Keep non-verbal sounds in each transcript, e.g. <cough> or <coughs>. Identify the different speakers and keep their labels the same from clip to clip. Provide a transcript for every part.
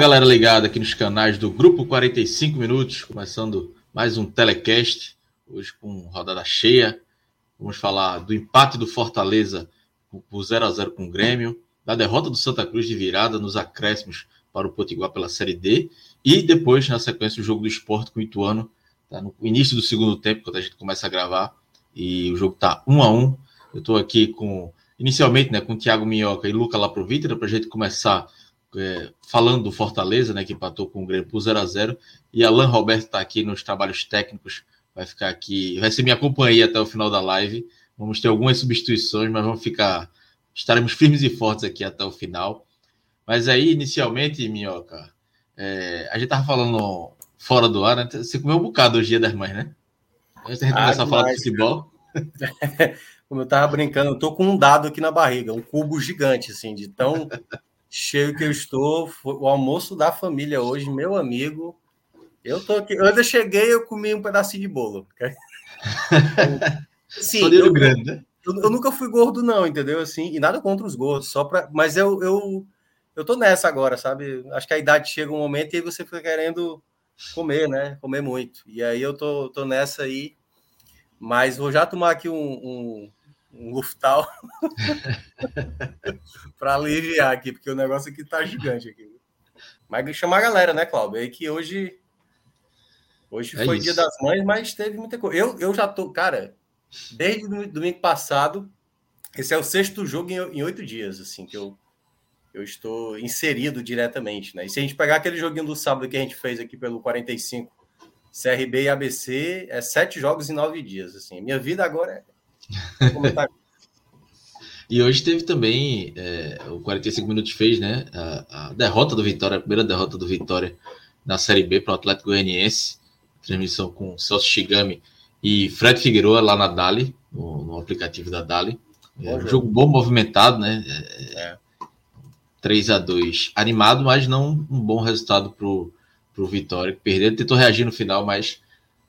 Speaker 1: Galera ligada aqui nos canais do Grupo 45 Minutos, começando mais um telecast, hoje com rodada cheia. Vamos falar do empate do Fortaleza por 0 a 0 com o Grêmio, da derrota do Santa Cruz de virada nos acréscimos para o Potiguar pela Série D e depois, na sequência, o jogo do esporte com o Ituano, tá no início do segundo tempo, quando a gente começa a gravar, e o jogo tá 1 a 1 Eu estou aqui com, inicialmente, né, com o Thiago Minhoca e Luca Laprovitra, para a gente começar é, falando do Fortaleza, né, que empatou com o Grêmio por 0 a 0 e Alan Roberto está aqui nos trabalhos técnicos, vai ficar aqui, vai ser minha companhia até o final da live. Vamos ter algumas substituições, mas vamos ficar, estaremos firmes e fortes aqui até o final. Mas aí, inicialmente, Minhoca, é, a gente tava falando fora do ar, né? Você comeu um bocado hoje dia das mães, né? Antes da gente ah, começar a falar de futebol. <laughs>
Speaker 2: Como eu tava brincando, eu tô com um dado aqui na barriga, um cubo gigante, assim, de tão cheio que eu estou. O almoço da família hoje, meu amigo. Eu tô aqui. Quando eu cheguei, eu comi um pedacinho de bolo. <laughs>
Speaker 1: Sim, eu, grande, né?
Speaker 2: Eu, eu, nunca fui gordo, não, entendeu? Assim, e nada contra os gordos, só para. Mas eu, eu, eu tô nessa agora, sabe? Acho que a idade chega um momento e você fica querendo comer, né? Comer muito. E aí eu tô, tô nessa aí. Mas vou já tomar aqui um, um um Luftal <laughs> para aliviar aqui, porque o negócio aqui tá gigante aqui. Mas chamar a galera, né, Cláudio? Aí que hoje hoje é foi isso. dia das mães, mas teve muita coisa. Eu, eu já tô, cara, desde domingo passado, esse é o sexto jogo em oito dias, assim, que eu eu estou inserido diretamente, né? E se a gente pegar aquele joguinho do sábado que a gente fez aqui pelo 45, CRB e ABC, é sete jogos em nove dias, assim. Minha vida agora é <laughs>
Speaker 1: e hoje teve também, é, o 45 minutos fez, né? A, a, derrota do Vitória, a primeira derrota do Vitória na Série B para o Atlético Goianiense. Transmissão com Celso Shigami e Fred Figueiredo lá na Dali, no, no aplicativo da Dali. É, um jogo bom, movimentado, né? É, é. 3 a 2 animado, mas não um bom resultado para o Vitória, que perdeu. Tentou reagir no final, mas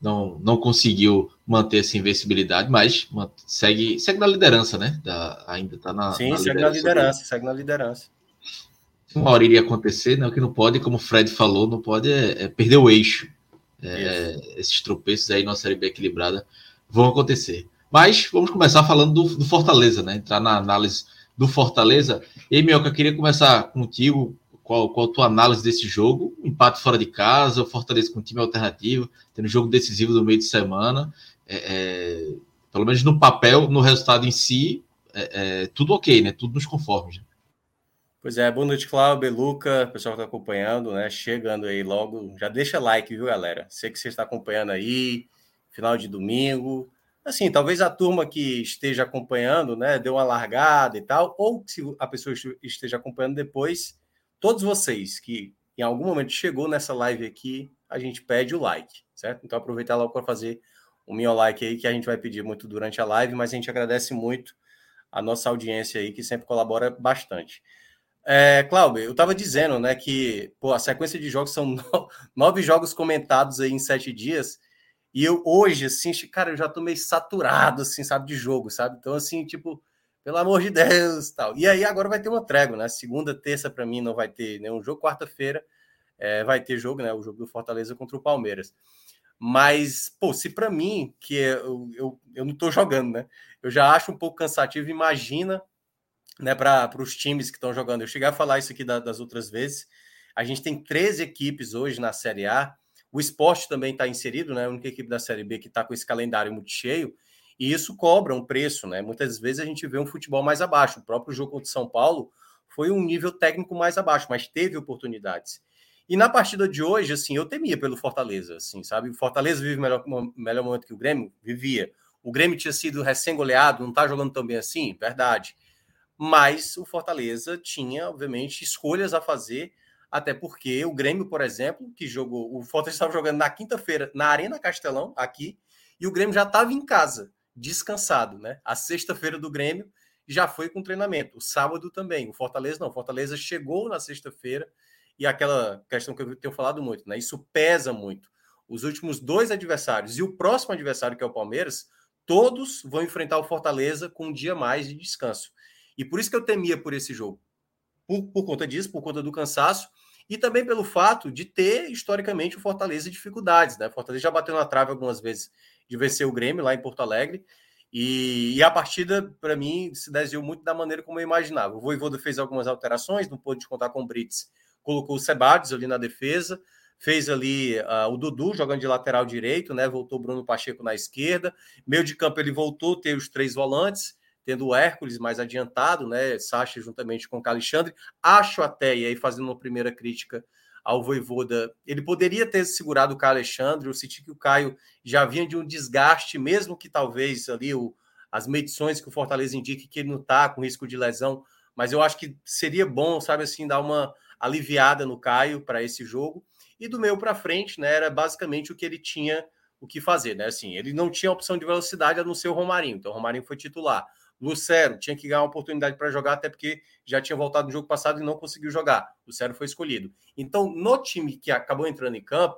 Speaker 1: não, não conseguiu manter essa invencibilidade, mas segue, segue na liderança, né? Da, ainda está na.
Speaker 2: Sim, na segue liderança na liderança, segue na liderança.
Speaker 1: Uma hora iria acontecer, né? O que não pode, como o Fred falou, não pode é, é perder o eixo. É, esses tropeços aí na Série B equilibrada vão acontecer. Mas vamos começar falando do, do Fortaleza, né? Entrar na análise do Fortaleza. E, Mioca, queria começar contigo qual, qual a tua análise desse jogo? Empate fora de casa, o Fortaleza com time alternativo, tendo jogo decisivo no meio de semana. É, é, pelo menos no papel, no resultado em si, é, é tudo ok, né? Tudo nos conformes. Né?
Speaker 2: Pois é, boa noite, Cláudio, Luca, pessoal que está acompanhando, né? Chegando aí logo. Já deixa like, viu, galera? Sei que você está acompanhando aí, final de domingo. Assim, talvez a turma que esteja acompanhando, né, deu uma largada e tal, ou se a pessoa esteja acompanhando depois, todos vocês que em algum momento chegou nessa live aqui, a gente pede o like, certo? Então aproveitar logo para fazer o meu like aí, que a gente vai pedir muito durante a live, mas a gente agradece muito a nossa audiência aí, que sempre colabora bastante. É, Cláudio, eu estava dizendo, né, que pô, a sequência de jogos são <laughs> nove jogos comentados aí em sete dias, e eu hoje, assim, cara, eu já tô meio saturado, assim, sabe, de jogo, sabe? Então, assim, tipo, pelo amor de Deus, tal. E aí agora vai ter uma trégua, né? Segunda, terça para mim não vai ter nenhum jogo. Quarta-feira é, vai ter jogo, né? O jogo do Fortaleza contra o Palmeiras. Mas, pô, se para mim, que é, eu, eu, eu não tô jogando, né? Eu já acho um pouco cansativo, imagina, né, para os times que estão jogando. Eu cheguei a falar isso aqui da, das outras vezes. A gente tem 13 equipes hoje na Série A. O esporte também está inserido, né? A única equipe da Série B que está com esse calendário muito cheio. E isso cobra um preço, né? Muitas vezes a gente vê um futebol mais abaixo. O próprio jogo contra São Paulo foi um nível técnico mais abaixo, mas teve oportunidades. E na partida de hoje, assim, eu temia pelo Fortaleza, assim, sabe? O Fortaleza vive melhor, melhor momento que o Grêmio, vivia. O Grêmio tinha sido recém-goleado, não tá jogando tão bem assim, verdade. Mas o Fortaleza tinha, obviamente, escolhas a fazer, até porque o Grêmio, por exemplo, que jogou, o Fortaleza estava jogando na quinta-feira na Arena Castelão, aqui, e o Grêmio já estava em casa, descansado, né? A sexta-feira do Grêmio já foi com treinamento, o sábado também. O Fortaleza não, o Fortaleza chegou na sexta-feira e aquela questão que eu tenho falado muito, né? Isso pesa muito. Os últimos dois adversários e o próximo adversário, que é o Palmeiras, todos vão enfrentar o Fortaleza com um dia mais de descanso. E por isso que eu temia por esse jogo. Por, por conta disso, por conta do cansaço, e também pelo fato de ter, historicamente, o Fortaleza dificuldades. Né? O Fortaleza já bateu na trave algumas vezes de vencer o Grêmio lá em Porto Alegre. E, e a partida, para mim, se desenhou muito da maneira como eu imaginava. O Voivoda fez algumas alterações, não pôde contar com o Brits colocou o Sebades ali na defesa, fez ali uh, o Dudu jogando de lateral direito, né? Voltou o Bruno Pacheco na esquerda. Meio de campo ele voltou ter os três volantes, tendo o Hércules mais adiantado, né? Sacha juntamente com o Alexandre. Acho até, e aí fazendo uma primeira crítica ao Voivoda, ele poderia ter segurado o Caio Alexandre, eu senti que o Caio já vinha de um desgaste, mesmo que talvez ali o, as medições que o Fortaleza indique que ele não está com risco de lesão, mas eu acho que seria bom, sabe assim, dar uma aliviada no Caio para esse jogo. E do meio para frente, né, era basicamente o que ele tinha o que fazer, né? Assim, ele não tinha opção de velocidade a não ser o Romarinho. Então o Romarinho foi titular. Lucero tinha que ganhar uma oportunidade para jogar, até porque já tinha voltado no jogo passado e não conseguiu jogar. Lucero foi escolhido. Então, no time que acabou entrando em campo,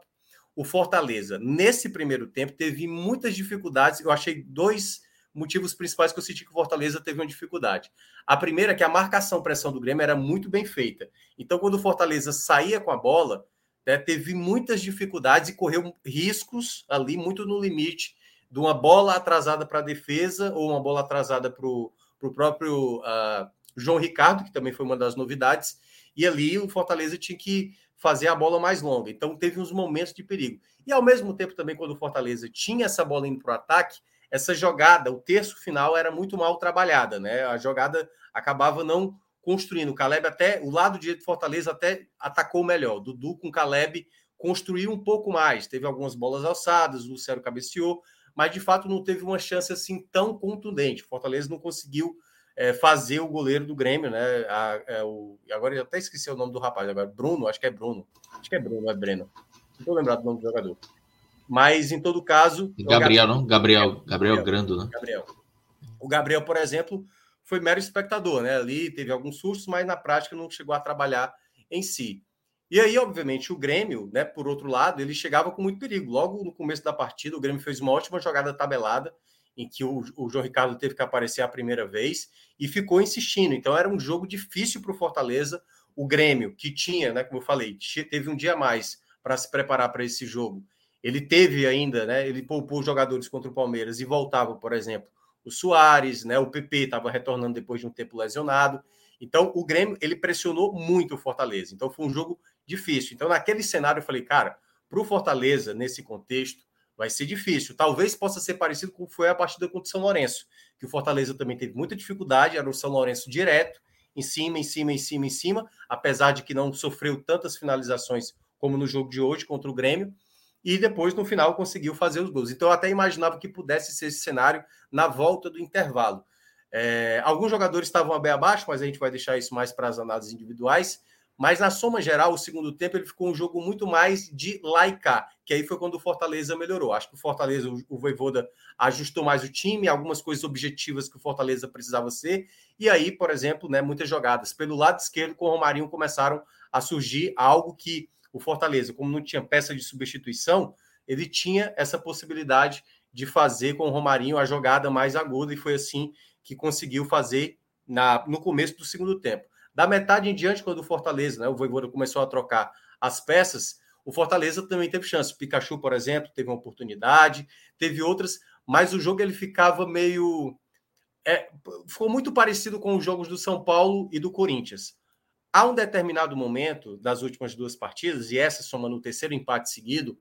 Speaker 2: o Fortaleza, nesse primeiro tempo, teve muitas dificuldades. Eu achei dois motivos principais que eu senti que o Fortaleza teve uma dificuldade. A primeira é que a marcação-pressão do Grêmio era muito bem feita. Então, quando o Fortaleza saía com a bola, né, teve muitas dificuldades e correu riscos ali muito no limite de uma bola atrasada para a defesa ou uma bola atrasada para o próprio uh, João Ricardo, que também foi uma das novidades. E ali o Fortaleza tinha que fazer a bola mais longa. Então teve uns momentos de perigo. E ao mesmo tempo também, quando o Fortaleza tinha essa bola indo para o ataque, essa jogada, o terço final era muito mal trabalhada, né? A jogada acabava não construindo. O Caleb até, o lado direito de Fortaleza até atacou melhor. Dudu com Caleb construiu um pouco mais. Teve algumas bolas alçadas, o Lucero cabeceou, mas de fato não teve uma chance assim tão contundente. Fortaleza não conseguiu é, fazer o goleiro do Grêmio, né? A, é, o, agora eu até esqueci o nome do rapaz, agora Bruno, acho que é Bruno. Acho que é Bruno, é Breno. Não estou lembrado do nome do jogador. Mas, em todo caso.
Speaker 1: Gabriel, não? Gabriel, Gabriel, Gabriel Grando, né?
Speaker 2: Gabriel. O Gabriel, por exemplo, foi mero espectador, né? Ali teve alguns sustos, mas na prática não chegou a trabalhar em si. E aí, obviamente, o Grêmio, né, por outro lado, ele chegava com muito perigo. Logo no começo da partida, o Grêmio fez uma ótima jogada tabelada, em que o, o João Ricardo teve que aparecer a primeira vez e ficou insistindo. Então, era um jogo difícil para o Fortaleza. O Grêmio, que tinha, né, como eu falei, teve um dia a mais para se preparar para esse jogo ele teve ainda, né? Ele poupou jogadores contra o Palmeiras e voltava, por exemplo, o Soares, né? O PP estava retornando depois de um tempo lesionado. Então, o Grêmio ele pressionou muito o Fortaleza. Então, foi um jogo difícil. Então, naquele cenário, eu falei, cara, para o Fortaleza, nesse contexto, vai ser difícil. Talvez possa ser parecido com foi a partida contra o São Lourenço, que o Fortaleza também teve muita dificuldade, era o São Lourenço direto, em cima, em cima, em cima, em cima, apesar de que não sofreu tantas finalizações como no jogo de hoje contra o Grêmio e depois no final conseguiu fazer os gols. Então eu até imaginava que pudesse ser esse cenário na volta do intervalo. É, alguns jogadores estavam bem abaixo, mas a gente vai deixar isso mais para as análises individuais. Mas na soma geral, o segundo tempo ele ficou um jogo muito mais de laica, que aí foi quando o Fortaleza melhorou. Acho que o Fortaleza, o Voivoda ajustou mais o time, algumas coisas objetivas que o Fortaleza precisava ser. E aí, por exemplo, né, muitas jogadas pelo lado esquerdo com o Romarinho começaram a surgir algo que o Fortaleza, como não tinha peça de substituição, ele tinha essa possibilidade de fazer com o Romarinho a jogada mais aguda e foi assim que conseguiu fazer na, no começo do segundo tempo. Da metade em diante, quando o Fortaleza, né, o Voivoda começou a trocar as peças, o Fortaleza também teve chance. Pikachu, por exemplo, teve uma oportunidade, teve outras, mas o jogo ele ficava meio. É, ficou muito parecido com os jogos do São Paulo e do Corinthians. Há um determinado momento das últimas duas partidas, e essa soma no terceiro empate seguido,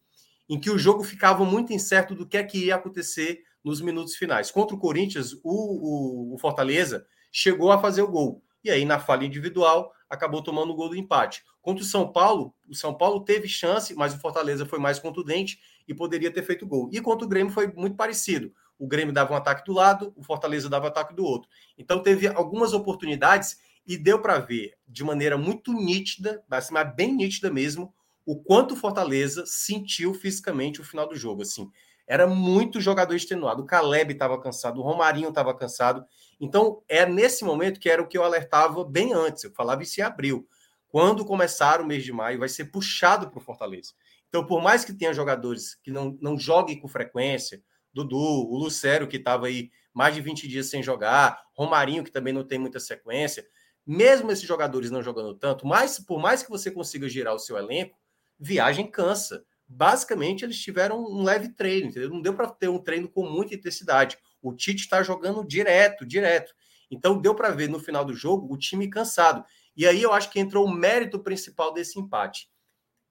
Speaker 2: em que o jogo ficava muito incerto do que é que ia acontecer nos minutos finais. Contra o Corinthians, o, o, o Fortaleza chegou a fazer o gol. E aí, na falha individual, acabou tomando o gol do empate. Contra o São Paulo, o São Paulo teve chance, mas o Fortaleza foi mais contundente e poderia ter feito gol. E contra o Grêmio foi muito parecido. O Grêmio dava um ataque do lado, o Fortaleza dava um ataque do outro. Então teve algumas oportunidades e deu para ver de maneira muito nítida, mas bem nítida mesmo, o quanto o Fortaleza sentiu fisicamente o final do jogo. Assim, era muito jogador extenuado. O Caleb estava cansado, o Romarinho estava cansado. Então, é nesse momento que era o que eu alertava bem antes. Eu falava isso em abril. Quando começar o mês de maio, vai ser puxado para o Fortaleza. Então, por mais que tenha jogadores que não, não joguem com frequência, Dudu, o Lucero, que estava aí mais de 20 dias sem jogar, Romarinho, que também não tem muita sequência, mesmo esses jogadores não jogando tanto, mas por mais que você consiga girar o seu elenco, viagem cansa. Basicamente, eles tiveram um leve treino, entendeu? Não deu para ter um treino com muita intensidade. O Tite está jogando direto, direto. Então, deu para ver no final do jogo o time cansado. E aí eu acho que entrou o mérito principal desse empate.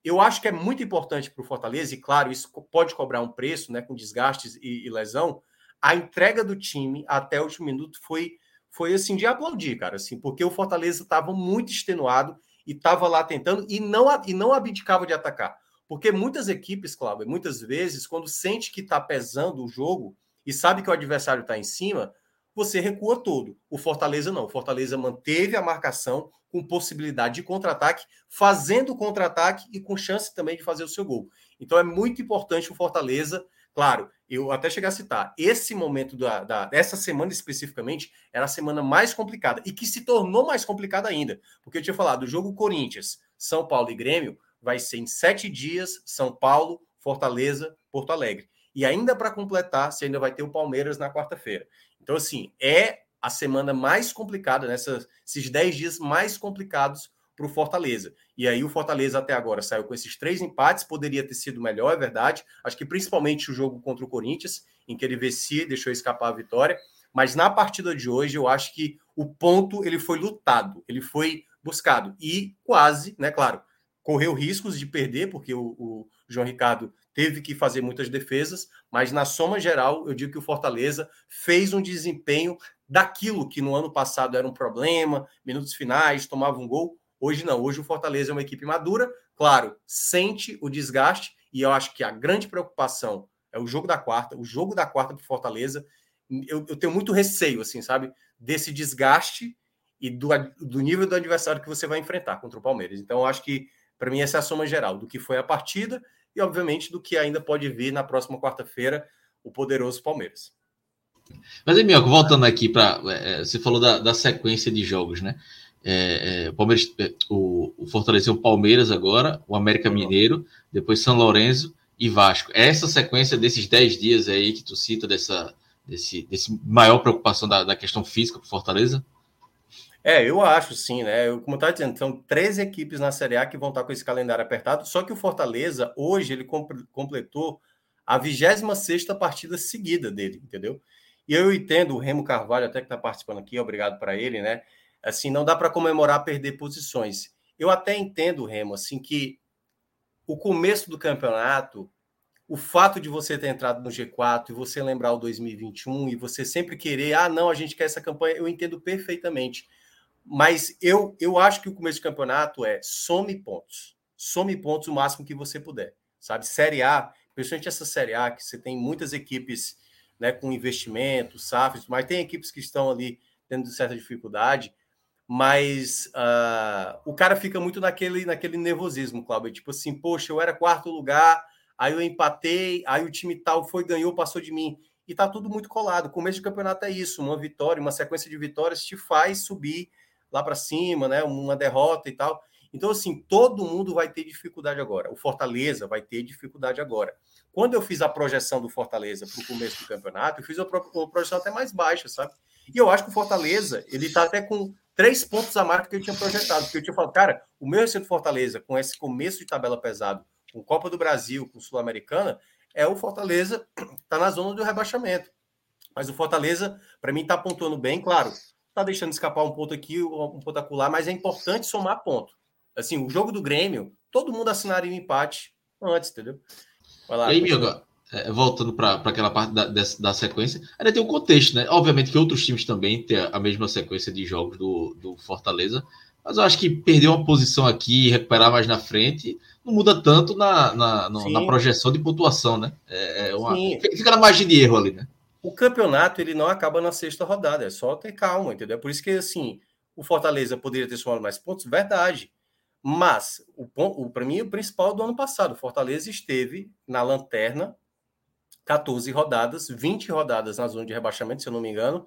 Speaker 2: Eu acho que é muito importante para o Fortaleza, e claro, isso pode cobrar um preço, né, com desgastes e, e lesão. A entrega do time até o último minuto foi, foi assim de aplaudir, cara, assim, porque o Fortaleza estava muito extenuado e estava lá tentando e não, e não abdicava de atacar. Porque muitas equipes, Cláudio, muitas vezes, quando sente que está pesando o jogo e sabe que o adversário está em cima, você recua todo. O Fortaleza não. O Fortaleza manteve a marcação com possibilidade de contra-ataque, fazendo contra-ataque e com chance também de fazer o seu gol. Então é muito importante o Fortaleza. Claro, eu até chegar a citar, esse momento da, da, dessa semana especificamente era a semana mais complicada e que se tornou mais complicada ainda. Porque eu tinha falado, o jogo Corinthians, São Paulo e Grêmio vai ser em sete dias, São Paulo, Fortaleza, Porto Alegre. E ainda para completar, você ainda vai ter o Palmeiras na quarta-feira. Então, assim, é a semana mais complicada, nessas, esses 10 dias mais complicados para o Fortaleza. E aí o Fortaleza até agora saiu com esses três empates, poderia ter sido melhor, é verdade. Acho que principalmente o jogo contra o Corinthians, em que ele vencia e deixou escapar a vitória. Mas na partida de hoje, eu acho que o ponto ele foi lutado, ele foi buscado. E quase, né, claro, correu riscos de perder, porque o, o João Ricardo teve que fazer muitas defesas, mas na soma geral, eu digo que o Fortaleza fez um desempenho daquilo que no ano passado era um problema, minutos finais, tomava um gol. Hoje não, hoje o Fortaleza é uma equipe madura, claro, sente o desgaste, e eu acho que a grande preocupação é o jogo da quarta, o jogo da quarta para Fortaleza. Eu, eu, tenho muito receio, assim, sabe, desse desgaste e do, do nível do adversário que você vai enfrentar contra o Palmeiras. Então, eu acho que, para mim, essa é a soma geral do que foi a partida e, obviamente, do que ainda pode vir na próxima quarta-feira, o poderoso Palmeiras.
Speaker 1: Mas, Emilco, voltando aqui para. É, é, você falou da, da, sequência de jogos, né? É, é, o, Palmeiras, é, o, o Fortaleza o Palmeiras agora, o América uhum. Mineiro, depois São Lourenço e Vasco. É essa sequência desses 10 dias aí que tu cita, dessa desse, desse maior preocupação da, da questão física para Fortaleza?
Speaker 2: É, eu acho sim, né? Eu, como eu estava dizendo, são três equipes na Série A que vão estar com esse calendário apertado. Só que o Fortaleza, hoje, ele completou a 26 partida seguida dele, entendeu? E eu entendo o Remo Carvalho, até que está participando aqui, obrigado para ele, né? Assim, não dá para comemorar perder posições. Eu até entendo, Remo, assim, que o começo do campeonato, o fato de você ter entrado no G4 e você lembrar o 2021 e você sempre querer, ah, não, a gente quer essa campanha, eu entendo perfeitamente. Mas eu, eu acho que o começo do campeonato é some pontos. Some pontos o máximo que você puder. Sabe? Série A, principalmente essa Série A, que você tem muitas equipes né, com investimento, SAFs, mas tem equipes que estão ali tendo certa dificuldade. Mas uh, o cara fica muito naquele, naquele nervosismo, Cláudio. Tipo assim, poxa, eu era quarto lugar, aí eu empatei, aí o time tal foi, ganhou, passou de mim. E tá tudo muito colado. Começo de campeonato é isso: uma vitória, uma sequência de vitórias te faz subir lá para cima, né? Uma derrota e tal. Então, assim, todo mundo vai ter dificuldade agora. O Fortaleza vai ter dificuldade agora. Quando eu fiz a projeção do Fortaleza para o começo do campeonato, eu fiz uma projeção até mais baixa, sabe? E eu acho que o Fortaleza, ele está até com três pontos a mais do que eu tinha projetado. Porque eu tinha falado, cara, o meu receito Fortaleza, com esse começo de tabela pesado, com Copa do Brasil, com Sul-Americana, é o Fortaleza está na zona do rebaixamento. Mas o Fortaleza, para mim, está pontuando bem, claro tá deixando escapar um ponto aqui, um ponto acolá, mas é importante somar ponto. Assim, o jogo do Grêmio, todo mundo assinaria um empate antes, entendeu?
Speaker 1: Vai lá, e aí, Migo, é, voltando para aquela parte da, da sequência, ainda tem um contexto, né? Obviamente que outros times também têm a mesma sequência de jogos do, do Fortaleza, mas eu acho que perder uma posição aqui e recuperar mais na frente não muda tanto na, na, no, na projeção de pontuação, né? É, é uma, fica na margem de erro ali, né?
Speaker 2: O campeonato ele não acaba na sexta rodada, é só ter calma, entendeu? Por isso que assim, o Fortaleza poderia ter somado mais pontos, verdade. Mas o, para mim o principal do ano passado, o Fortaleza esteve na lanterna 14 rodadas, 20 rodadas na zona de rebaixamento, se eu não me engano,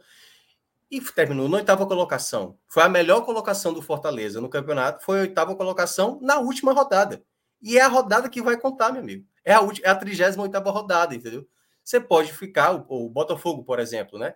Speaker 2: e terminou na oitava colocação. Foi a melhor colocação do Fortaleza no campeonato, foi a oitava colocação na última rodada. E é a rodada que vai contar, meu amigo. É a, é a 38 rodada, entendeu? Você pode ficar, o, Botafogo, por exemplo, né?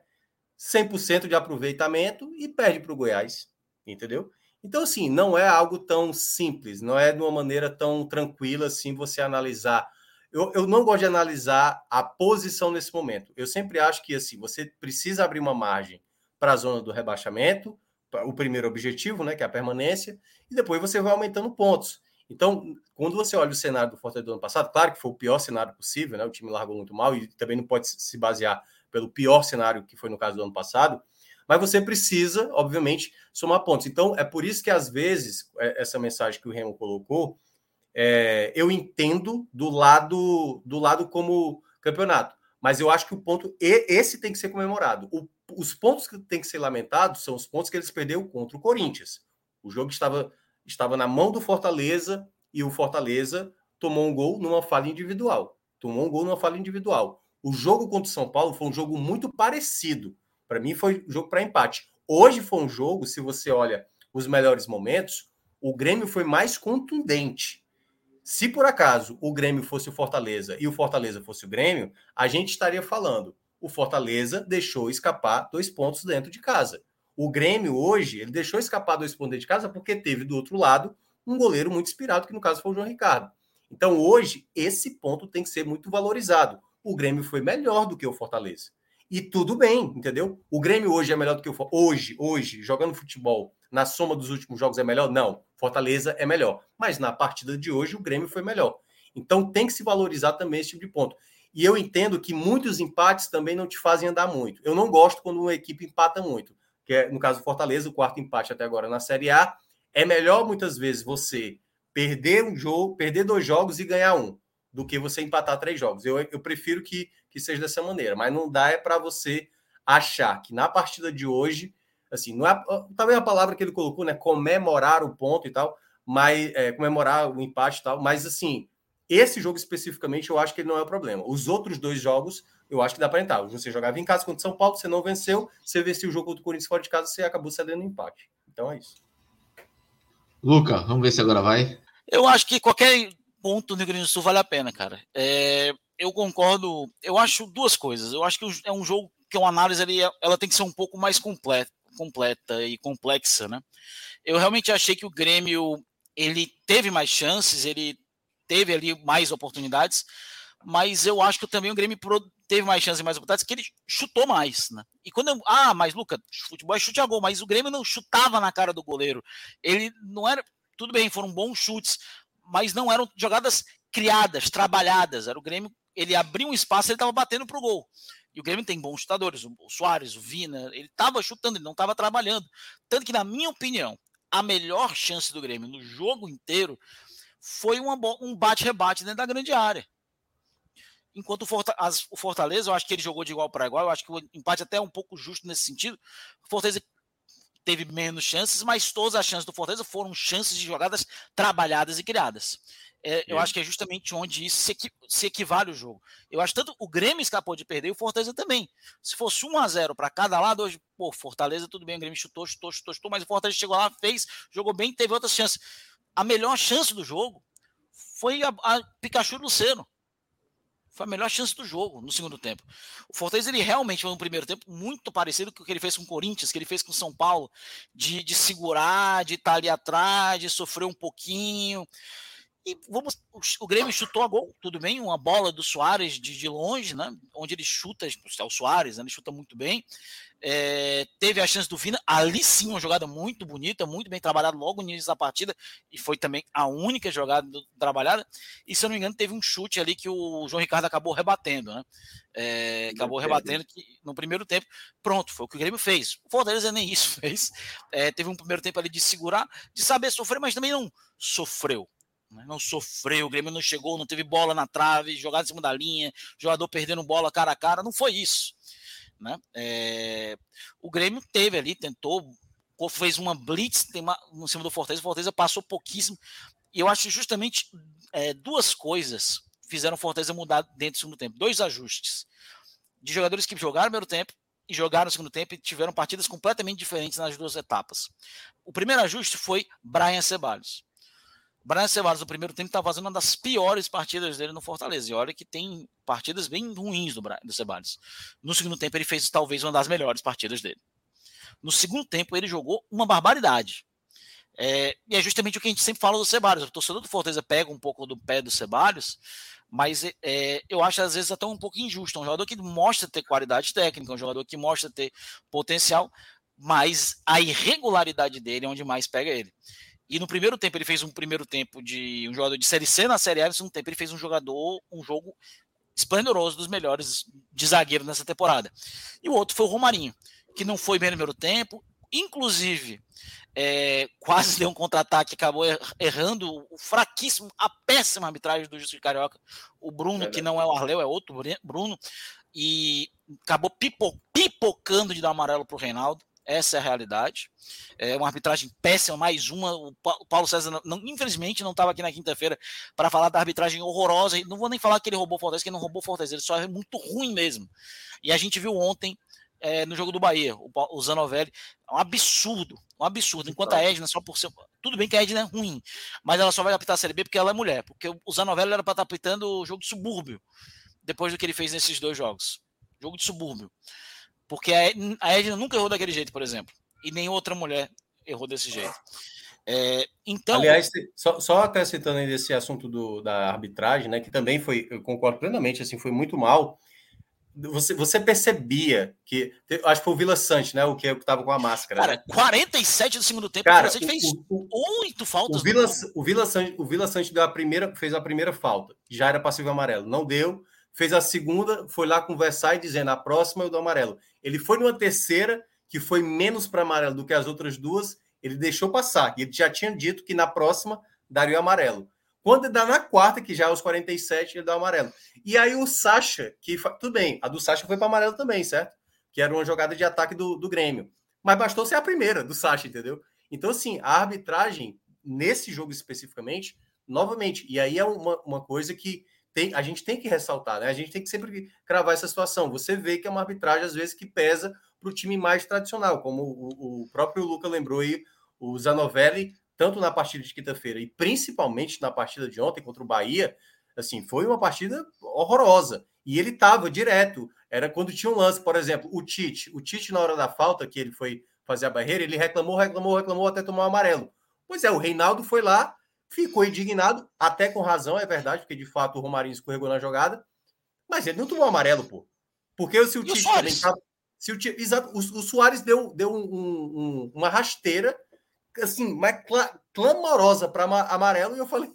Speaker 2: 100% de aproveitamento e perde para o Goiás, entendeu? Então, assim, não é algo tão simples, não é de uma maneira tão tranquila assim você analisar eu, eu não gosto de analisar a posição nesse momento. Eu sempre acho que assim, você precisa abrir uma margem para a zona do rebaixamento, o primeiro objetivo, né, que é a permanência, e depois você vai aumentando pontos. Então, quando você olha o cenário do Fortaleza do ano passado, claro que foi o pior cenário possível, né? O time largou muito mal e também não pode se basear pelo pior cenário que foi no caso do ano passado, mas você precisa, obviamente, somar pontos. Então, é por isso que às vezes é, essa mensagem que o Remo colocou, é, eu entendo do lado do lado como campeonato, mas eu acho que o ponto esse tem que ser comemorado. O, os pontos que tem que ser lamentados são os pontos que eles perderam contra o Corinthians. O jogo estava estava na mão do Fortaleza e o Fortaleza tomou um gol numa falha individual. Tomou um gol numa falha individual. O jogo contra o São Paulo foi um jogo muito parecido. Para mim foi jogo para empate. Hoje foi um jogo, se você olha os melhores momentos, o Grêmio foi mais contundente. Se por acaso o Grêmio fosse o Fortaleza e o Fortaleza fosse o Grêmio, a gente estaria falando. O Fortaleza deixou escapar dois pontos dentro de casa. O Grêmio hoje, ele deixou escapar dois pontos de casa porque teve do outro lado um goleiro muito inspirado, que no caso foi o João Ricardo. Então hoje, esse ponto tem que ser muito valorizado. O Grêmio foi melhor do que o Fortaleza. E tudo bem, entendeu? O Grêmio hoje é melhor do que o Hoje, hoje, jogando futebol, na soma dos últimos jogos é melhor? Não. Fortaleza é melhor. Mas na partida de hoje, o Grêmio foi melhor. Então tem que se valorizar também esse tipo de ponto. E eu entendo que muitos empates também não te fazem andar muito. Eu não gosto quando uma equipe empata muito. Que é, no caso do Fortaleza, o quarto empate até agora na Série A. É melhor muitas vezes você perder um jogo, perder dois jogos e ganhar um do que você empatar três jogos. Eu, eu prefiro que, que seja dessa maneira, mas não dá é para você achar que na partida de hoje, assim, não é talvez a palavra que ele colocou, né, comemorar o ponto e tal, mas é, comemorar o empate e tal, mas assim, esse jogo especificamente eu acho que ele não é o problema. Os outros dois jogos eu acho que dá para entrar. Você jogava em casa contra São Paulo, você não venceu, você venceu o jogo contra o Corinthians fora de casa, você acabou cedendo empate. Então é isso.
Speaker 1: Luca, vamos ver se agora vai.
Speaker 3: Eu acho que qualquer ponto no Rio Grande do Sul vale a pena, cara. É, eu concordo. Eu acho duas coisas. Eu acho que é um jogo que uma análise ali, ela tem que ser um pouco mais completa, completa e complexa, né? Eu realmente achei que o Grêmio ele teve mais chances, ele teve ali mais oportunidades, mas eu acho que também o Grêmio teve mais chances e mais oportunidades que ele chutou mais, né? E quando eu, ah, mas Luca, futebol é chute a gol, mas o Grêmio não chutava na cara do goleiro. Ele não era, tudo bem, foram bons chutes, mas não eram jogadas criadas, trabalhadas. Era o Grêmio, ele abriu um espaço, ele estava batendo para o gol. E o Grêmio tem bons chutadores, o Soares, o Vina, ele estava chutando, ele não estava trabalhando. Tanto que, na minha opinião, a melhor chance do Grêmio no jogo inteiro foi uma, um bate-rebate dentro da grande área. Enquanto o Fortaleza, eu acho que ele jogou de igual para igual, eu acho que o empate até é um pouco justo nesse sentido. O Fortaleza teve menos chances, mas todas as chances do Fortaleza foram chances de jogadas trabalhadas e criadas. É, eu acho que é justamente onde isso se, equi se equivale o jogo. Eu acho tanto o Grêmio escapou de perder e o Fortaleza também. Se fosse 1 a 0 para cada lado, hoje, pô, Fortaleza tudo bem, o Grêmio chutou, chutou, chutou, chutou, mas o Fortaleza chegou lá, fez, jogou bem, teve outras chances. A melhor chance do jogo foi a, a Pikachu Luceno. Foi a melhor chance do jogo no segundo tempo. O Fortaleza ele realmente foi no primeiro tempo muito parecido com o que ele fez com o Corinthians, que ele fez com o São Paulo, de, de segurar, de estar ali atrás, de sofrer um pouquinho. E vamos, o, o Grêmio chutou a gol, tudo bem, uma bola do Soares de, de longe, né? Onde ele chuta, é o Soares, né, ele chuta muito bem. É, teve a chance do Vina, ali sim, uma jogada muito bonita, muito bem trabalhada logo no início da partida, e foi também a única jogada do, trabalhada. E se eu não me engano, teve um chute ali que o João Ricardo acabou rebatendo, né? É, acabou rebatendo que, no primeiro tempo. Pronto, foi o que o Grêmio fez. O Fortaleza nem isso <laughs> fez. É, teve um primeiro tempo ali de segurar, de saber sofrer, mas também não sofreu. Né? Não sofreu, o Grêmio não chegou, não teve bola na trave, jogada em cima da linha, jogador perdendo bola cara a cara, não foi isso. Né? É, o Grêmio teve ali, tentou, fez uma blitz no cima do Fortaleza, o Fortaleza passou pouquíssimo. E eu acho justamente é, duas coisas fizeram o Fortaleza mudar dentro do segundo tempo. Dois ajustes de jogadores que jogaram no primeiro tempo e jogaram no segundo tempo e tiveram partidas completamente diferentes nas duas etapas. O primeiro ajuste foi Brian Ceballos. Brian Ceballos, no primeiro tempo, está fazendo uma das piores partidas dele no Fortaleza. E olha que tem partidas bem ruins do, Brian, do. No segundo tempo, ele fez talvez uma das melhores partidas dele. No segundo tempo, ele jogou uma barbaridade. É, e é justamente o que a gente sempre fala do Ceballos. O torcedor do Fortaleza pega um pouco do pé do Ceballos, mas é, eu acho às vezes até um pouco injusto. É um jogador que mostra ter qualidade técnica, um jogador que mostra ter potencial, mas a irregularidade dele é onde mais pega ele. E no primeiro tempo ele fez um primeiro tempo de um jogador de série C na série A, no segundo tempo ele fez um jogador, um jogo esplendoroso dos melhores de zagueiro nessa temporada. E o outro foi o Romarinho, que não foi bem no primeiro tempo, inclusive é, quase <laughs> deu um contra-ataque, acabou er, errando o fraquíssimo, a péssima arbitragem do Justo de Carioca, o Bruno, é que não é o Arleu, é outro Bruno, e acabou pipo, pipocando de dar amarelo para o Reinaldo. Essa é a realidade. É uma arbitragem péssima, mais uma. O Paulo César, não, infelizmente, não estava aqui na quinta-feira para falar da arbitragem horrorosa. Não vou nem falar que ele roubou Fortaleza, que ele não roubou Fortaleza, ele só é muito ruim mesmo. E a gente viu ontem é, no jogo do Bahia, o, o Zanovelli, é um absurdo, um absurdo. Enquanto a Edna, só por ser. Tudo bem que a Edna é ruim, mas ela só vai apitar a Série B porque ela é mulher. Porque o Zanovelli era para estar tá apitando o jogo de subúrbio, depois do que ele fez nesses dois jogos. Jogo de subúrbio. Porque a Edna nunca errou daquele jeito, por exemplo. E nem outra mulher errou desse jeito. É, então.
Speaker 2: Aliás, só, só acrescentando aí esse assunto do, da arbitragem, né? Que também foi, eu concordo plenamente, assim, foi muito mal. Você, você percebia que. Acho que foi o Vila Sante, né? O que estava com a máscara.
Speaker 3: Cara,
Speaker 2: né?
Speaker 3: 47 do segundo tempo, Cara, você fez oito faltas.
Speaker 2: O Vila, o Vila Sante, o Vila Sante deu a primeira, fez a primeira falta. Já era passivo amarelo. Não deu fez a segunda, foi lá conversar e dizendo a próxima eu dou amarelo. Ele foi numa terceira, que foi menos para amarelo do que as outras duas, ele deixou passar. E ele já tinha dito que na próxima daria o amarelo. Quando dá na quarta, que já é aos 47, ele dá o amarelo. E aí o Sacha, que tudo bem, a do Sacha foi para amarelo também, certo? Que era uma jogada de ataque do, do Grêmio. Mas bastou ser a primeira do Sacha, entendeu? Então, assim, a arbitragem, nesse jogo especificamente, novamente, e aí é uma, uma coisa que tem, a gente tem que ressaltar, né? A gente tem que sempre cravar essa situação. Você vê que é uma arbitragem, às vezes, que pesa para o time mais tradicional, como o, o, próprio Luca lembrou aí, o Zanovelli, tanto na partida de quinta-feira e principalmente na partida de ontem contra o Bahia, assim, foi uma partida horrorosa. E ele estava direto. Era quando tinha um lance, por exemplo, o Tite. O Tite, na hora da falta, que ele foi fazer a barreira, ele reclamou, reclamou, reclamou até tomar o amarelo. Pois é, o Reinaldo foi lá, ficou indignado, até com razão, é verdade, porque de fato o Romarinho escorregou na jogada, mas ele não tomou amarelo, pô. Porque se o Tite também tava, se o, exato, o, o Soares deu, deu um, um, uma rasteira, assim, cla, clamorosa para amarelo, e eu falei,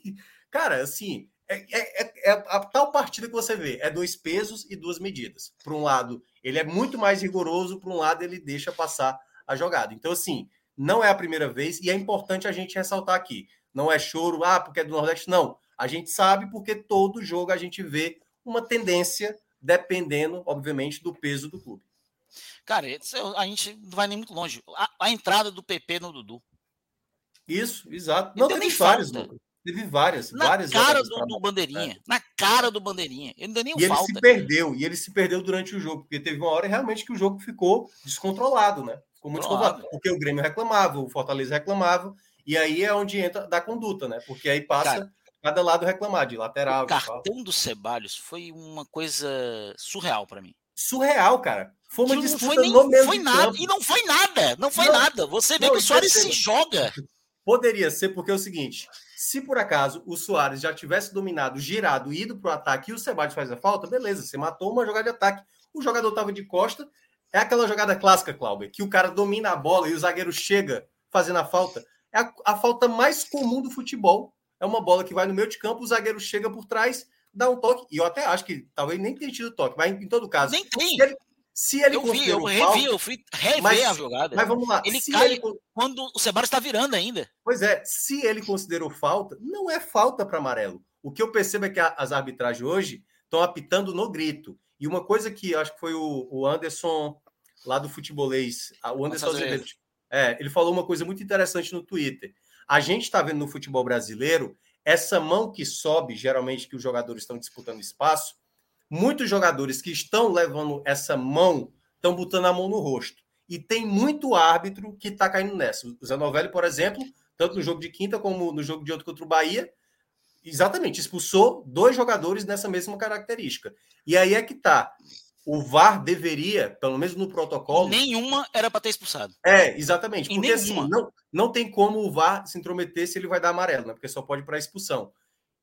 Speaker 2: cara, assim, é, é, é, é, a tal partida que você vê, é dois pesos e duas medidas. Por um lado, ele é muito mais rigoroso, por um lado, ele deixa passar a jogada. Então, assim, não é a primeira vez, e é importante a gente ressaltar aqui não é choro, ah, porque é do Nordeste. Não. A gente sabe porque todo jogo a gente vê uma tendência, dependendo, obviamente, do peso do clube.
Speaker 3: Cara, a gente não vai nem muito longe. A, a entrada do PP no Dudu.
Speaker 2: Isso, exato. Não, teve vários, Teve várias,
Speaker 3: na
Speaker 2: várias.
Speaker 3: cara do, do, Bandeirinha. É. Na cara do Bandeirinha. Ele não deu nem
Speaker 2: e falta. ele se perdeu, e ele se perdeu durante o jogo, porque teve uma hora realmente que o jogo ficou descontrolado, né? Ficou muito descontrolado. Porque o Grêmio reclamava, o Fortaleza reclamava, e aí é onde entra da conduta, né? Porque aí passa Cara, cada lado reclamar, de lateral.
Speaker 3: O cartão do Ceballos foi uma coisa surreal para mim.
Speaker 2: Surreal, cara. Foi uma disputa
Speaker 3: foi nem, no mesmo foi nada, campo. E não foi nada, não foi não, nada. Você vê não, que o Soares se joga.
Speaker 2: Poderia ser, porque é o seguinte: Se por acaso o Soares já tivesse dominado, girado, ido para o ataque e o Sebadios faz a falta, beleza, você matou uma jogada de ataque. O jogador estava de costa. É aquela jogada clássica, Cláudio, que o cara domina a bola e o zagueiro chega fazendo a falta. É a, a falta mais comum do futebol. É uma bola que vai no meio de campo, o zagueiro chega por trás, dá um toque. E eu até acho que talvez nem tenha tido toque, mas em todo caso.
Speaker 3: Nem tem.
Speaker 2: Se ele, se ele
Speaker 3: eu vi, eu revi, falta, eu fui rever
Speaker 2: mas,
Speaker 3: a jogada.
Speaker 2: Mas vamos lá.
Speaker 3: Ele cai ele, quando o Sebastião está virando ainda.
Speaker 2: Pois é, se ele considerou falta, não é falta para amarelo. O que eu percebo é que as arbitragens hoje estão apitando no grito. E uma coisa que acho que foi o, o Anderson, lá do futebolês, o Anderson Azevedo, é, ele falou uma coisa muito interessante no Twitter. A gente está vendo no futebol brasileiro essa mão que sobe, geralmente que os jogadores estão disputando espaço, muitos jogadores que estão levando essa mão estão botando a mão no rosto. E tem muito árbitro que está caindo nessa. O Zé Novelli, por exemplo, tanto no jogo de quinta como no jogo de ontem contra o Bahia, exatamente, expulsou dois jogadores nessa mesma característica. E aí é que tá. O VAR deveria, pelo menos no protocolo.
Speaker 3: Nenhuma era para ter expulsado.
Speaker 2: É, exatamente. Porque assim, não, não tem como o VAR se intrometer se ele vai dar amarelo, né? Porque só pode para expulsão.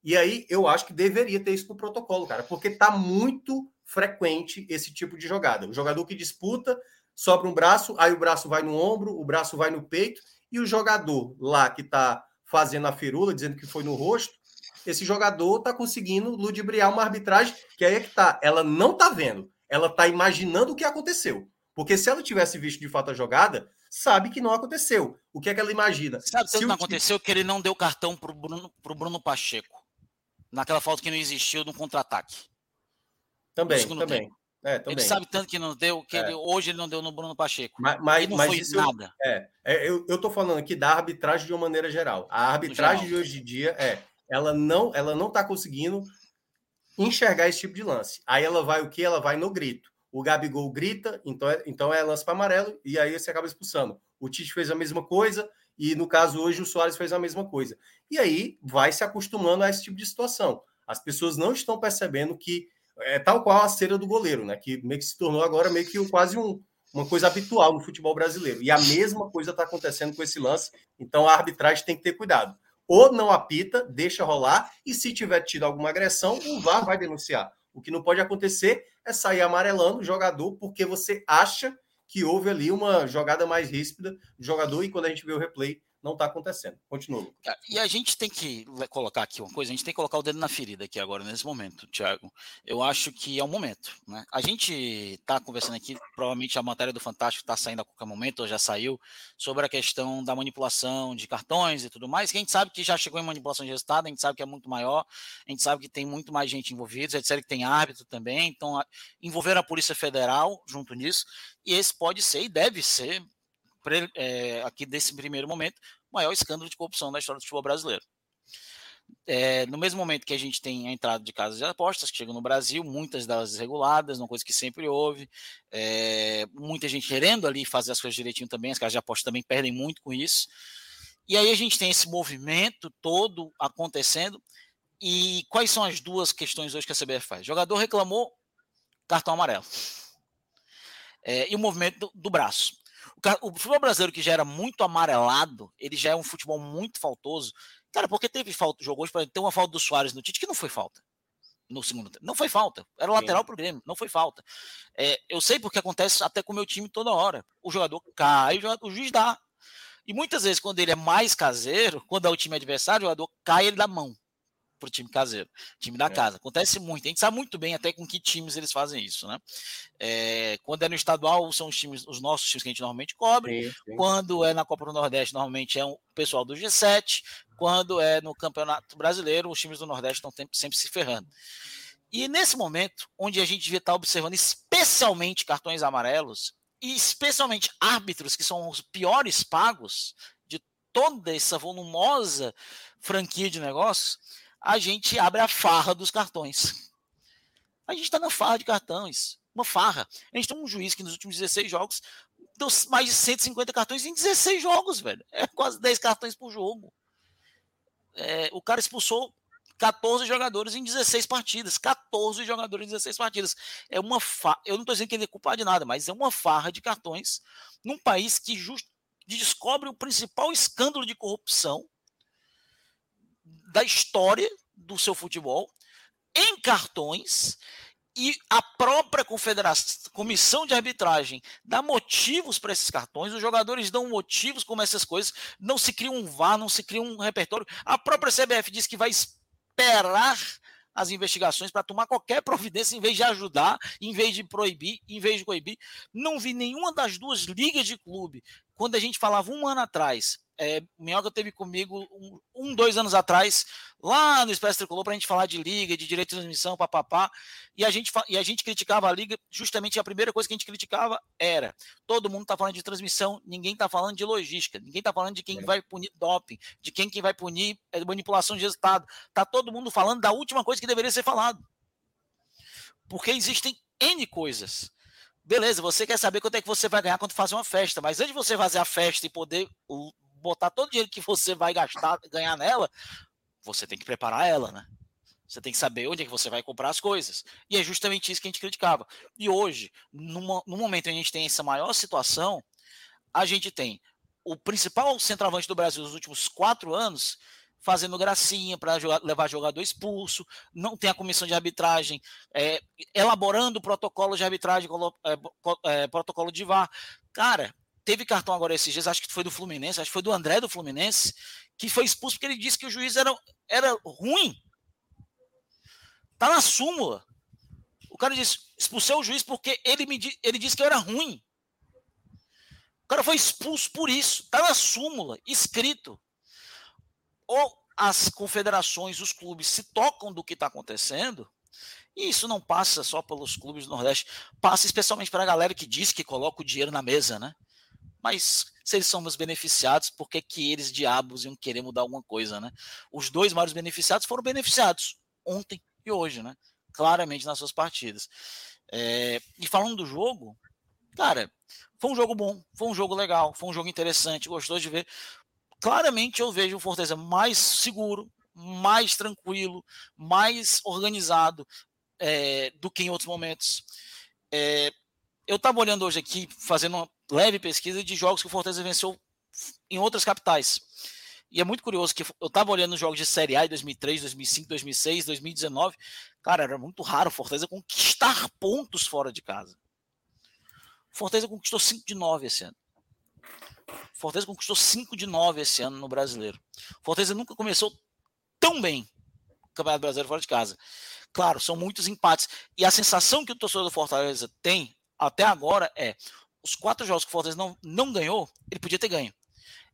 Speaker 2: E aí eu acho que deveria ter isso no protocolo, cara, porque tá muito frequente esse tipo de jogada. O jogador que disputa, sobra um braço, aí o braço vai no ombro, o braço vai no peito, e o jogador lá que tá fazendo a firula, dizendo que foi no rosto, esse jogador tá conseguindo ludibriar uma arbitragem que aí é que tá. Ela não tá vendo, ela tá imaginando o que aconteceu. Porque se ela tivesse visto de fato a jogada, sabe que não aconteceu. O que é que ela imagina?
Speaker 3: Sabe o que não aconteceu? Que ele não deu cartão pro Bruno, pro Bruno Pacheco naquela falta que não existiu no contra-ataque.
Speaker 2: Também, também.
Speaker 3: É, também. Ele sabe tanto que não deu, que é. ele, hoje ele não deu no Bruno Pacheco.
Speaker 2: Mas, mas,
Speaker 3: não
Speaker 2: mas
Speaker 3: foi
Speaker 2: isso
Speaker 3: nada.
Speaker 2: Eu, é, é, eu, eu tô falando aqui da arbitragem de uma maneira geral. A arbitragem de hoje em dia é, ela não, ela não tá conseguindo enxergar esse tipo de lance. Aí ela vai o que? Ela vai no grito. O Gabigol grita, então é, então é lance para amarelo e aí você acaba expulsando. O Tite fez a mesma coisa, e no caso hoje o Soares fez a mesma coisa. E aí vai se acostumando a esse tipo de situação. As pessoas não estão percebendo que é tal qual a cera do goleiro, né? Que meio que se tornou agora meio que quase um, uma coisa habitual no futebol brasileiro. E a mesma coisa está acontecendo com esse lance. Então a arbitragem tem que ter cuidado. Ou não apita, deixa rolar, e se tiver tido alguma agressão, o VAR vai denunciar. O que não pode acontecer é sair amarelando o jogador porque você acha que houve ali uma jogada mais ríspida do jogador e quando a gente vê o replay, não está acontecendo. Continua.
Speaker 3: E a gente tem que colocar aqui uma coisa, a gente tem que colocar o dedo na ferida aqui agora, nesse momento, Thiago. Eu acho que é o momento. Né? A gente está conversando aqui, provavelmente a matéria do Fantástico está saindo a qualquer momento, ou já saiu, sobre a questão da manipulação de cartões e tudo mais, que a gente sabe que já chegou em manipulação de resultado, a gente sabe que é muito maior, a gente sabe que tem muito mais gente envolvida, gente sabe que tem árbitro também, então envolver a Polícia Federal junto nisso, e esse pode ser e deve ser é, aqui desse primeiro momento, maior escândalo de corrupção da história do futebol brasileiro. É, no mesmo momento que a gente tem a entrada de casas de apostas que chegam no Brasil, muitas delas desreguladas, uma coisa que sempre houve, é, muita gente querendo ali fazer as coisas direitinho também, as casas de apostas também perdem muito com isso. E aí a gente tem esse movimento todo acontecendo. E quais são as duas questões hoje que a CBF faz? O jogador reclamou cartão amarelo. É, e o movimento do, do braço o futebol brasileiro que já era muito amarelado, ele já é um futebol muito faltoso. Cara, porque teve falta, jogou hoje, tem uma falta do Soares no Tite que não foi falta. No segundo tempo. Não foi falta. Era lateral pro Grêmio, não foi falta. É, eu sei porque acontece até com o meu time toda hora. O jogador cai, o, jogador, o juiz dá. E muitas vezes, quando ele é mais caseiro, quando é o time adversário, o jogador cai ele dá mão para o time caseiro, time da é. casa. Acontece muito. A gente sabe muito bem até com que times eles fazem isso, né? É, quando é no estadual, são os times, os nossos times que a gente normalmente cobre. Sim, sim. Quando é na Copa do Nordeste, normalmente é o pessoal do G7. Quando é no Campeonato Brasileiro, os times do Nordeste estão sempre se ferrando. E nesse momento, onde a gente devia estar observando especialmente cartões amarelos, e especialmente árbitros, que são os piores pagos de toda essa volumosa franquia de negócios, a gente abre a farra dos cartões. A gente está na farra de cartões. Uma farra. A gente tem um juiz que nos últimos 16 jogos deu mais de 150 cartões em 16 jogos, velho. É quase 10 cartões por jogo. É, o cara expulsou 14 jogadores em 16 partidas. 14 jogadores em 16 partidas. É uma farra. Eu não estou dizendo que ele é culpado de nada, mas é uma farra de cartões num país que just... descobre o principal escândalo de corrupção da história do seu futebol em cartões e a própria confederação, comissão de arbitragem dá motivos para esses cartões, os jogadores dão motivos como essas coisas, não se cria um VAR, não se cria um repertório. A própria CBF diz que vai esperar as investigações para tomar qualquer <laughs> providência em vez de ajudar, em vez de proibir, em vez de coibir. Não vi nenhuma das duas ligas de clube. Quando a gente falava um ano atrás, é, o Minhoca teve comigo um, um, dois anos atrás, lá no Expresso Tricolor, para a gente falar de liga, de direito de transmissão, papapá. E a, gente, e a gente criticava a liga, justamente a primeira coisa que a gente criticava era: todo mundo está falando de transmissão, ninguém está falando de logística, ninguém está falando de quem é. vai punir doping, de quem que vai punir é, manipulação de resultado. Está todo mundo falando da última coisa que deveria ser falado. Porque existem N coisas. Beleza, você quer saber quanto é que você vai ganhar quando fazer uma festa, mas antes de você fazer a festa e poder botar todo o dinheiro que você vai gastar, ganhar nela, você tem que preparar ela, né? Você tem que saber onde é que você vai comprar as coisas. E é justamente isso que a gente criticava. E hoje, no momento em que a gente tem essa maior situação, a gente tem o principal centroavante do Brasil nos últimos quatro anos fazendo gracinha para levar jogador expulso, não tem a comissão de arbitragem é, elaborando protocolo de arbitragem, é, é, protocolo de VAR. Cara, teve cartão agora esses dias, acho que foi do Fluminense, acho que foi do André do Fluminense, que foi expulso porque ele disse que o juiz era, era ruim. Tá na súmula. O cara disse, expulsei o juiz porque ele, me, ele disse que eu era ruim. O cara foi expulso por isso. Tá na súmula, escrito. Ou as confederações, os clubes se tocam do que está acontecendo, e isso não passa só pelos clubes do Nordeste, passa especialmente para a galera que diz que coloca o dinheiro na mesa, né? Mas se eles são os beneficiados, por que, que eles, diabos, iam querer mudar alguma coisa, né? Os dois maiores beneficiados foram beneficiados ontem e hoje, né? Claramente nas suas partidas. É, e falando do jogo, cara, foi um jogo bom, foi um jogo legal, foi um jogo interessante, gostoso de ver. Claramente eu vejo o Fortaleza mais seguro, mais tranquilo, mais organizado é, do que em outros momentos. É, eu estava olhando hoje aqui, fazendo uma leve pesquisa de jogos que o Fortaleza venceu em outras capitais. E é muito curioso que eu estava olhando os jogos de Série A de 2003, 2005, 2006, 2019. Cara, era muito raro o Fortaleza conquistar pontos fora de casa. O Fortaleza conquistou 5 de 9 esse ano. O Fortaleza conquistou 5 de 9 esse ano no Brasileiro. O Fortaleza nunca começou tão bem o Campeonato Brasileiro fora de casa. Claro, são muitos empates. E a sensação que o torcedor do Fortaleza tem até agora é os quatro jogos que o Fortaleza não, não ganhou, ele podia ter ganho.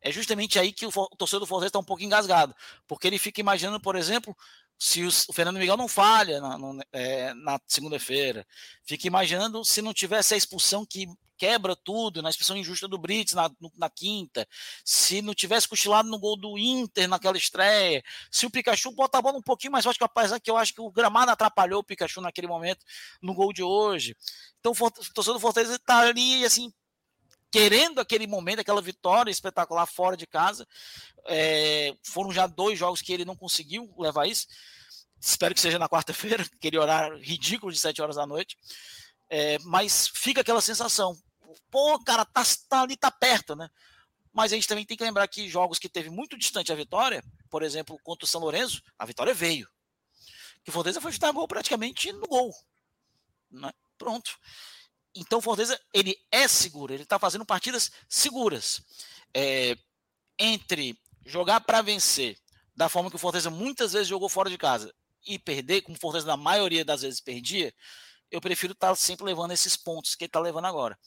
Speaker 3: É justamente aí que o, o torcedor do Fortaleza está um pouco engasgado, porque ele fica imaginando, por exemplo, se o Fernando Miguel não falha na, no, é, na segunda-feira, fica imaginando se não tivesse a expulsão que quebra tudo, na expulsão injusta do Brits na, na quinta, se não tivesse cochilado no gol do Inter naquela estreia, se o Pikachu bota a bola um pouquinho mais forte, apesar que eu acho que o gramado atrapalhou o Pikachu naquele momento no gol de hoje. Então o torcedor do Fortaleza está ali, assim, querendo aquele momento, aquela vitória espetacular fora de casa. É, foram já dois jogos que ele não conseguiu levar isso. Espero que seja na quarta-feira, <laughs> aquele horário ridículo de 7 horas da noite. É, mas fica aquela sensação pô, cara, tá, tá ali, tá perto, né? Mas a gente também tem que lembrar que jogos que teve muito distante a vitória, por exemplo, contra o São Lourenço, a vitória veio. Que o Fortaleza foi chutar gol praticamente no gol. Né? Pronto. Então Fortaleza, ele é seguro, ele tá fazendo partidas seguras. É, entre jogar para vencer, da forma que o Fortaleza muitas vezes jogou fora de casa, e perder, como o Fortaleza na maioria das vezes perdia, eu prefiro estar tá sempre levando esses pontos que ele está levando agora.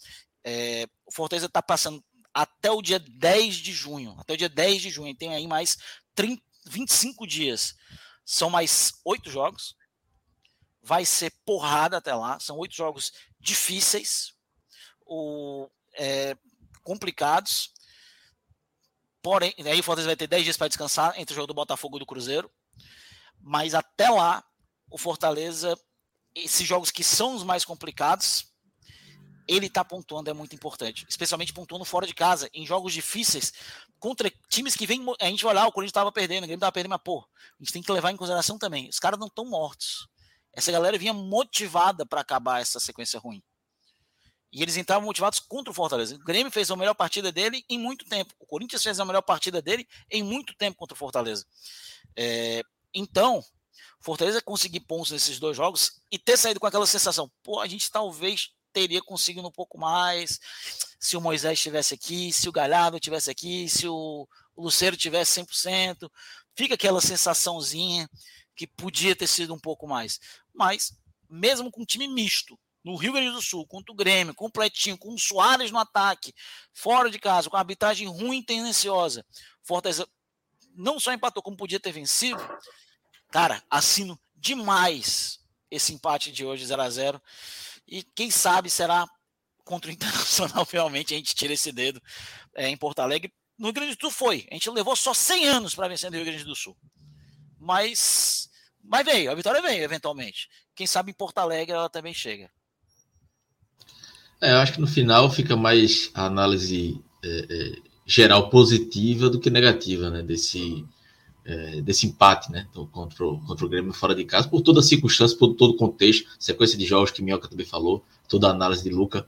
Speaker 3: É, o Fortaleza está passando até o dia 10 de junho. Até o dia 10 de junho. Tem aí mais 30, 25 dias. São mais oito jogos. Vai ser porrada até lá. São oito jogos difíceis, o, é, complicados. Porém, aí o Fortaleza vai ter 10 dias para descansar entre o jogo do Botafogo e do Cruzeiro. Mas até lá, o Fortaleza, esses jogos que são os mais complicados, ele tá pontuando é muito importante, especialmente pontuando fora de casa, em jogos difíceis, contra times que vem. A gente vai olhar, o Corinthians tava perdendo, o Grêmio tava perdendo, mas pô, a gente tem que levar em consideração também. Os caras não estão mortos. Essa galera vinha motivada para acabar essa sequência ruim. E eles entravam motivados contra o Fortaleza. O Grêmio fez a melhor partida dele em muito tempo. O Corinthians fez a melhor partida dele em muito tempo contra o Fortaleza. É, então, Fortaleza conseguir pontos nesses dois jogos e ter saído com aquela sensação, pô, a gente talvez teria conseguido um pouco mais se o Moisés estivesse aqui, se o Galhardo estivesse aqui, se o, Luceiro tivesse 100%, fica aquela sensaçãozinha que podia ter sido um pouco mais. Mas, mesmo com um time misto, no Rio Grande do Sul, contra o Grêmio, completinho, com o Soares no ataque, fora de casa, com a arbitragem ruim e tendenciosa, Fortaleza não só empatou, como podia ter vencido. Cara, assino demais esse empate de hoje 0 a 0 E quem sabe será contra o <laughs> Internacional, realmente a gente tira esse dedo é, em Porto Alegre. No Rio Grande do Sul foi. A gente levou só 100 anos para vencer no Rio Grande do Sul. Mas, mas veio, a vitória veio eventualmente. Quem sabe em Porto Alegre ela também chega.
Speaker 1: É, eu acho que no final fica mais a análise é, é, geral positiva do que negativa, né? Desse, é, desse empate, né? Então, contra, o, contra o Grêmio fora de casa, por toda a circunstância, por todo o contexto, sequência de jogos que Minhoca também falou, toda a análise de Luca.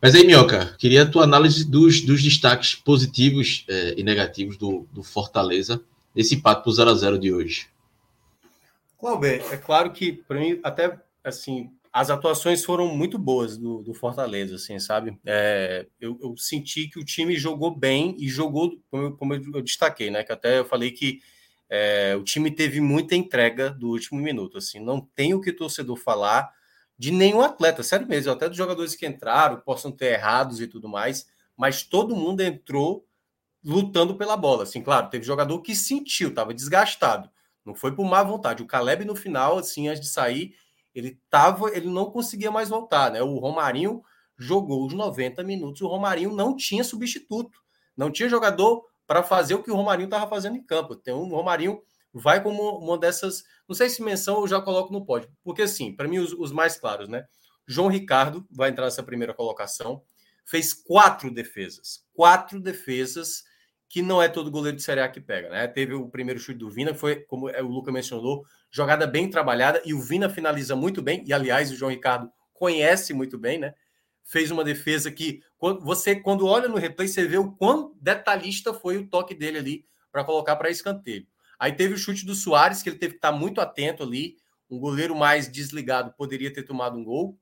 Speaker 1: Mas aí, Minhoca, queria a tua análise dos, dos destaques positivos é, e negativos do, do Fortaleza nesse empate por 0 a 0 de hoje.
Speaker 2: Cláudio, é claro que, para mim, até assim, as atuações foram muito boas do, do Fortaleza, assim, sabe? É, eu, eu, senti que o time jogou bem e jogou, como eu, como eu destaquei, né? Que até eu falei que é, o time teve muita entrega do último minuto, assim, não tem o que torcedor falar de nenhum atleta, sério mesmo, até dos jogadores que entraram, possam ter errados e tudo mais, mas todo mundo entrou lutando pela bola, assim, claro, teve jogador que sentiu, estava desgastado, não foi por má vontade, o Caleb no final, assim, antes de sair, ele tava, ele não conseguia mais voltar, né? O Romarinho jogou os 90 minutos, o Romarinho não tinha substituto, não tinha jogador para fazer o que o Romarinho estava fazendo em campo. Tem um Romarinho vai como uma dessas, não sei se menção eu já coloco no pódio, porque assim, para mim os, os, mais claros, né? João Ricardo vai entrar nessa primeira colocação, fez quatro defesas, quatro defesas que não é todo goleiro de Série A que pega, né? Teve o primeiro chute do Vina, foi, como é, o Luca mencionou, jogada bem trabalhada, e o Vina finaliza muito bem, e aliás, o João Ricardo conhece muito bem, né? Fez uma defesa que, quando você, quando olha no replay, você vê o quão detalhista foi o toque dele ali para colocar para escanteio. Aí teve o chute do Soares, que ele teve que estar muito atento ali, um goleiro mais desligado poderia ter tomado um gol.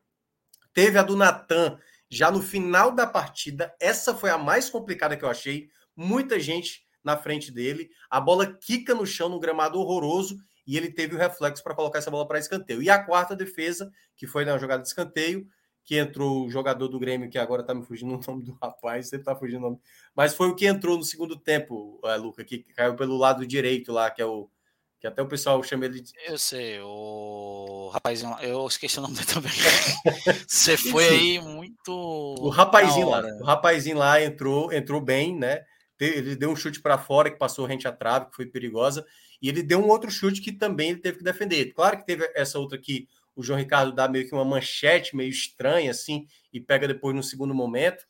Speaker 2: Teve a do Natan já no final da partida, essa foi a mais complicada que eu achei, muita gente na frente dele, a bola quica no chão num gramado horroroso e ele teve o reflexo para colocar essa bola para escanteio. E a quarta defesa, que foi na jogada de escanteio, que entrou o jogador do Grêmio, que agora está me fugindo <laughs> o nome do rapaz, sempre está fugindo o nome, mas foi o que entrou no segundo tempo, é, Luca, que caiu pelo lado direito lá, que é o que até o pessoal chama ele de.
Speaker 3: Eu sei, o rapazinho lá, eu esqueci o nome dele também. <laughs> Você foi aí muito.
Speaker 2: O rapazinho lá, o rapazinho lá entrou, entrou bem, né? Ele deu um chute para fora que passou rente à trave, que foi perigosa, e ele deu um outro chute que também ele teve que defender. Claro que teve essa outra que o João Ricardo dá meio que uma manchete meio estranha assim e pega depois no segundo momento,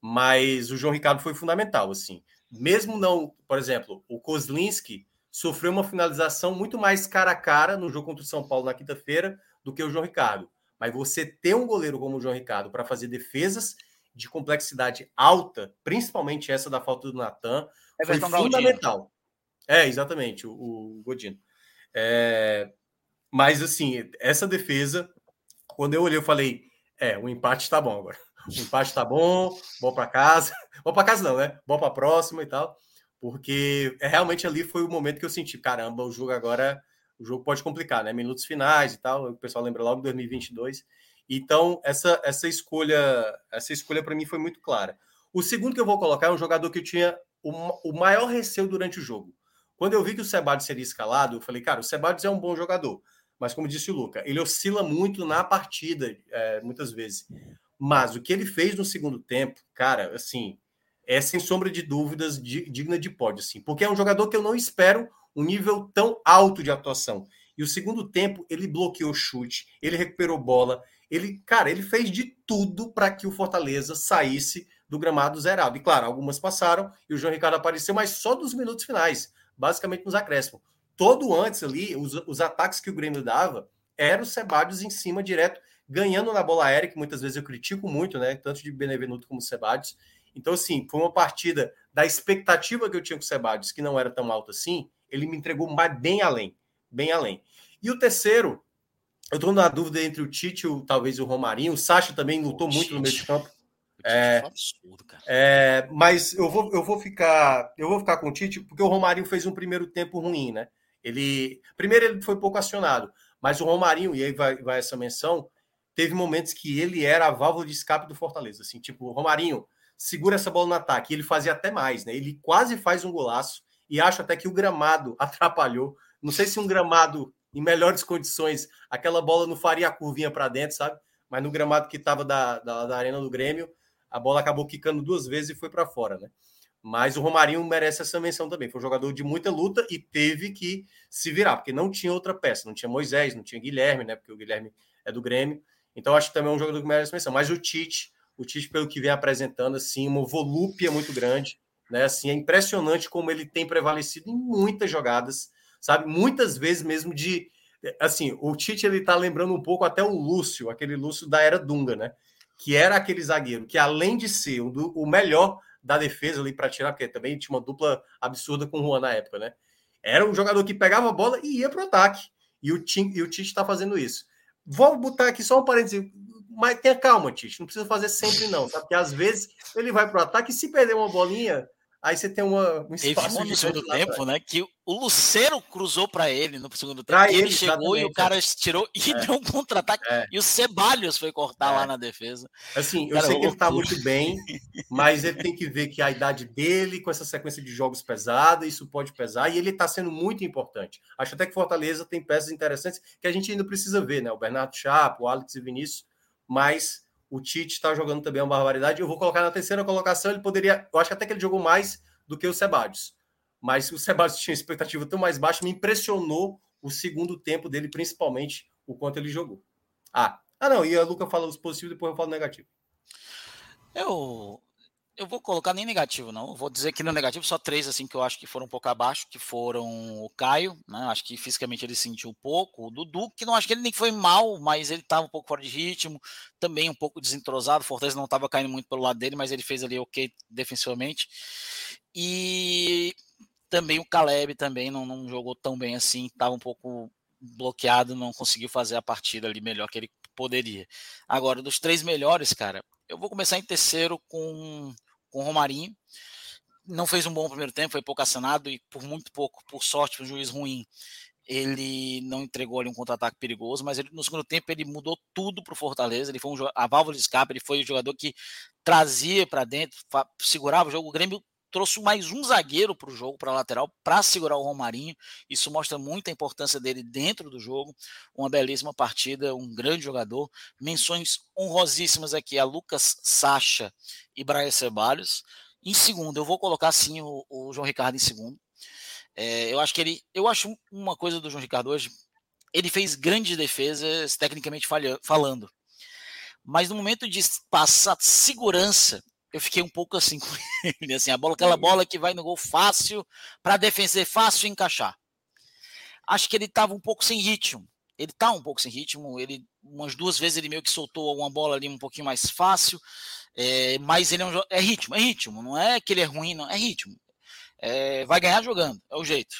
Speaker 2: mas o João Ricardo foi fundamental assim. Mesmo não, por exemplo, o Kozlinski sofreu uma finalização muito mais cara a cara no jogo contra o São Paulo na quinta-feira do que o João Ricardo. Mas você ter um goleiro como o João Ricardo para fazer defesas de complexidade alta, principalmente essa da falta do Natan, é foi fundamental. É, exatamente, o, o Godino. É, mas, assim, essa defesa, quando eu olhei, eu falei: é, o empate está bom agora. O empate está bom, bom para casa. <laughs> Bom para casa não, né? Bom para próxima e tal. Porque é, realmente ali foi o momento que eu senti: caramba, o jogo agora, o jogo pode complicar, né? Minutos finais e tal. O pessoal lembra logo 2022. Então, essa, essa escolha, essa escolha para mim foi muito clara. O segundo que eu vou colocar é um jogador que eu tinha o, o maior receio durante o jogo. Quando eu vi que o Sebadios seria escalado, eu falei, cara, o Sebadios é um bom jogador. Mas, como disse o Luca, ele oscila muito na partida, é, muitas vezes. Mas o que ele fez no segundo tempo, cara, assim, é sem sombra de dúvidas digna de pódio, assim, porque é um jogador que eu não espero um nível tão alto de atuação. E o segundo tempo, ele bloqueou chute, ele recuperou bola, ele, cara, ele fez de tudo para que o Fortaleza saísse do gramado zerado. E claro, algumas passaram e o João Ricardo apareceu, mas só dos minutos finais, basicamente nos acréscimos. Todo antes ali, os, os ataques que o Grêmio dava eram o em cima direto, ganhando na bola aérea, que muitas vezes eu critico muito, né? Tanto de Benevenuto como o Então, assim, foi uma partida da expectativa que eu tinha com o Sebadios, que não era tão alta assim. ele me entregou bem além, bem além. E o terceiro, eu estou na dúvida entre o Tite e talvez o Romarinho. O Sacha também lutou o muito Tite. no meio de campo. É, absurdo, é, mas eu vou, eu vou ficar, eu vou ficar com o Tite porque o Romarinho fez um primeiro tempo ruim, né? Ele primeiro ele foi pouco acionado, mas o Romarinho e aí vai, vai essa menção teve momentos que ele era a válvula de escape do Fortaleza, assim, tipo o Romarinho segura essa bola no ataque, ele fazia até mais, né? Ele quase faz um golaço e acho até que o gramado <laughs> atrapalhou. Não sei se um gramado em melhores condições, aquela bola não faria a curvinha para dentro, sabe? Mas no gramado que estava da, da, da, Arena do Grêmio, a bola acabou quicando duas vezes e foi para fora, né? Mas o Romarinho merece essa menção também. Foi um jogador de muita luta e teve que se virar, porque não tinha outra peça. Não tinha Moisés, não tinha Guilherme, né? Porque o Guilherme é do Grêmio. Então acho que também é um jogador que merece menção. Mas o Tite, o Tite, pelo que vem apresentando, assim, uma volúpia muito grande. Né? Assim, é impressionante como ele tem prevalecido em muitas jogadas sabe? Muitas vezes mesmo de assim, o Tite ele tá lembrando um pouco até o Lúcio, aquele Lúcio da era Dunga, né? Que era aquele zagueiro que além de ser o, o melhor da defesa ali para tirar, porque também tinha uma dupla absurda com o Juan na época, né? Era um jogador que pegava a bola e ia para o ataque. E o, Tite, e o Tite está fazendo isso. Vou botar aqui só um parênteses, mas tenha calma, Tite. Não precisa fazer sempre, não, sabe? Porque às vezes ele vai para o ataque e se perder uma bolinha, Aí você tem uma, um
Speaker 3: espaço Teve no segundo tempo, né? Que o Lucero cruzou para ele no segundo tempo. Ele, ele, chegou e o cara tirou e é. deu um contra-ataque. É. E o Ceballos foi cortar é. lá na defesa.
Speaker 2: Assim, eu cara, sei que ele tá muito bem, mas ele tem que ver que a idade dele, com essa sequência de jogos pesada, isso pode pesar. E ele tá sendo muito importante. Acho até que Fortaleza tem peças interessantes que a gente ainda precisa ver, né? O Bernardo Chapo, o Alex e Vinícius, mas o Tite está jogando também uma barbaridade. Eu vou colocar na terceira colocação. Ele poderia. Eu acho até que ele jogou mais do que o Sebadios. Mas o Sebadios tinha expectativa tão mais baixa, me impressionou o segundo tempo dele, principalmente o quanto ele jogou. Ah, ah não, e a Luca fala os positivos, depois eu falo negativo.
Speaker 3: Eu eu vou colocar nem negativo, não. Vou dizer que no negativo só três assim que eu acho que foram um pouco abaixo, que foram o Caio, né? Acho que fisicamente ele sentiu um pouco. O Dudu, que não acho que ele nem foi mal, mas ele estava um pouco fora de ritmo, também um pouco desentrosado. O Fortaleza não estava caindo muito pelo lado dele, mas ele fez ali ok defensivamente. E também o Caleb também não, não jogou tão bem assim, estava um pouco bloqueado, não conseguiu fazer a partida ali melhor que ele poderia. Agora, dos três melhores, cara, eu vou começar em terceiro com com o Romarinho. Não fez um bom primeiro tempo, foi pouco acionado e por muito pouco, por sorte, um juiz ruim, ele não entregou ali um contra-ataque perigoso, mas ele, no segundo tempo ele mudou tudo para o Fortaleza. Ele foi um, a válvula de escape, ele foi o jogador que trazia para dentro, segurava o jogo. O Grêmio trouxe mais um zagueiro para o jogo, para a lateral, para segurar o Romarinho. Isso mostra muita importância dele dentro do jogo. Uma belíssima partida, um grande jogador. Menções honrosíssimas aqui a Lucas Sacha e Brian Ceballos. Em segundo, eu vou colocar sim o, o João Ricardo em segundo. É, eu acho que ele. Eu acho uma coisa do João Ricardo hoje. Ele fez grandes defesas, tecnicamente falando. Mas no momento de passar segurança, eu fiquei um pouco assim com <laughs> ele, assim, a bola, aquela bola que vai no gol fácil, para defender fácil e encaixar. Acho que ele estava um pouco sem ritmo. Ele está um pouco sem ritmo. Ele umas duas vezes ele meio que soltou uma bola ali um pouquinho mais fácil, é, mas ele é, um, é ritmo, é ritmo. Não é que ele é ruim, não é ritmo. É, vai ganhar jogando, é o jeito.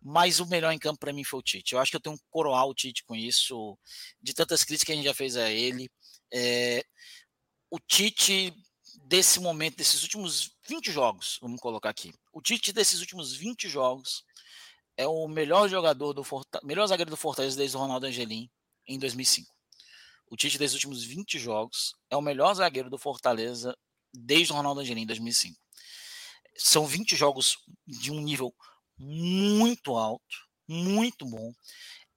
Speaker 3: Mas o melhor em campo para mim foi o Tite. Eu acho que eu tenho um coroar o Tite com isso, de tantas críticas que a gente já fez a ele. É, o Tite desse momento, desses últimos 20 jogos, vamos colocar aqui. O Tite desses últimos 20 jogos é o melhor jogador do melhor zagueiro do Fortaleza desde o Ronaldo Angelim em 2005. O Tite desses últimos 20 jogos é o melhor zagueiro do Fortaleza desde o Ronaldo Angelim em 2005. São 20 jogos de um nível muito alto, muito bom.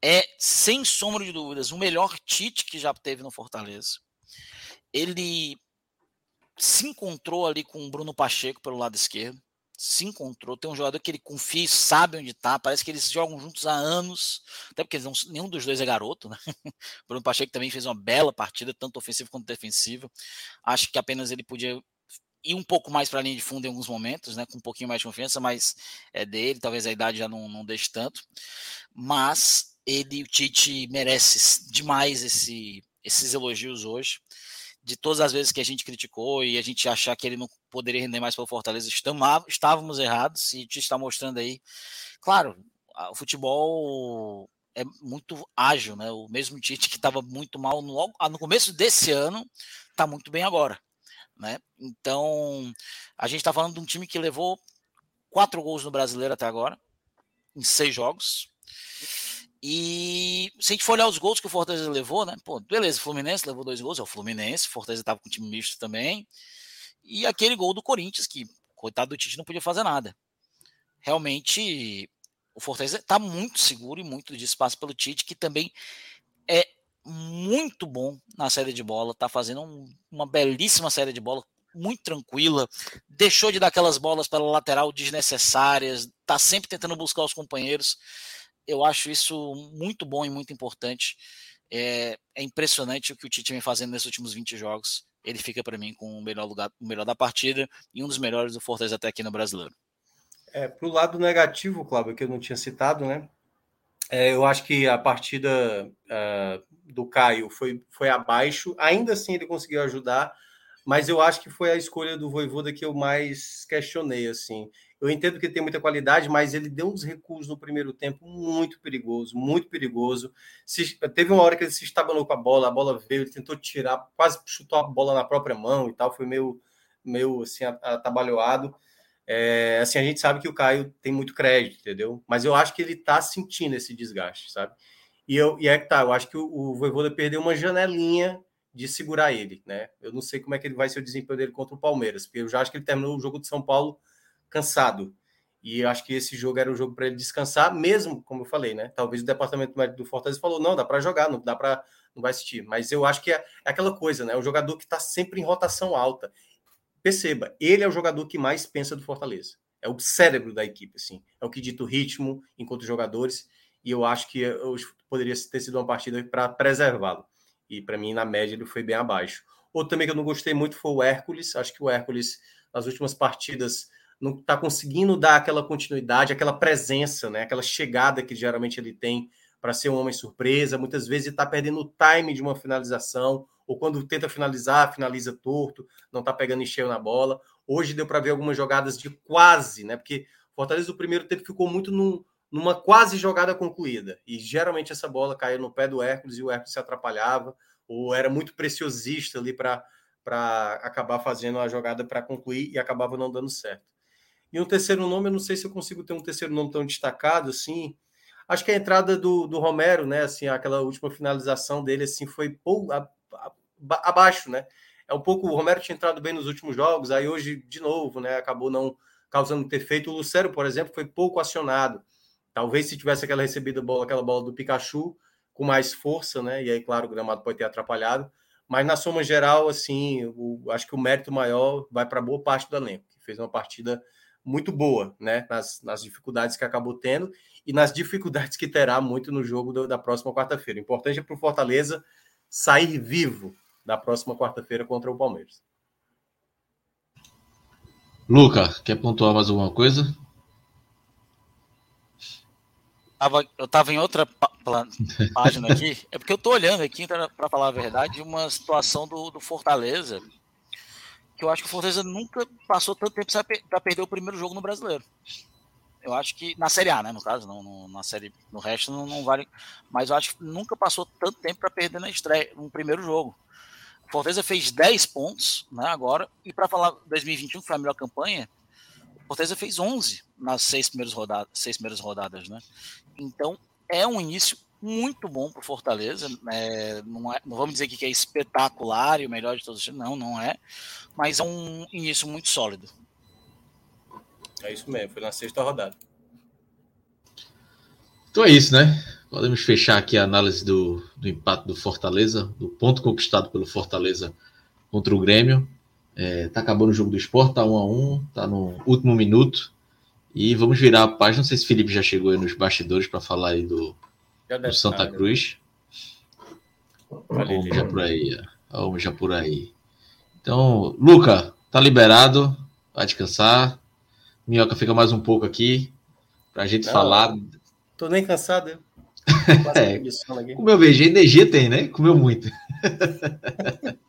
Speaker 3: É, sem sombra de dúvidas, o melhor Tite que já teve no Fortaleza. Ele se encontrou ali com o Bruno Pacheco pelo lado esquerdo. Se encontrou. Tem um jogador que ele confia e sabe onde está. Parece que eles jogam juntos há anos. Até porque não, nenhum dos dois é garoto, né? <laughs> Bruno Pacheco também fez uma bela partida, tanto ofensiva quanto defensiva. Acho que apenas ele podia ir um pouco mais para a linha de fundo em alguns momentos, né? Com um pouquinho mais de confiança, mas é dele. Talvez a idade já não, não deixe tanto. Mas ele, o Tite, merece demais esse, esses elogios hoje de todas as vezes que a gente criticou e a gente achar que ele não poderia render mais pelo Fortaleza. Estávamos errados e te está mostrando aí. Claro, o futebol é muito ágil, né? O mesmo Tite que estava muito mal no, ah, no começo desse ano está muito bem agora, né? Então a gente está falando de um time que levou quatro gols no Brasileiro até agora, em seis jogos. E se a gente for olhar os gols que o Fortaleza levou, né? Pô, beleza, o Fluminense levou dois gols, é o Fluminense, o Fortaleza estava com time misto também. E aquele gol do Corinthians, que, coitado do Tite, não podia fazer nada. Realmente, o Fortaleza está muito seguro e muito de espaço pelo Tite, que também é muito bom na série de bola, está fazendo um, uma belíssima série de bola, muito tranquila, deixou de dar aquelas bolas pela lateral desnecessárias, está sempre tentando buscar os companheiros. Eu acho isso muito bom e muito importante. É, é impressionante o que o Tite vem fazendo nesses últimos 20 jogos. Ele fica para mim com o melhor lugar, o melhor da partida e um dos melhores do Fortaleza até aqui no Brasileiro.
Speaker 2: É, para o lado negativo, Cláudio, que eu não tinha citado, né? É, eu acho que a partida uh, do Caio foi, foi abaixo. Ainda assim, ele conseguiu ajudar, mas eu acho que foi a escolha do Voivoda que eu mais questionei. assim. Eu entendo que ele tem muita qualidade, mas ele deu uns recuos no primeiro tempo muito perigoso, muito perigoso. Se, teve uma hora que ele se estabanou com a bola, a bola veio, ele tentou tirar, quase chutou a bola na própria mão e tal, foi meio, meio assim, atabalhoado. É, assim, a gente sabe que o Caio tem muito crédito, entendeu? Mas eu acho que ele tá sentindo esse desgaste, sabe? E, eu, e é que tá, eu acho que o, o Voivoda perdeu uma janelinha de segurar ele, né? Eu não sei como é que ele vai ser o desempenho dele contra o Palmeiras, porque eu já acho que ele terminou o jogo de São Paulo cansado. E acho que esse jogo era um jogo para ele descansar, mesmo, como eu falei, né? Talvez o departamento médico do Fortaleza falou: não, dá para jogar, não dá para. não vai assistir. Mas eu acho que é, é aquela coisa, né? O jogador que está sempre em rotação alta. Perceba, ele é o jogador que mais pensa do Fortaleza. É o cérebro da equipe, assim. É o que dita o ritmo enquanto jogadores. E eu acho que hoje poderia ter sido uma partida para preservá-lo. E para mim, na média, ele foi bem abaixo. Outro também que eu não gostei muito foi o Hércules. Acho que o Hércules, nas últimas partidas, não está conseguindo dar aquela continuidade, aquela presença, né? aquela chegada que geralmente ele tem para ser um homem surpresa. Muitas vezes ele está perdendo o time de uma finalização ou quando tenta finalizar, finaliza torto, não está pegando em cheio na bola. Hoje deu para ver algumas jogadas de quase, né? Porque Fortaleza do primeiro tempo ficou muito num, numa quase jogada concluída. E geralmente essa bola caía no pé do Hércules e o Hércules se atrapalhava, ou era muito preciosista ali para acabar fazendo a jogada para concluir e acabava não dando certo. E um terceiro nome, eu não sei se eu consigo ter um terceiro nome tão destacado assim. Acho que a entrada do, do Romero, né? Assim, aquela última finalização dele, assim, foi pou, a, abaixo, né? É um pouco. O Romero tinha entrado bem nos últimos jogos, aí hoje, de novo, né? Acabou não causando ter feito. O Lucero, por exemplo, foi pouco acionado. Talvez se tivesse aquela recebida bola, aquela bola do Pikachu com mais força, né? E aí, claro, o gramado pode ter atrapalhado. Mas na soma geral, assim, o, acho que o mérito maior vai para boa parte do elenco, que fez uma partida muito boa, né? Nas, nas dificuldades que acabou tendo e nas dificuldades que terá muito no jogo do, da próxima quarta-feira. O importante é para o Fortaleza sair vivo da próxima quarta-feira contra o Palmeiras.
Speaker 1: Luca, quer pontuar mais alguma coisa?
Speaker 3: eu estava em outra página aqui, <laughs> é porque eu estou olhando aqui, para falar a verdade, uma situação do, do, Fortaleza, que eu acho que o Fortaleza nunca passou tanto tempo para perder o primeiro jogo no brasileiro. Eu acho que na Série A, né? No caso, não, no, na série, no resto não, não, vale. Mas eu acho que nunca passou tanto tempo para perder na estreia, no primeiro jogo. O Fortaleza fez 10 pontos, né? Agora, e para falar 2021, que foi a melhor campanha, o Fortaleza fez 11 nas seis primeiras rodadas, seis primeiras rodadas, né? Então, é um início muito bom para o Fortaleza. É, não, é, não vamos dizer que é espetacular e o melhor de todos os não, não é. Mas é um início muito sólido.
Speaker 2: É isso mesmo, foi na sexta rodada.
Speaker 1: Então é isso, né? Podemos fechar aqui a análise do, do empate do Fortaleza, do ponto conquistado pelo Fortaleza contra o Grêmio. É, tá acabando o jogo do esporte, tá 1 a 1 tá no último minuto. E vamos virar a página. Não sei se o Felipe já chegou aí nos bastidores para falar aí do, do Santa né? Cruz. Vamos já por aí. Vamos já por aí. Então, Luca, tá liberado. Vai descansar. Minhoca fica mais um pouco aqui para a gente Não, falar.
Speaker 2: Tô nem cansado. <laughs>
Speaker 1: é, comeu VG, energia tem, né? Comeu muito. <laughs>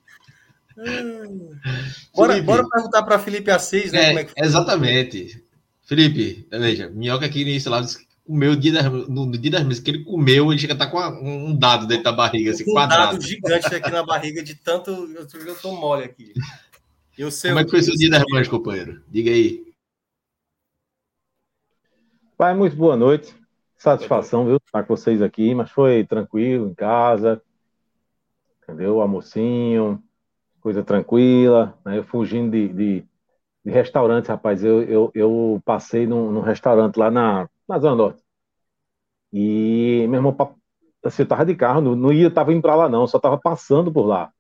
Speaker 2: bora, bora perguntar para Felipe Assis, né?
Speaker 1: É,
Speaker 2: é.
Speaker 1: Exatamente. Felipe, veja, minhoca aqui no início lá comeu dia das, no, no dia das mesas que ele comeu, ele chega a estar tá com um dado dentro da barriga, assim,
Speaker 2: um
Speaker 1: quadrado.
Speaker 2: dado gigante aqui na barriga de tanto. Eu, eu tô mole aqui.
Speaker 1: Eu sei Como é que foi o seu dia das mães, companheiro? Diga aí.
Speaker 4: Pai, muito boa noite. Satisfação, viu, estar com vocês aqui, mas foi tranquilo em casa, entendeu? Almocinho, coisa tranquila, né? fugindo de, de, de restaurante, rapaz. Eu, eu, eu passei num, num, restaurante lá na, na Zona Norte. E meu irmão, assim, eu tava de carro, não, não ia, tava indo pra lá, não, só tava passando por lá.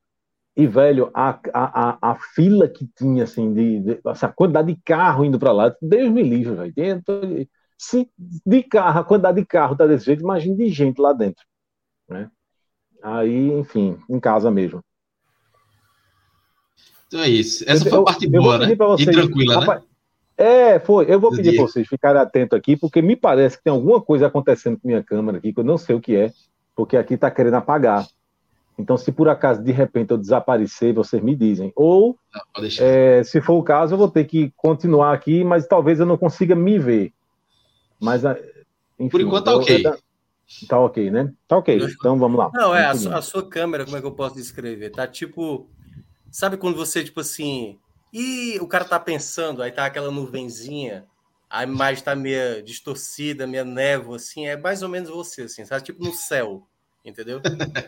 Speaker 4: E, velho, a, a, a, fila que tinha, assim, de, de assim, a quantidade de carro indo para lá, Deus me livre, velho. Se de carro, a quantidade de carro tá desse jeito, imagine de gente lá dentro, né? Aí, enfim, em casa mesmo.
Speaker 1: Então é isso. Essa eu, foi a parte eu, boa, eu né? Vocês, e tranquila, né? rapaz, né?
Speaker 4: É, foi. Eu vou pedir para vocês ficarem atentos aqui, porque me parece que tem alguma coisa acontecendo com minha câmera aqui, que eu não sei o que é, porque aqui está querendo apagar. Então, se por acaso de repente eu desaparecer, vocês me dizem. Ou, é, se for o caso, eu vou ter que continuar aqui, mas talvez eu não consiga me ver. Mas,
Speaker 1: enfim, por enquanto tá ok.
Speaker 4: Eu, tá ok, né? Tá ok. Então vamos lá.
Speaker 2: Não, é, a, a, sua câmera, como é que eu posso descrever? Tá tipo. Sabe quando você, tipo assim. E o cara tá pensando, aí tá aquela nuvenzinha, a imagem tá meio distorcida, meio névoa, assim, é mais ou menos você, assim, sabe? Tipo no céu entendeu?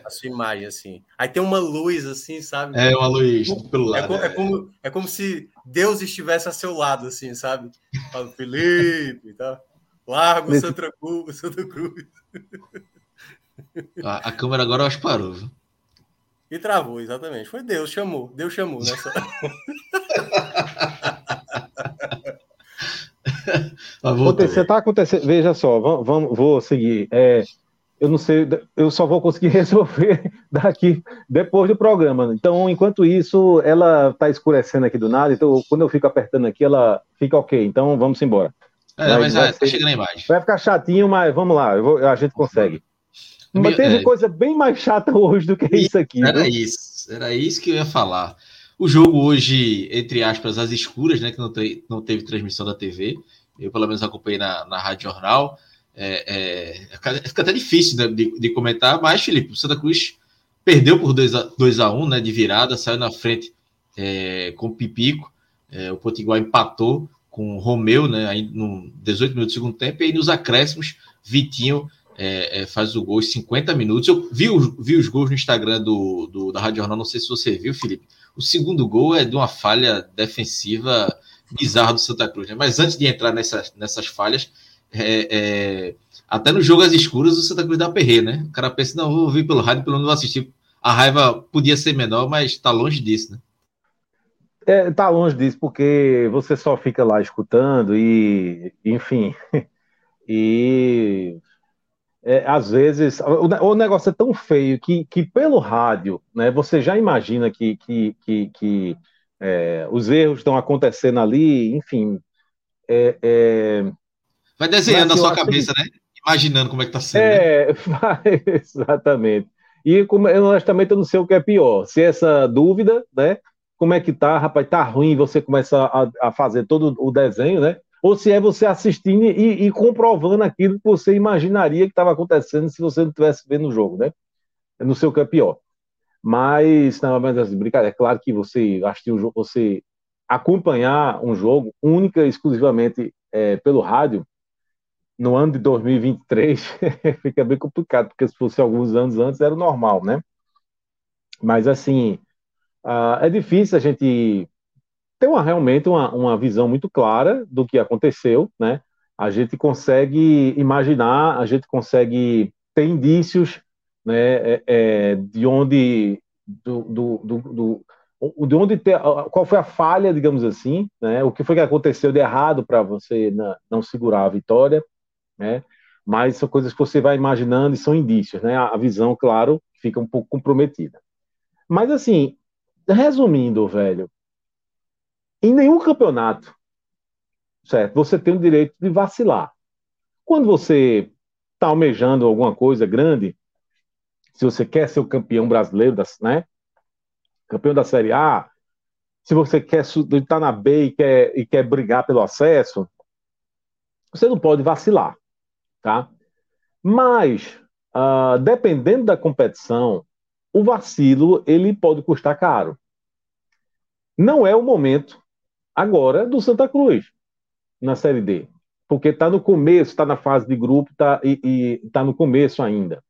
Speaker 2: A sua imagem, assim. Aí tem uma luz, assim, sabe?
Speaker 1: É, uma luz pelo
Speaker 2: lado. É, como, é, como, é como se Deus estivesse a seu lado, assim, sabe? Fala, Felipe, tá? Largo Nesse... Santa Cruz, Santa Cruz.
Speaker 1: A, a câmera agora eu acho que parou, viu?
Speaker 2: E travou, exatamente. Foi Deus, chamou. Deus chamou, né? <laughs>
Speaker 4: Você tá acontecendo. Veja só, vamos, vamos, vou seguir. É, eu não sei, eu só vou conseguir <laughs> resolver daqui depois do programa. Então, enquanto isso, ela está escurecendo aqui do nada, então quando eu fico apertando aqui, ela fica ok. Então, vamos embora.
Speaker 1: É, mas, mas tá chegando a imagem.
Speaker 4: Vai ficar chatinho, mas vamos lá, vou, a gente consegue. Mas teve é, coisa bem mais chata <laughs> hoje do que isso aqui.
Speaker 1: Era viu? isso, era isso que eu ia falar. O jogo hoje, entre aspas, as escuras, né, que não, te, não teve transmissão da TV. Eu, pelo menos, acompanhei na, na Rádio Jornal. É, é, fica até difícil né, de, de, comentar, mas, Felipe, o Santa Cruz perdeu por 2 a, 2 a 1 né, de virada, saiu na frente é, com o Pipico, é, o Potiguar empatou com o Romeu, né, aí no 18 minutos do segundo tempo, e aí nos acréscimos, Vitinho é, é, faz o gol em 50 minutos. Eu vi, vi os gols no Instagram do, do, da Rádio Jornal, não sei se você viu, Felipe. O segundo gol é de uma falha defensiva bizarra do Santa Cruz, né? Mas antes de entrar nessas, nessas falhas, é, é, até no jogo às escuras, o Santa Cruz dá perrer, né? O cara pensa, não, vou ouvir pelo rádio, pelo menos vou assistir. A raiva podia ser menor, mas está longe disso, né?
Speaker 4: É, tá longe disso, porque você só fica lá escutando e, enfim, <laughs> e é, às vezes o, o, negócio é tão feio que, que pelo rádio, né, você já imagina que, que, que, que é, os erros estão acontecendo ali, enfim, é, é
Speaker 1: Vai desenhando na sua cabeça, que... né? Imaginando como é que tá sendo.
Speaker 4: É, né? <laughs> exatamente. E como, honestamente eu não sei o que é pior. Se essa dúvida, né? Como é que tá, rapaz, tá ruim, você começa a, a fazer todo o desenho, né? Ou se é você assistindo e, e comprovando aquilo que você imaginaria que estava acontecendo se você não estivesse vendo o jogo, né? Eu não sei o que é pior. Mas, não, mas assim, brincadeira, é claro que você assistir um jogo, você acompanhar um jogo única e exclusivamente é, pelo rádio, no ano de 2023 <laughs> fica bem complicado, porque se fosse alguns anos antes era normal, né? Mas assim, uh, é difícil a gente ter uma, realmente uma, uma visão muito clara do que aconteceu, né? A gente consegue imaginar, a gente consegue ter indícios né, é, é, de onde do, do, do, do de onde ter, qual foi a falha, digamos assim, né? O que foi que aconteceu de errado para você não segurar a vitória? né? Mas são coisas que você vai imaginando e são indícios, né? A visão, claro, fica um pouco comprometida. Mas assim, resumindo, velho, em nenhum campeonato, certo? Você tem o direito de vacilar. Quando você está almejando alguma coisa grande, se você quer ser o campeão brasileiro, né? campeão da Série A, se você quer estar na B e quer, e quer brigar pelo acesso, você não pode vacilar, tá? Mas, uh, dependendo da competição, o vacilo ele pode custar caro. Não é o momento agora do Santa Cruz na Série D, porque está no começo, está na fase de grupo tá, e está no começo ainda.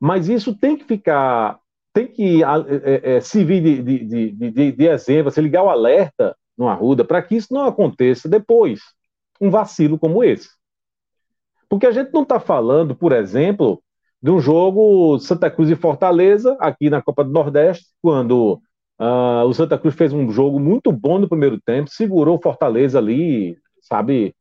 Speaker 4: Mas isso tem que ficar, tem que é, é, servir de, de, de, de, de exemplo, se ligar o alerta no Arruda para que isso não aconteça depois, um vacilo como esse. Porque a gente não está falando, por exemplo, de um jogo Santa Cruz e Fortaleza, aqui na Copa do Nordeste, quando uh, o Santa Cruz fez um jogo muito bom no primeiro tempo, segurou o Fortaleza ali, sabe?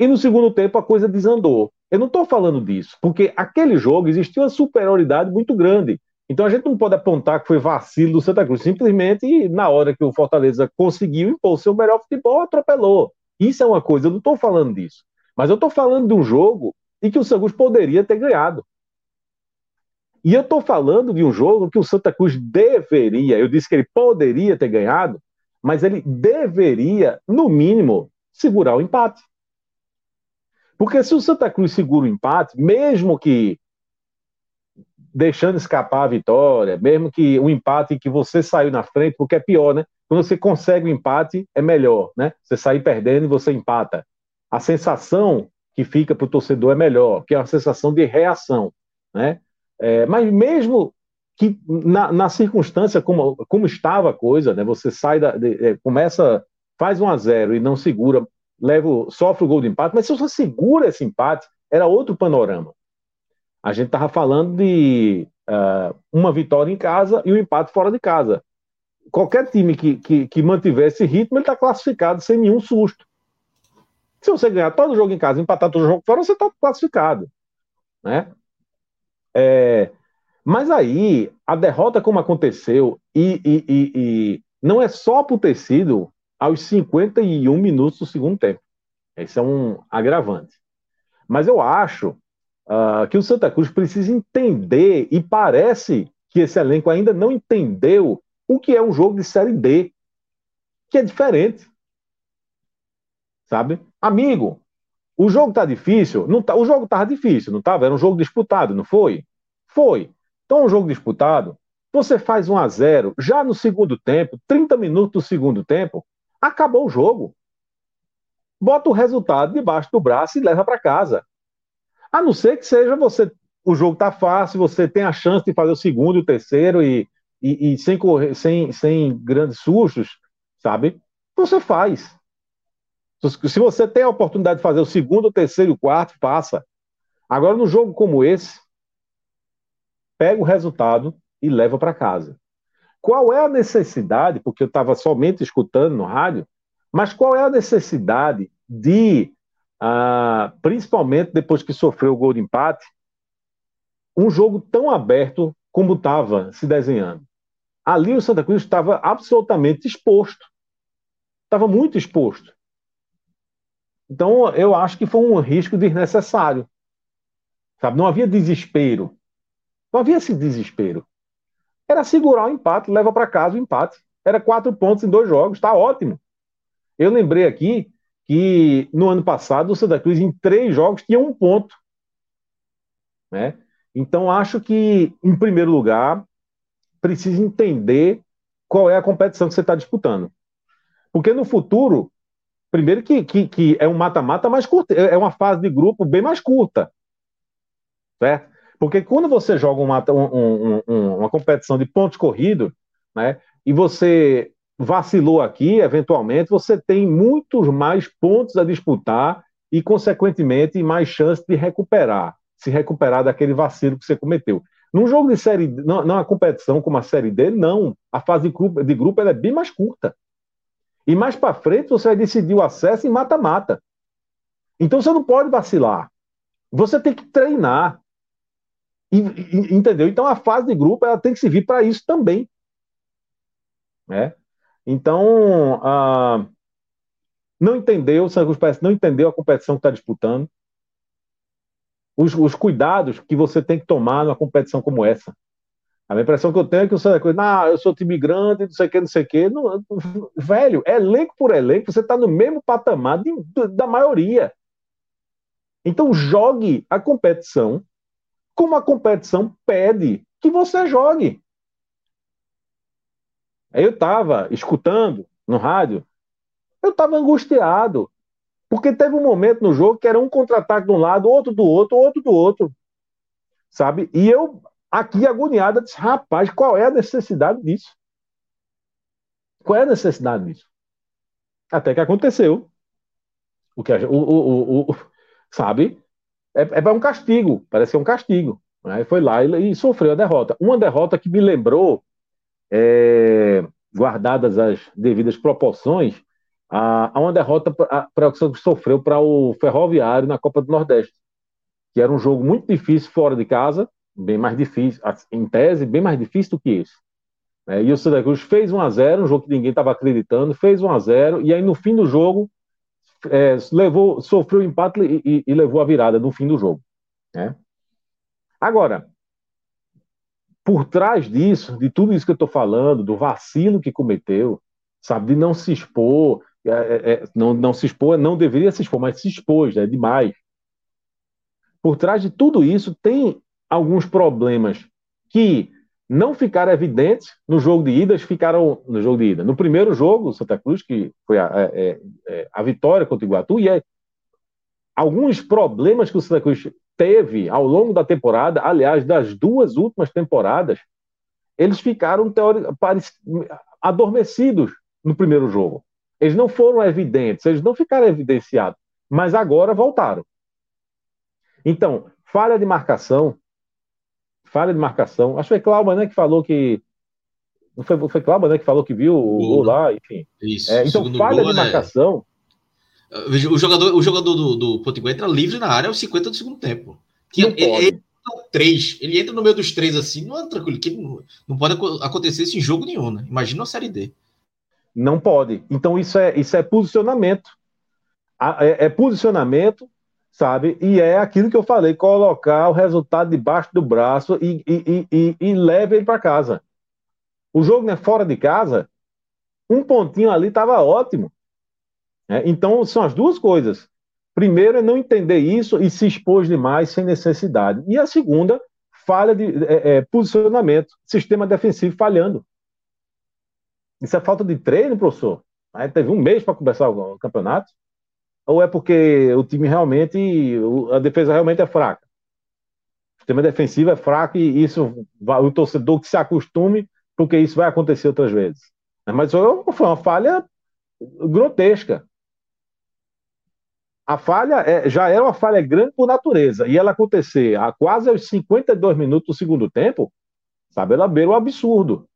Speaker 4: E no segundo tempo a coisa desandou. Eu não estou falando disso, porque aquele jogo existia uma superioridade muito grande. Então a gente não pode apontar que foi vacilo do Santa Cruz. Simplesmente, na hora que o Fortaleza conseguiu impor seu melhor futebol, atropelou. Isso é uma coisa, eu não estou falando disso. Mas eu estou falando de um jogo em que o Santa Cruz poderia ter ganhado. E eu estou falando de um jogo que o Santa Cruz deveria, eu disse que ele poderia ter ganhado, mas ele deveria, no mínimo, segurar o empate. Porque se o Santa Cruz segura o empate, mesmo que deixando escapar a vitória, mesmo que o empate que você saiu na frente, porque é pior, né? Quando você consegue o empate, é melhor, né? Você sair perdendo e você empata. A sensação que fica para o torcedor é melhor, que é uma sensação de reação, né? É, mas mesmo que na, na, circunstância como, como estava a coisa, né, você sai da, de, é, começa, faz um a zero e não segura, leva, sofre o gol de empate, mas se você segura esse empate, era outro panorama. A gente estava falando de uh, uma vitória em casa e um empate fora de casa. Qualquer time que, que, que mantivesse ritmo, ele está classificado sem nenhum susto. Se você ganhar todo o jogo em casa empatar todo o jogo fora, você está classificado. Né? É, mas aí, a derrota como aconteceu, e, e, e, e não é só por ter sido aos 51 minutos do segundo tempo. Esse é um agravante. Mas eu acho uh, que o Santa Cruz precisa entender, e parece que esse elenco ainda não entendeu o que é um jogo de Série D, que é diferente. Sabe? Amigo, o jogo tá difícil? Não tá, o jogo tava difícil, não tava? Era um jogo disputado, não foi? Foi. Então, um jogo disputado, você faz 1 a 0 já no segundo tempo, 30 minutos do segundo tempo, acabou o jogo. Bota o resultado debaixo do braço e leva para casa. A não ser que seja você, o jogo tá fácil, você tem a chance de fazer o segundo o terceiro e, e, e sem, correr, sem, sem grandes sustos, sabe? Você faz. Se você tem a oportunidade de fazer o segundo, o terceiro o quarto, passa. Agora, no jogo como esse, pega o resultado e leva para casa. Qual é a necessidade, porque eu estava somente escutando no rádio, mas qual é a necessidade de, ah, principalmente depois que sofreu o gol de empate, um jogo tão aberto como estava se desenhando? Ali o Santa Cruz estava absolutamente exposto. Estava muito exposto. Então, eu acho que foi um risco desnecessário. Sabe? Não havia desespero. Não havia esse desespero. Era segurar o empate, leva para casa o empate. Era quatro pontos em dois jogos, está ótimo. Eu lembrei aqui que no ano passado o Santa Cruz em três jogos tinha um ponto. Né? Então acho que, em primeiro lugar, precisa entender qual é a competição que você está disputando. Porque no futuro, primeiro que, que, que é um mata-mata mais curto, é uma fase de grupo bem mais curta. Certo? Porque quando você joga uma, um, um, uma competição de pontos corridos, né, e você vacilou aqui, eventualmente, você tem muitos mais pontos a disputar e, consequentemente, mais chance de recuperar, se recuperar daquele vacilo que você cometeu. Num jogo de série, não, não competição como a série D, não. A fase de grupo, de grupo é bem mais curta. E mais para frente você vai decidir o acesso em mata-mata. Então você não pode vacilar. Você tem que treinar. E, e, entendeu? Então a fase de grupo ela tem que servir para isso também. Né? Então, ah, não entendeu, o parece não entendeu a competição que está disputando. Os, os, cuidados que você tem que tomar numa competição como essa. A impressão que eu tenho é que o Santa Cruz, ah, eu sou time grande, não sei o que, não sei o que. Não, velho, elenco por elenco, você está no mesmo patamar de, da maioria. Então jogue a competição como a competição pede que você jogue. Eu estava escutando no rádio, eu estava angustiado, porque teve um momento no jogo que era um contra-ataque de um lado, outro do outro, outro do outro, sabe? E eu aqui agoniada disse, rapaz, qual é a necessidade disso? Qual é a necessidade disso? Até que aconteceu. O que o, o, o, o sabe? É, é um castigo, parece que é um castigo. Aí foi lá e, e sofreu a derrota. Uma derrota que me lembrou, é, guardadas as devidas proporções, a, a uma derrota para que sofreu para o Ferroviário na Copa do Nordeste, que era um jogo muito difícil fora de casa, bem mais difícil, em tese, bem mais difícil do que esse. É, e o Santa Cruz fez 1 a 0 um jogo que ninguém estava acreditando, fez 1 a 0 e aí no fim do jogo é, levou, sofreu o empate e, e, e, levou a virada no fim do jogo. Né? Agora, por trás disso, de tudo isso que eu estou falando, do vacilo que cometeu, sabe, de não se expor, é, é, é, não, não se expor, não deveria se expor, mas se expôs, é né, demais. Por trás de tudo isso tem alguns problemas que não ficaram evidentes no jogo de ida, ficaram no jogo de ida. No primeiro jogo, Santa Cruz, que foi a, é, é, a vitória contra o Iguatu, e é, alguns problemas que o Santa Cruz teve ao longo da temporada, aliás, das duas últimas temporadas, eles ficaram adormecidos no primeiro jogo. Eles não foram evidentes, eles não ficaram evidenciados, mas agora voltaram. Então, falha de marcação, falha de marcação. Acho que foi Cláudio né, que falou que. Não foi, foi Cláudio né, que falou que viu o gol, lá, enfim. Isso. É, então, falha gol, de né? marcação.
Speaker 1: O jogador, o jogador do, do Potiguar entra livre na área aos 50 do segundo tempo. Tinha, ele, ele, três, ele entra no meio dos três assim, não é tranquilo, que não, não pode acontecer isso em jogo nenhum, né? Imagina a série D.
Speaker 4: Não pode. Então, isso é, isso é posicionamento. É, é posicionamento sabe? E é aquilo que eu falei, colocar o resultado debaixo do braço e, e, e, e leve ele para casa. O jogo né, fora de casa, um pontinho ali estava ótimo. É, então, são as duas coisas. Primeiro é não entender isso e se expor demais sem necessidade. E a segunda, falha de é, é, posicionamento, sistema defensivo falhando. Isso é falta de treino, professor. Aí teve um mês para começar o campeonato ou é porque o time realmente, a defesa realmente é fraca? O sistema defensivo é fraco e isso o torcedor que se acostume, porque isso vai acontecer outras vezes. Mas foi uma falha grotesca. A falha é, já era uma falha grande por natureza, e ela acontecer a quase aos 52 minutos do segundo tempo, sabe, ela beira o absurdo.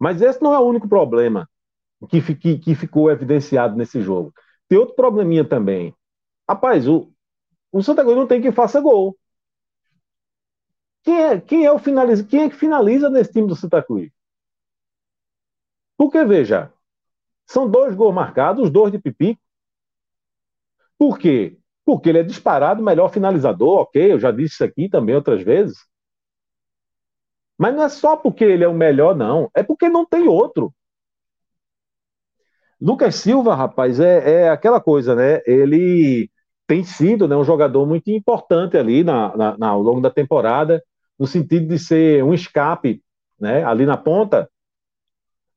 Speaker 4: Mas esse não é o único problema que, que, que ficou evidenciado nesse jogo. Tem outro probleminha também. Rapaz, o, o Santa Cruz não tem quem faça gol. Quem é, quem é o finaliza, quem é que finaliza nesse time do Santa Cruz? Porque, veja, são dois gols marcados, os dois de Pipi. Por quê? Porque ele é disparado melhor finalizador, ok? Eu já disse isso aqui também outras vezes. Mas não é só porque ele é o melhor, não. É porque não tem outro. Lucas Silva, rapaz, é, é aquela coisa, né? Ele tem sido né, um jogador muito importante ali na, na, ao longo da temporada, no sentido de ser um escape né, ali na ponta,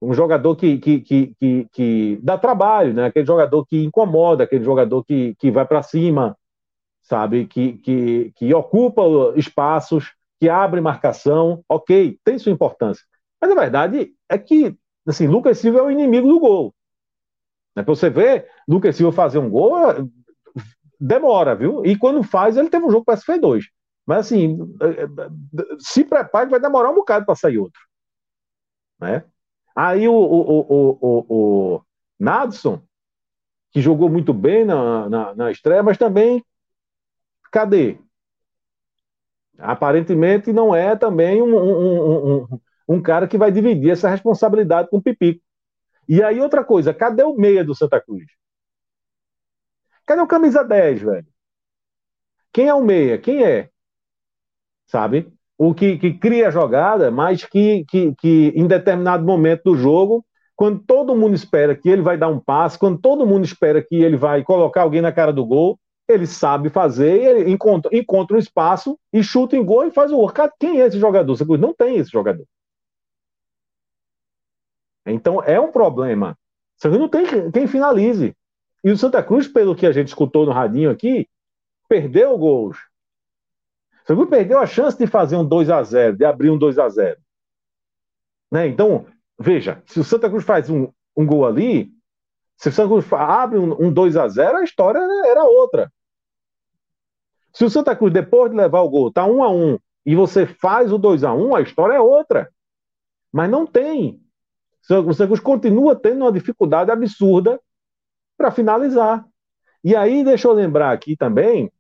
Speaker 4: um jogador que, que, que, que, que dá trabalho, né, aquele jogador que incomoda, aquele jogador que, que vai para cima, sabe, que, que, que ocupa espaços, que abre marcação, ok, tem sua importância. Mas a verdade é que assim, Lucas Silva é o inimigo do gol. Né? Pra você ver, Lucas Silva fazer um gol, demora, viu? E quando faz, ele teve um jogo para fez dois. Mas assim, se prepare que vai demorar um bocado para sair outro. Né? Aí o, o, o, o, o Nadson, que jogou muito bem na, na, na estreia, mas também cadê? Aparentemente não é também um, um, um, um, cara que vai dividir essa responsabilidade com o Pipico. E aí, outra coisa, cadê o meia do Santa Cruz? Cadê o camisa 10, velho? Quem é o meia? Quem é? Sabe? o que, que cria a jogada, mas que, que, que em determinado momento do jogo, quando todo mundo espera que ele vai dar um passe, quando todo mundo espera que ele vai colocar alguém na cara do gol, ele sabe fazer, ele encontra, encontra um espaço e chuta em gol e faz o gol. Quem é esse jogador? Não tem esse jogador. Então é um problema. Você não tem quem finalize. E o Santa Cruz, pelo que a gente escutou no radinho aqui, perdeu gols. Santa Cruz perdeu a chance de fazer um 2 a 0 de abrir um 2 a 0 né? Então, veja, se o Santa Cruz faz um, um gol ali, se o Santa Cruz abre um, um 2 a 0 a história era outra. Se o Santa Cruz, depois de levar o gol, tá 1 a 1 e você faz o 2 a 1 a história é outra. Mas não tem. O Santa continua tendo uma dificuldade absurda para finalizar. E aí, deixa eu lembrar aqui também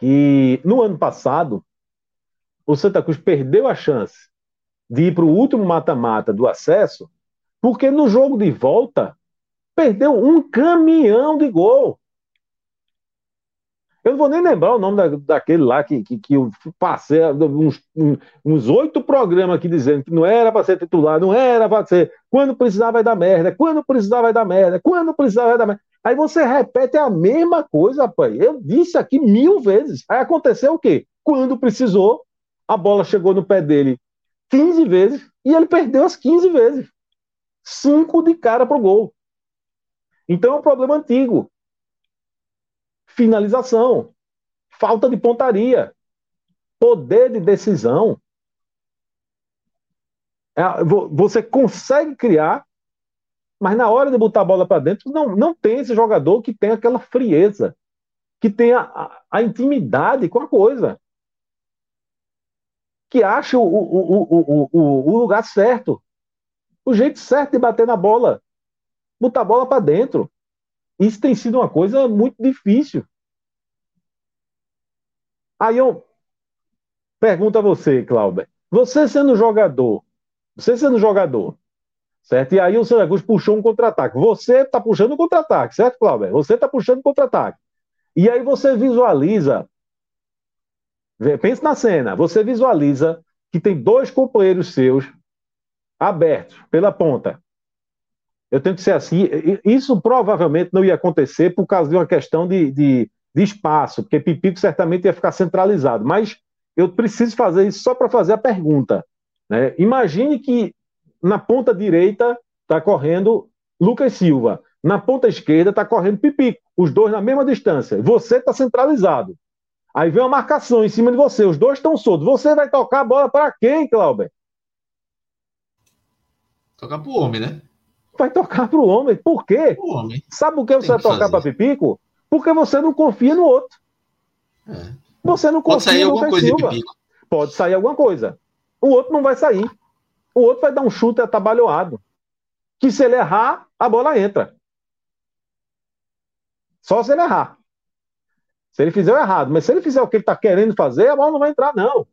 Speaker 4: que no ano passado, o Santa Cruz perdeu a chance de ir para o último mata-mata do acesso, porque no jogo de volta perdeu um caminhão de gol. Eu não vou nem lembrar o nome da, daquele lá que, que, que eu passei uns, uns oito programas aqui dizendo que não era para ser titular, não era para ser. Quando precisar vai dar merda, quando precisar vai dar merda, quando precisar vai dar merda. Aí você repete a mesma coisa, pai. Eu disse aqui mil vezes. Aí aconteceu o quê? Quando precisou, a bola chegou no pé dele 15 vezes e ele perdeu as 15 vezes. Cinco de cara pro gol. Então é um problema antigo finalização, falta de pontaria, poder de decisão. É, você consegue criar, mas na hora de botar a bola para dentro, não, não tem esse jogador que tem aquela frieza, que tem a, a, intimidade com a coisa, que acha o, o, o, o lugar certo, o jeito certo de bater na bola, botar a bola para dentro. Isso tem sido uma coisa muito difícil. Aí eu pergunto a você, Cláudio, você sendo jogador, você sendo jogador, certo? E aí o Santa Cruz puxou um contra-ataque. Você está puxando um contra-ataque, certo, Cláudio? Você está puxando um contra-ataque. E aí você visualiza, pense na cena, você visualiza que tem dois companheiros seus abertos pela ponta. Eu tenho que ser assim. Isso provavelmente não ia acontecer por causa de uma questão de, de, de espaço, porque Pipico certamente ia ficar centralizado. Mas eu preciso fazer isso só para fazer a pergunta. Né? Imagine que na ponta direita está correndo Lucas Silva, na ponta esquerda está correndo Pipico, os dois na mesma distância. Você está centralizado. Aí vem uma marcação em cima de você, os dois estão soltos. Você vai tocar a bola para quem, Clauber?
Speaker 1: Tocar para o homem, né?
Speaker 4: vai tocar para o homem. Por quê? O homem. Sabe por que você vai tocar para Pipico? Porque você não confia no outro. É. Você não confia
Speaker 1: Pode sair alguma coisa Silva. de Pipico.
Speaker 4: Pode sair alguma coisa. O outro não vai sair. O outro vai dar um chute atabalhoado. Que se ele errar, a bola entra. Só se ele errar. Se ele fizer o errado. Mas se ele fizer o que ele está querendo fazer, a bola não vai entrar, não.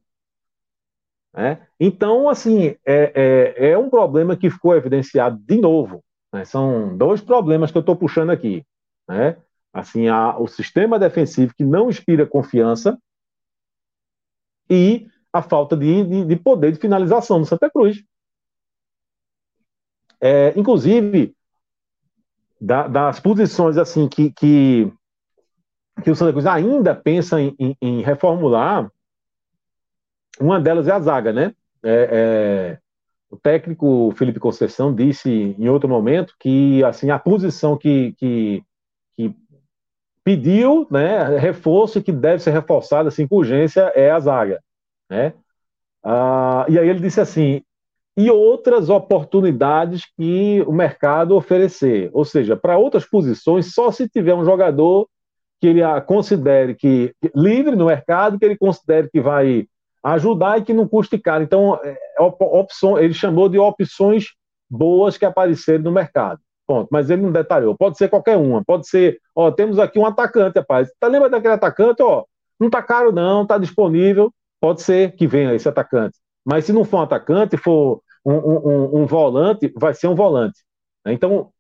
Speaker 4: É? Então, assim, é, é, é, um problema que ficou evidenciado de novo. Né? São dois problemas que eu estou puxando aqui. Né? Assim, a, o sistema defensivo que não inspira confiança e a falta de, de, de poder de finalização do Santa Cruz. É, inclusive, da, das posições assim que, que, que o Santa Cruz ainda pensa em, em, em reformular, uma delas é a zaga, né? É, é, o técnico Felipe Conceição disse em outro momento que assim a posição que, que pediu, né, reforço que deve ser reforçada assim com urgência é a zaga, né? Ah, e aí ele disse assim e outras oportunidades que o mercado oferecer, ou seja, para outras posições só se tiver um jogador que ele considere que livre no mercado, que ele considere que vai ajudar e que não custe caro. Então, é opção, ele chamou de opções boas que apareceram no mercado. Ponto. Mas ele não detalhou. Pode ser qualquer uma. Pode ser, ó, temos aqui um atacante, rapaz. Tá, lembra daquele atacante? Ó, não tá caro, não, tá disponível. Pode ser que venha esse atacante. Mas se não for um atacante, for um, um, um volante, vai ser um volante. Então,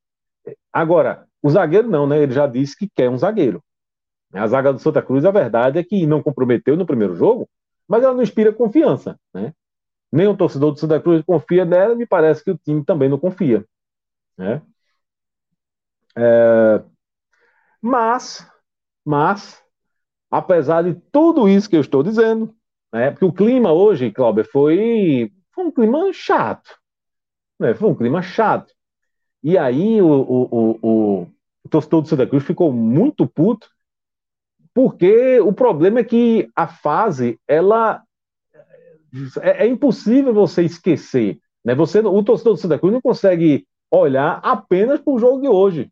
Speaker 4: agora, o zagueiro não, né? Ele já disse que quer um zagueiro. A zaga do Santa Cruz, a verdade é que não comprometeu no primeiro jogo, mas ela não inspira confiança, né? Nem o torcedor do Santa Cruz confia nela, me parece que o time também não confia, né? É... Mas, mas, apesar de tudo isso que eu estou dizendo, né? Porque o clima hoje, Cláudio, foi, foi um clima chato, né? Foi um clima chato. E aí o, o, o, o, o torcedor do Santa Cruz ficou muito puto porque o problema é que a fase, ela é, é impossível você esquecer. Né? Você, o torcedor do Santa Cruz não consegue olhar apenas para o jogo de hoje.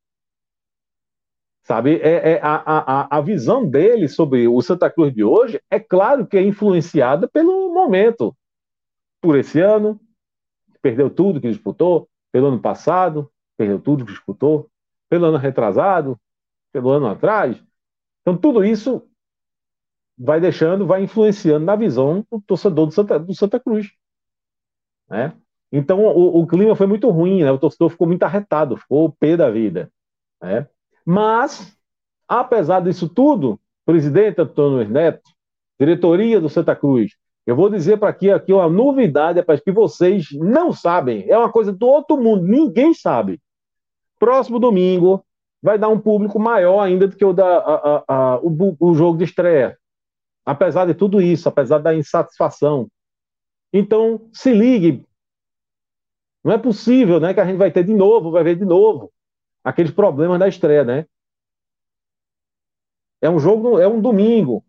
Speaker 4: Sabe, é, é a, a, a visão dele sobre o Santa Cruz de hoje é claro que é influenciada pelo momento. Por esse ano, perdeu tudo que disputou, pelo ano passado, perdeu tudo que disputou, pelo ano retrasado, pelo ano atrás, então, tudo isso vai deixando, vai influenciando na visão do torcedor do Santa, do Santa Cruz. Né? Então, o, o, clima foi muito ruim, né? o torcedor ficou muito arretado, ficou o pé da vida. Né? Mas, apesar disso tudo, presidente Antônio Neto, diretoria do Santa Cruz, eu vou dizer para aqui, aqui uma novidade, para que vocês não sabem, é uma coisa do outro mundo, ninguém sabe. Próximo domingo, vai dar um público maior ainda do que o, da, a, a, o, o jogo de estreia. Apesar de tudo isso, apesar da insatisfação. Então, se ligue. Não é possível né, que a gente vai ter de novo, vai ver de novo aqueles problemas da estreia, né? É um jogo, é um domingo.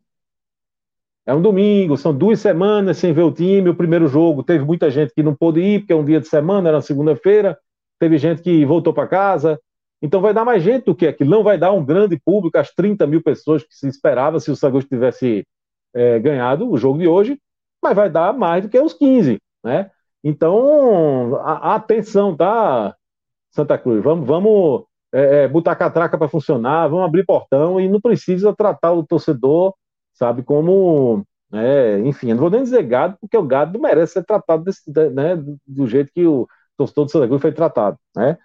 Speaker 4: É um domingo, são duas semanas sem ver o time. O primeiro jogo teve muita gente que não pôde ir, porque é um dia de semana, era segunda-feira. Teve gente que voltou para casa. Então vai dar mais gente do que aquilo. Não vai dar um grande público, as 30 mil pessoas que se esperava se o Santos tivesse é, ganhado o jogo de hoje, mas vai dar mais do que os 15, né? Então, a atenção, tá, Santa Cruz? Vamos, vamos é, é botar catraca para funcionar, vamos abrir portão e não precisa tratar o torcedor, sabe, como. É, enfim, eu não vou nem dizer gado, porque o gado merece ser tratado desse, né, do jeito que o torcedor do Santa Cruz foi tratado, né?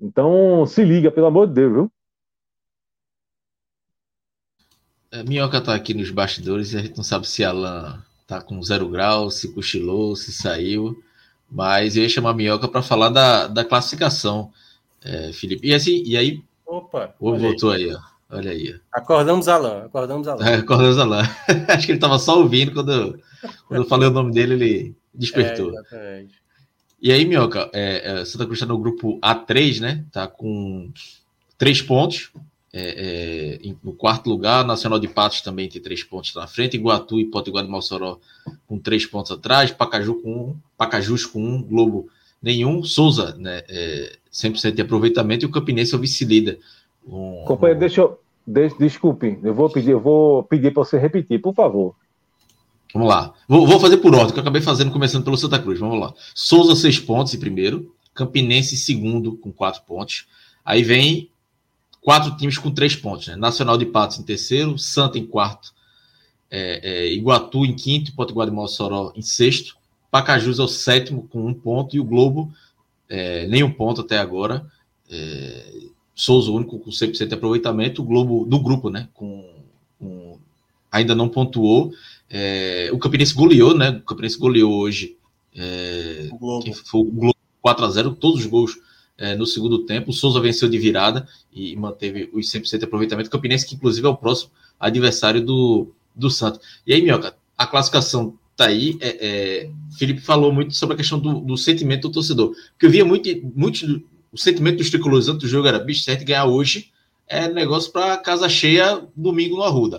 Speaker 4: Então, se liga, pelo amor de Deus, viu?
Speaker 1: É, Minhoca tá aqui nos bastidores e a gente não sabe se Alan tá com zero grau, se cochilou, se saiu. Mas eu ia chamar a Minhoca para falar da, da classificação, é, Felipe. E assim, e aí.
Speaker 2: Opa!
Speaker 1: O voltou aí. aí, ó. Olha aí.
Speaker 2: Acordamos Alan, acordamos Alan. É, <laughs>
Speaker 1: acordamos Alan. <laughs> Acho que ele estava só ouvindo quando, quando eu falei o nome dele, ele despertou. É, exatamente. E aí, Minhoca, é, é, Santa Cruz está no grupo A3, né? Tá com três pontos. É, é no quarto lugar, Nacional de Patos também tem três pontos na frente, Iguatu e Potiguar de Mossoró com três pontos atrás, Pacaju com um, Pacajus com um, Globo nenhum, Souza, né, é, 100% de aproveitamento e o Campinense é o vice-líder.
Speaker 4: Um, Companheiro, um... deixa eu, desculpe, eu vou pedir, eu vou pedir para você repetir, por favor.
Speaker 1: Vamos lá. Vou, vou, fazer por ordem, que eu acabei fazendo começando pelo Santa Cruz. Vamos lá. Souza, seis pontos em primeiro. Campinense, segundo, com quatro pontos. Aí vem quatro times com três pontos. Né? Nacional de Patos em terceiro, Santa em quarto, é, é, Iguatu em quinto, Potiguar de Mossoró em sexto. Pacajus é o sétimo com um ponto e o Globo é, nem um ponto até agora. É, Souza, o único com 100% de aproveitamento. O Globo do grupo, né? Com, com ainda não pontuou. É, o Campinense goleou, né? O Campinense goleou hoje. É, o Globo. Foi o Globo 4x0, todos os gols é, no segundo tempo. O Souza venceu de virada e manteve os 100% de aproveitamento. Campinense, que inclusive é o próximo adversário do, do Santos. E aí, Minhoca, a classificação tá aí. É, é, Felipe falou muito sobre a questão do, do sentimento do torcedor. Porque eu via muito, muito o sentimento dos tricolores antes do jogo era bicho certo ganhar hoje é negócio para casa cheia domingo no Arruda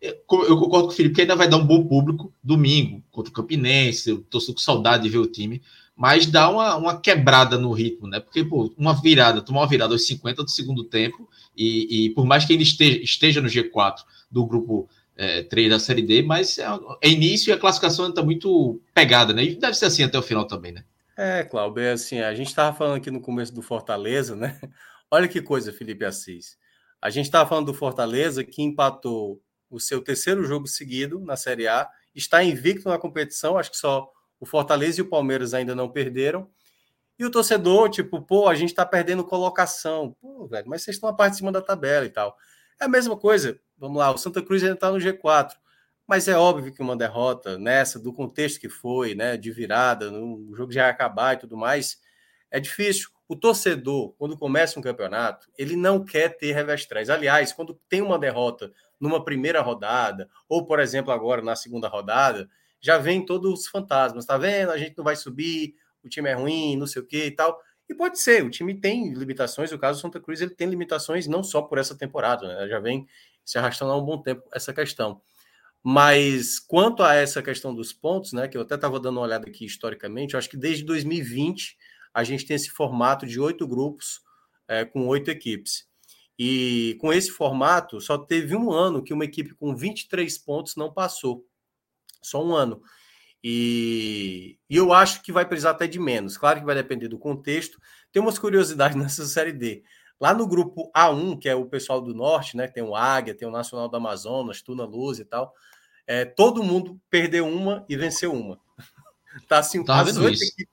Speaker 1: eu concordo com o Felipe que ainda vai dar um bom público domingo contra o Campinense. Eu tô com saudade de ver o time, mas dá uma, uma quebrada no ritmo, né? Porque, pô, uma virada, tomar uma virada aos 50 do segundo tempo, e, e por mais que ele esteja, esteja no G4 do grupo é, 3 da Série D, mas é, é início e a classificação está muito pegada, né? E deve ser assim até o final também, né?
Speaker 2: É, Cláudio, é assim, a gente estava falando aqui no começo do Fortaleza, né? <laughs> Olha que coisa, Felipe Assis. A gente estava falando do Fortaleza que empatou o seu terceiro jogo seguido na Série A, está invicto na competição, acho que só o Fortaleza e o Palmeiras ainda não perderam. E o torcedor, tipo, pô, a gente está perdendo colocação. Pô, velho, mas vocês estão a parte de cima da tabela e tal. É a mesma coisa. Vamos lá, o Santa Cruz ainda está no G4. mas é óbvio que uma derrota nessa, do contexto que foi, né, de virada, o jogo já ia acabar e tudo mais, é difícil. O torcedor, quando começa um campeonato, ele não quer ter revés Aliás, quando tem uma derrota numa primeira rodada, ou, por exemplo, agora na segunda rodada, já vem todos os fantasmas, tá vendo? A gente não vai subir, o time é ruim, não sei o que e tal. E pode ser, o time tem limitações, o caso do Santa Cruz ele tem limitações não só por essa temporada, né? Já vem se arrastando há um bom tempo essa questão. Mas quanto a essa questão dos pontos, né, que eu até estava dando uma olhada aqui historicamente, eu acho que desde 2020 a gente tem esse formato de oito grupos é, com oito equipes. E com esse formato, só teve um ano que uma equipe com 23 pontos não passou. Só um ano. E, e, eu acho que vai precisar até de menos. Claro que vai depender do contexto. Tem umas curiosidades <laughs> nessa série D. Lá no grupo A1, que é o pessoal do norte, né? Tem o Águia, tem o Nacional do Amazonas, Tuna Luz e tal é, todo mundo perdeu uma e venceu uma. <laughs> tá assim,
Speaker 1: tá as oito, equipes,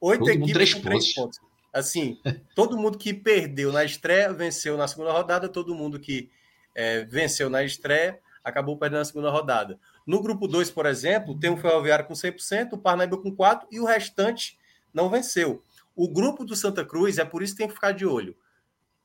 Speaker 2: oito equipes três com três pontos. Assim, todo mundo que perdeu na estreia venceu na segunda rodada, todo mundo que é, venceu na estreia acabou perdendo na segunda rodada. No grupo 2, por exemplo, tem o Ferroviário com 100%, o Parnaíba com 4% e o restante não venceu. O grupo do Santa Cruz, é por isso que tem que ficar de olho.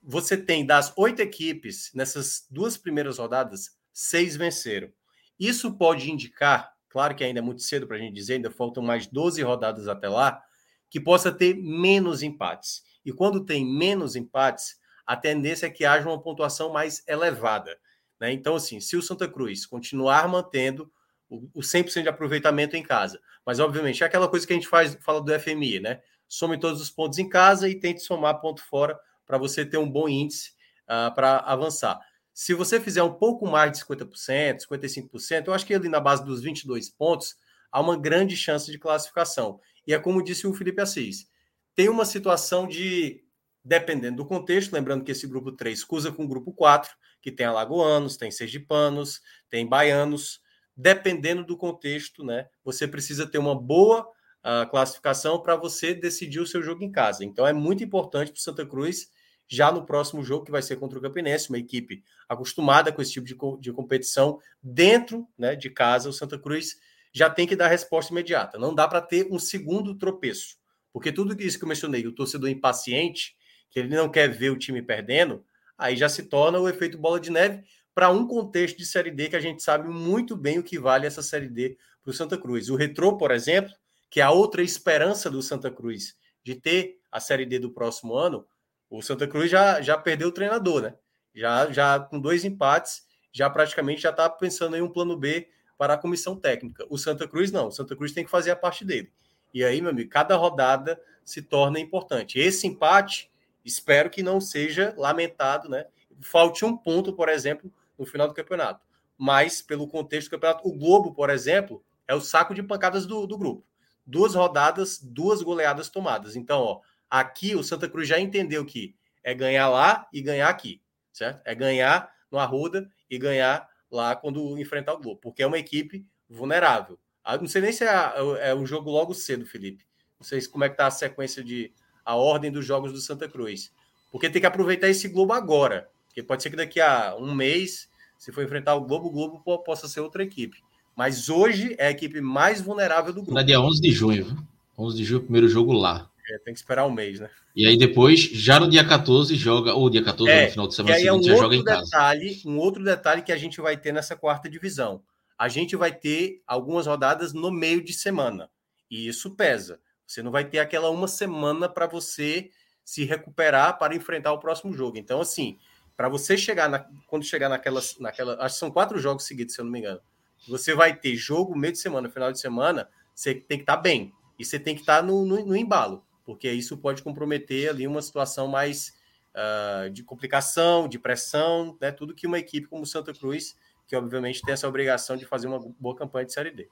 Speaker 2: Você tem das oito equipes, nessas duas primeiras rodadas, seis venceram. Isso pode indicar, claro que ainda é muito cedo para a gente dizer, ainda faltam mais 12 rodadas até lá, que possa ter menos empates. E quando tem menos empates, a tendência é que haja uma pontuação mais elevada. Né? Então, assim, se o Santa Cruz continuar mantendo o 100% de aproveitamento em casa, mas obviamente é aquela coisa que a gente faz, fala do FMI, né? Some todos os pontos em casa e tente somar ponto fora para você ter um bom índice uh, para avançar. Se você fizer um pouco mais de 50%, 55%, eu acho que ali na base dos 22 pontos, há uma grande chance de classificação. E é como disse o Felipe Assis, tem uma situação de, dependendo do contexto, lembrando que esse grupo 3 cruza com o grupo 4, que tem alagoanos, tem sergipanos, tem baianos, dependendo do contexto, né? Você precisa ter uma boa uh, classificação para você decidir o seu jogo em casa. Então é muito importante para o Santa Cruz já no próximo jogo, que vai ser contra o Campinense, uma equipe acostumada com esse tipo de, de competição dentro né, de casa, o Santa Cruz já tem que dar resposta imediata. Não dá para ter um segundo tropeço, porque tudo isso que eu mencionei, o torcedor impaciente, que ele não quer ver o time perdendo, aí já se torna o efeito bola de neve para um contexto de Série D que a gente sabe muito bem o que vale essa Série D para o Santa Cruz. O Retrô, por exemplo, que é a outra esperança do Santa Cruz de ter a Série D do próximo ano, o Santa Cruz já, já perdeu o treinador, né? Já, já com dois empates, já praticamente já está pensando em um plano B para a comissão técnica. O Santa Cruz não, o Santa Cruz tem que fazer a parte dele. E aí, meu amigo, cada rodada se torna importante. Esse empate, espero que não seja lamentado, né? Falte um ponto, por exemplo, no final do campeonato. Mas, pelo contexto do campeonato, o Globo, por exemplo, é o saco de pancadas do, do grupo. Duas rodadas, duas goleadas tomadas. Então, ó, Aqui o Santa Cruz já entendeu que é ganhar lá e ganhar aqui, certo? É ganhar no Arruda e ganhar lá quando enfrentar o Globo, porque é uma equipe vulnerável. Ah, não sei nem se é, é um jogo logo cedo, Felipe. Não sei como é que tá a sequência de a ordem dos jogos do Santa Cruz. Porque tem que aproveitar esse Globo agora. Porque pode ser que daqui a um mês, se for enfrentar o Globo, o Globo possa ser outra equipe. Mas hoje é a equipe mais vulnerável do grupo.
Speaker 1: Na dia 11 de junho. 11 de junho, primeiro jogo lá.
Speaker 2: É, tem que esperar um mês, né?
Speaker 1: E aí depois, já no dia 14, joga, ou dia 14, é, no final de semana seguinte, é um já joga em
Speaker 2: detalhe, casa. Um outro detalhe que a gente vai ter nessa quarta divisão. A gente vai ter algumas rodadas no meio de semana. E isso pesa. Você não vai ter aquela uma semana para você se recuperar para enfrentar o próximo jogo. Então, assim, para você chegar na, quando chegar naquelas, naquela, acho que são quatro jogos seguidos, se eu não me engano. Você vai ter jogo meio de semana, final de semana, você tem que estar tá bem. E você tem que estar tá no, no, no embalo porque isso pode comprometer ali uma situação mais uh, de complicação, de pressão, né? tudo que uma equipe como o Santa Cruz, que obviamente tem essa obrigação de fazer uma boa campanha de Série D.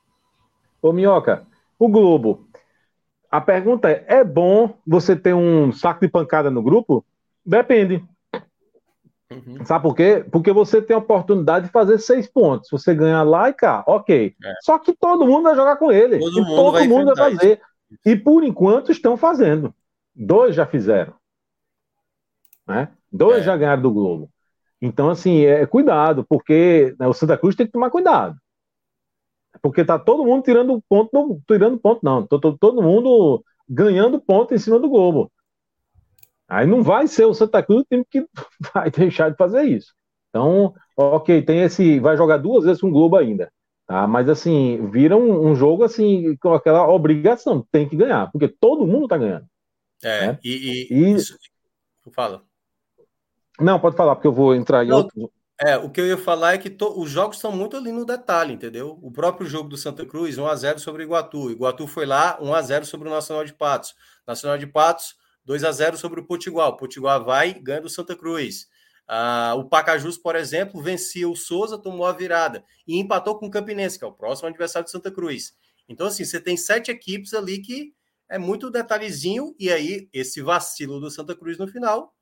Speaker 4: Ô Minhoca, o Globo, a pergunta é, é bom você ter um saco de pancada no grupo? Depende. Uhum. Sabe por quê? Porque você tem a oportunidade de fazer seis pontos. Você ganhar lá e cá, ok. É. Só que todo mundo vai jogar com ele. Todo mundo todo vai mundo vai fazer. Isso. E por enquanto estão fazendo. Dois já fizeram. Né? Dois é. já ganharam do Globo. Então, assim, é cuidado, porque né, o Santa Cruz tem que tomar cuidado. Porque tá todo mundo tirando ponto, não, tirando ponto, não. Todo, todo mundo ganhando ponto em cima do Globo. Aí não vai ser o Santa Cruz o time que <laughs> vai deixar de fazer isso. Então, ok, tem esse. Vai jogar duas vezes com o Globo ainda. Tá? Mas assim, vira um, um, jogo assim, com aquela obrigação, tem que ganhar, porque todo mundo tá ganhando.
Speaker 2: É, né? e, e, e... Isso... Fala.
Speaker 4: Não, pode falar, porque eu vou entrar em Não, outro.
Speaker 2: É, o que eu ia falar é que to... os jogos estão muito ali no detalhe, entendeu? O próprio jogo do Santa Cruz, 1x0 sobre o Iguatu. Iguatu foi lá, 1x0 sobre o Nacional de Patos. Nacional de Patos, 2x0 sobre o Potiguar. O Potiguar vai ganha do Santa Cruz. Ah, o Pacajus, por exemplo, vencia o Souza, tomou a virada e empatou com o Campinense, que é o próximo adversário de Santa Cruz. Então, assim, você tem sete equipes ali que é muito detalhezinho, e aí esse vacilo do Santa Cruz no final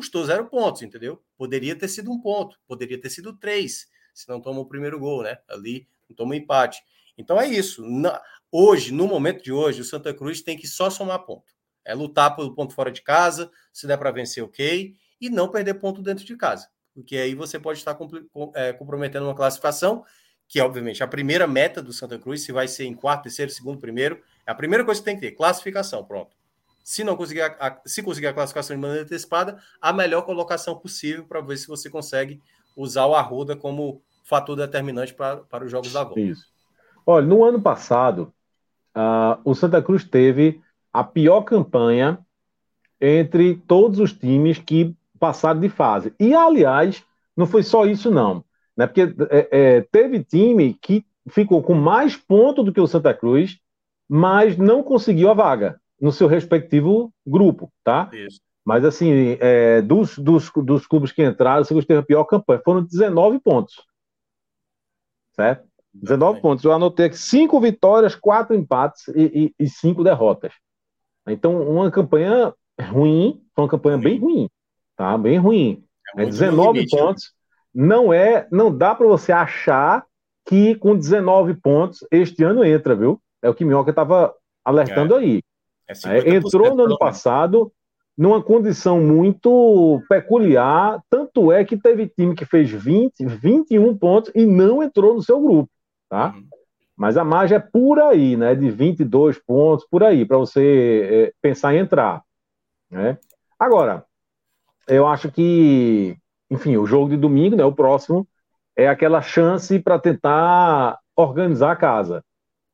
Speaker 2: custou zero pontos, entendeu? Poderia ter sido um ponto, poderia ter sido três, se não toma o primeiro gol, né? Ali não toma empate. Então é isso. Na, hoje, no momento de hoje, o Santa Cruz tem que só somar ponto. É lutar pelo ponto fora de casa, se der para vencer, ok e não perder ponto dentro de casa, porque aí você pode estar é, comprometendo uma classificação que, obviamente, a primeira meta do Santa Cruz, se vai ser em quarto, terceiro, segundo, primeiro, é a primeira coisa que tem que ter, classificação, pronto. Se não conseguir a, se conseguir a classificação de maneira antecipada, a melhor colocação possível para ver se você consegue usar o Arruda como fator determinante pra, para os jogos da volta.
Speaker 4: Isso. Olha, no ano passado, uh, o Santa Cruz teve a pior campanha entre todos os times que passaram de fase. E, aliás, não foi só isso, não. Né? Porque é, é, teve time que ficou com mais pontos do que o Santa Cruz, mas não conseguiu a vaga no seu respectivo grupo, tá? Isso. Mas, assim, é, dos, dos, dos clubes que entraram, o Santa Cruz teve a pior campanha. Foram 19 pontos. Certo? 19 pontos. Eu anotei aqui 5 vitórias, 4 empates e, e, e 5 derrotas. Então, uma campanha ruim, foi uma campanha ruim. bem ruim. Tá bem ruim. É, é 19 limite, né? pontos. Né? Não é, não dá para você achar que com 19 pontos este ano entra, viu? É o que Minhoca estava alertando é. aí. É, é entrou no ano passado numa condição muito peculiar, tanto é que teve time que fez 20, 21 pontos e não entrou no seu grupo, tá? Uhum. Mas a margem é por aí, né? De 22 pontos, por aí, para você é, pensar em entrar. Né? Agora, eu acho que, enfim, o jogo de domingo, né, o próximo, é aquela chance para tentar organizar a casa.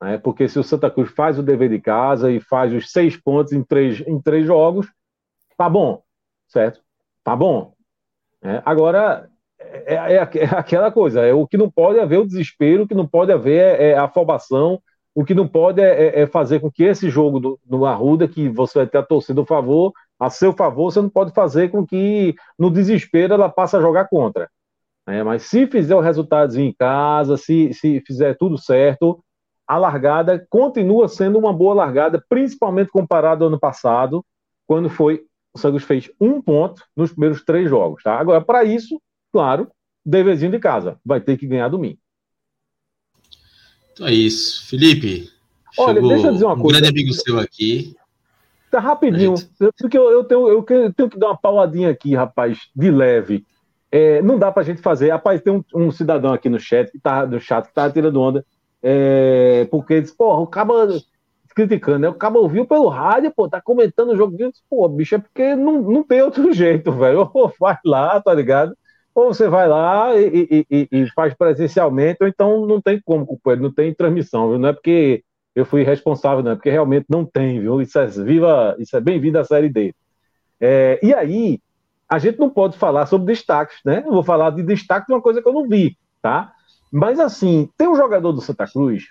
Speaker 4: Né? Porque se o Santa Cruz faz o dever de casa e faz os seis pontos em três, em três jogos, tá bom, certo? Tá bom. É, agora, é, é, é, <laughs> é, aquela coisa, é o que não pode haver o desespero, o que não pode haver é, é afobação, o que não pode é, é, fazer com que esse jogo do, do Arruda, que você vai ter a torcida a favor, a seu favor, você não pode fazer com que, no desespero, ela passe a jogar contra. É, mas se fizer o resultado em casa, se, se fizer tudo certo, a largada continua sendo uma boa largada, principalmente comparado ao ano passado, quando foi o Santos fez um ponto nos primeiros três jogos. Tá? Agora, para isso, claro, deverzinho de casa, vai ter que ganhar domingo.
Speaker 1: Então é isso. Felipe,
Speaker 4: Olha, deixa eu dizer uma
Speaker 1: um
Speaker 4: coisa.
Speaker 1: grande amigo seu aqui.
Speaker 4: Tá rapidinho, gente... porque eu, eu, tenho, eu tenho que dar uma pauladinha aqui, rapaz, de leve. É, não dá pra gente fazer. Rapaz, tem um, um, cidadão aqui no chat que tá no chat que tá tirando onda. É, porque diz, porra, o caba criticando, né? O caba ouviu pelo rádio, pô, tá comentando o jogo. Diz, pô, bicho, é porque não, não tem outro <laughs> jeito, velho. Ou vai lá, tá ligado? Ou você vai lá e, e, e, faz presencialmente, ou então não tem como, não tem transmissão, viu? Não é porque eu fui responsável, não, porque realmente não tem, viu? Isso é viva, isso é bem-vindo à série D. É, e aí, a gente não pode falar sobre destaques, né? Eu vou falar de destaque de uma coisa que eu não vi, tá? Mas assim, tem um jogador do Santa Cruz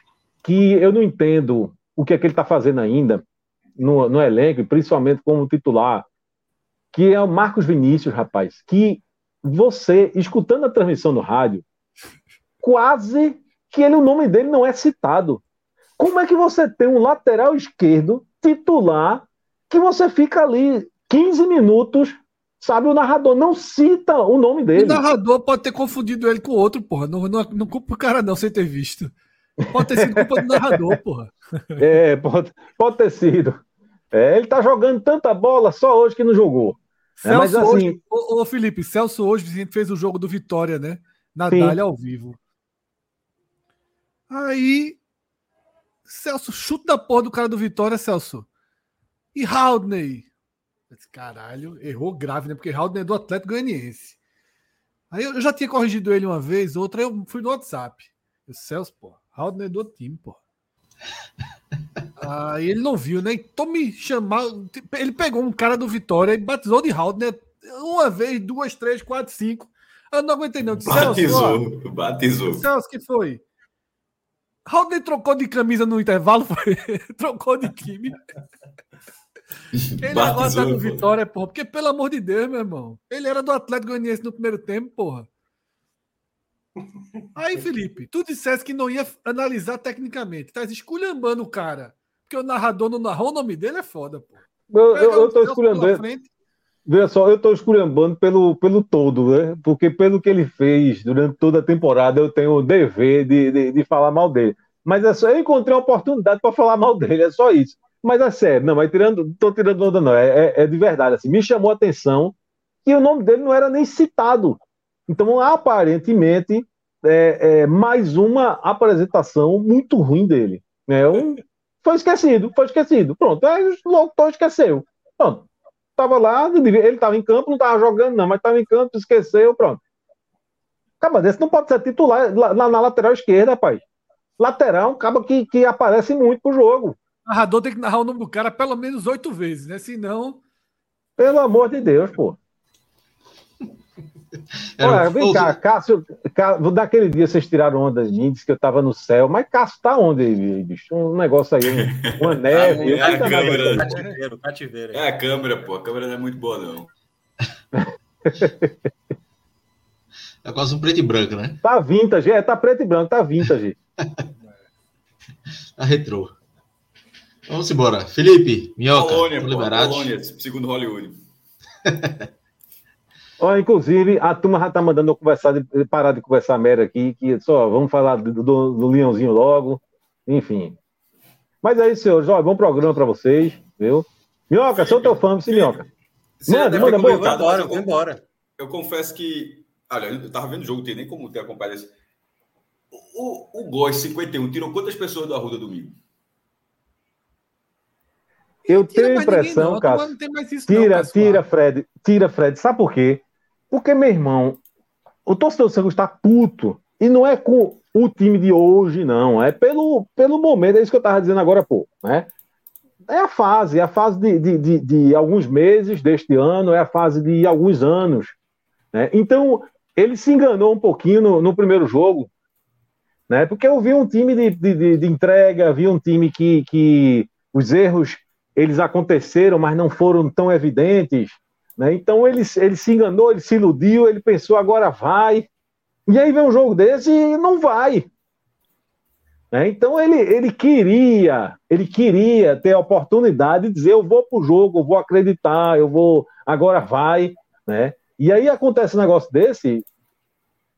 Speaker 4: que eu não entendo o que é que ele está fazendo ainda no, no elenco, principalmente como titular, que é o Marcos Vinícius, rapaz, que você, escutando a transmissão no rádio, quase que ele, o nome dele não é citado. Como é que você tem um lateral esquerdo titular que você fica ali 15 minutos, sabe? O narrador não cita o nome dele. O
Speaker 5: narrador pode ter confundido ele com outro, porra. Não, não, não culpa o cara não sem ter visto. Pode ter sido culpa do narrador, <laughs> porra.
Speaker 4: É, pode, pode ter sido. É, ele tá jogando tanta bola só hoje que não jogou.
Speaker 5: É, Celso é, mas assim. Hoje, ô, ô, Felipe, Celso hoje fez o jogo do Vitória, né? Na Dália ao vivo. Aí, Celso, chuta da porra do cara do Vitória, Celso. E Haldney? Caralho, errou grave, né? Porque Haldney é do Atlético Goianiense. Aí eu já tinha corrigido ele uma vez, outra eu fui no WhatsApp. Eu, Celso, pô, Haldney é do outro time, pô. <laughs> Aí ele não viu, né? Então me chamar. Ele pegou um cara do Vitória e batizou de Haldner uma vez, duas, três, quatro, cinco. Eu não aguentei, não.
Speaker 6: Disse, batizou, Celso, batizou.
Speaker 5: Celso, que foi? Haldner trocou de camisa no intervalo, <laughs> foi? trocou de time. <laughs> Ele batizou, agora tá no Vitória, porra. Porque, pelo amor de Deus, meu irmão. Ele era do Atlético Goianiense no primeiro tempo, porra. Aí, <laughs> Felipe, tu dissesse que não ia analisar tecnicamente. Tá esculhambando o cara. Porque o narrador não narrou o nome dele é foda, pô.
Speaker 4: Eu, eu, eu tô esculhambando. Veja só, eu tô esculhambando pelo, pelo todo, né? Porque pelo que ele fez durante toda a temporada, eu tenho o dever de, de, de falar mal dele. Mas é só eu encontrei uma oportunidade para falar mal dele, é só isso. Mas é sério, não, mas tirando, tô tirando onda, não, é, é, é de verdade. Assim, me chamou a atenção que o nome dele não era nem citado. Então, aparentemente, é, é mais uma apresentação muito ruim dele. É um, foi esquecido, foi esquecido. Pronto, aí o locutor esqueceu. Pronto. Tava lá, ele estava em campo, não estava jogando, não, mas estava em campo, esqueceu, pronto. Acaba desse não pode ser titular na, na lateral esquerda, pai. Lateral, acaba que, que aparece muito pro jogo.
Speaker 5: O narrador tem que narrar o nome do cara pelo menos oito vezes, né? Senão.
Speaker 4: Pelo amor de Deus, pô. <laughs> Olha, vem cá, Cássio, Cássio, daquele dia vocês tiraram onda de mim, disse que eu tava no céu, mas Cássio tá onde, bicho? Um negócio aí, uma <laughs> neve.
Speaker 6: É a câmera. Cativeiro, cativeiro. É a câmera, pô. A câmera não é muito boa, não.
Speaker 1: É quase um preto e branco, né?
Speaker 4: Tá vintage, é, tá preto e branco, tá vintage. <laughs>
Speaker 1: tá retrô. Vamos embora. Felipe, Minhoca,
Speaker 6: Colônia, pô, Colônia, segundo Hollywood. <laughs>
Speaker 4: Ó, inclusive, a turma já tá mandando eu conversar, de, parar de conversar merda aqui, que só vamos falar do, do, do Leãozinho logo, enfim. Mas é isso, senhores. Ó, bom programa para vocês, viu? Minhoca, sou teu fã, sim, Minhoca.
Speaker 6: Manda, manda, boa. Vou embora, vou embora. Eu confesso que. Olha, eu tava vendo o jogo, tem nem como ter acompanhado isso. O, o Góis 51 tirou quantas pessoas do Arruda domingo?
Speaker 4: Eu tenho a impressão, cara. Tira, não, tira, Fred. Tira, Fred. Sabe por quê? Porque, meu irmão, o torcedor do Santos está puto. E não é com o time de hoje, não. É pelo, pelo momento. É isso que eu estava dizendo agora, pô. Né? É a fase. É a fase de, de, de, de, alguns meses deste ano. É a fase de alguns anos. Né? Então, ele se enganou um pouquinho no, no primeiro jogo. Né? Porque eu vi um time de, de, de entrega, vi um time que, que os erros eles aconteceram, mas não foram tão evidentes. Né? Então ele, ele se enganou, ele se iludiu, ele pensou agora vai. E aí vem um jogo desse e não vai. Né? Então ele, ele queria, ele queria ter a oportunidade de dizer eu vou para o jogo, eu vou acreditar, eu vou, agora vai. Né? E aí acontece um negócio desse.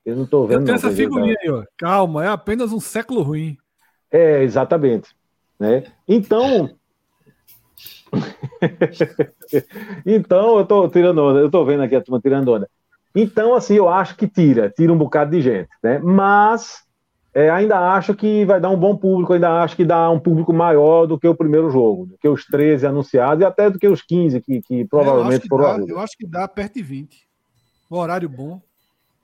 Speaker 4: Eu não estou vendo. Eu
Speaker 5: tenho essa figurinha aí, ó. Calma, é apenas um século ruim.
Speaker 4: É, exatamente. Né? Então, <laughs> então, eu tô tirando onda, eu tô vendo aqui a turma tirando onda. Então, assim, eu acho que tira, tira um bocado de gente, né? Mas é, ainda acho que vai dar um bom público, ainda acho que dá um público maior do que o primeiro jogo, do que os 13 anunciados e até do que os 15 que, que provavelmente
Speaker 5: é,
Speaker 4: foram.
Speaker 5: Dá, eu acho que dá perto de 20. Um horário bom.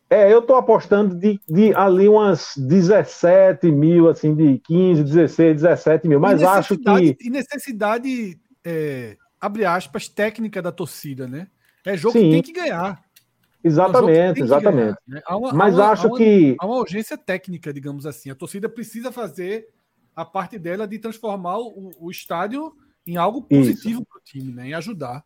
Speaker 4: É, eu tô apostando de, de ali umas 17 mil, assim, de 15, 16, 17 mil, mas acho que.
Speaker 5: E necessidade é, abre aspas, técnica da torcida, né? É jogo Sim. que tem que ganhar.
Speaker 4: Exatamente, é exatamente. Ganhar, né? uma, Mas uma, acho
Speaker 5: uma,
Speaker 4: que.
Speaker 5: Há uma urgência técnica, digamos assim. A torcida precisa fazer a parte dela de transformar o, o estádio em algo positivo para o time, né? Em ajudar.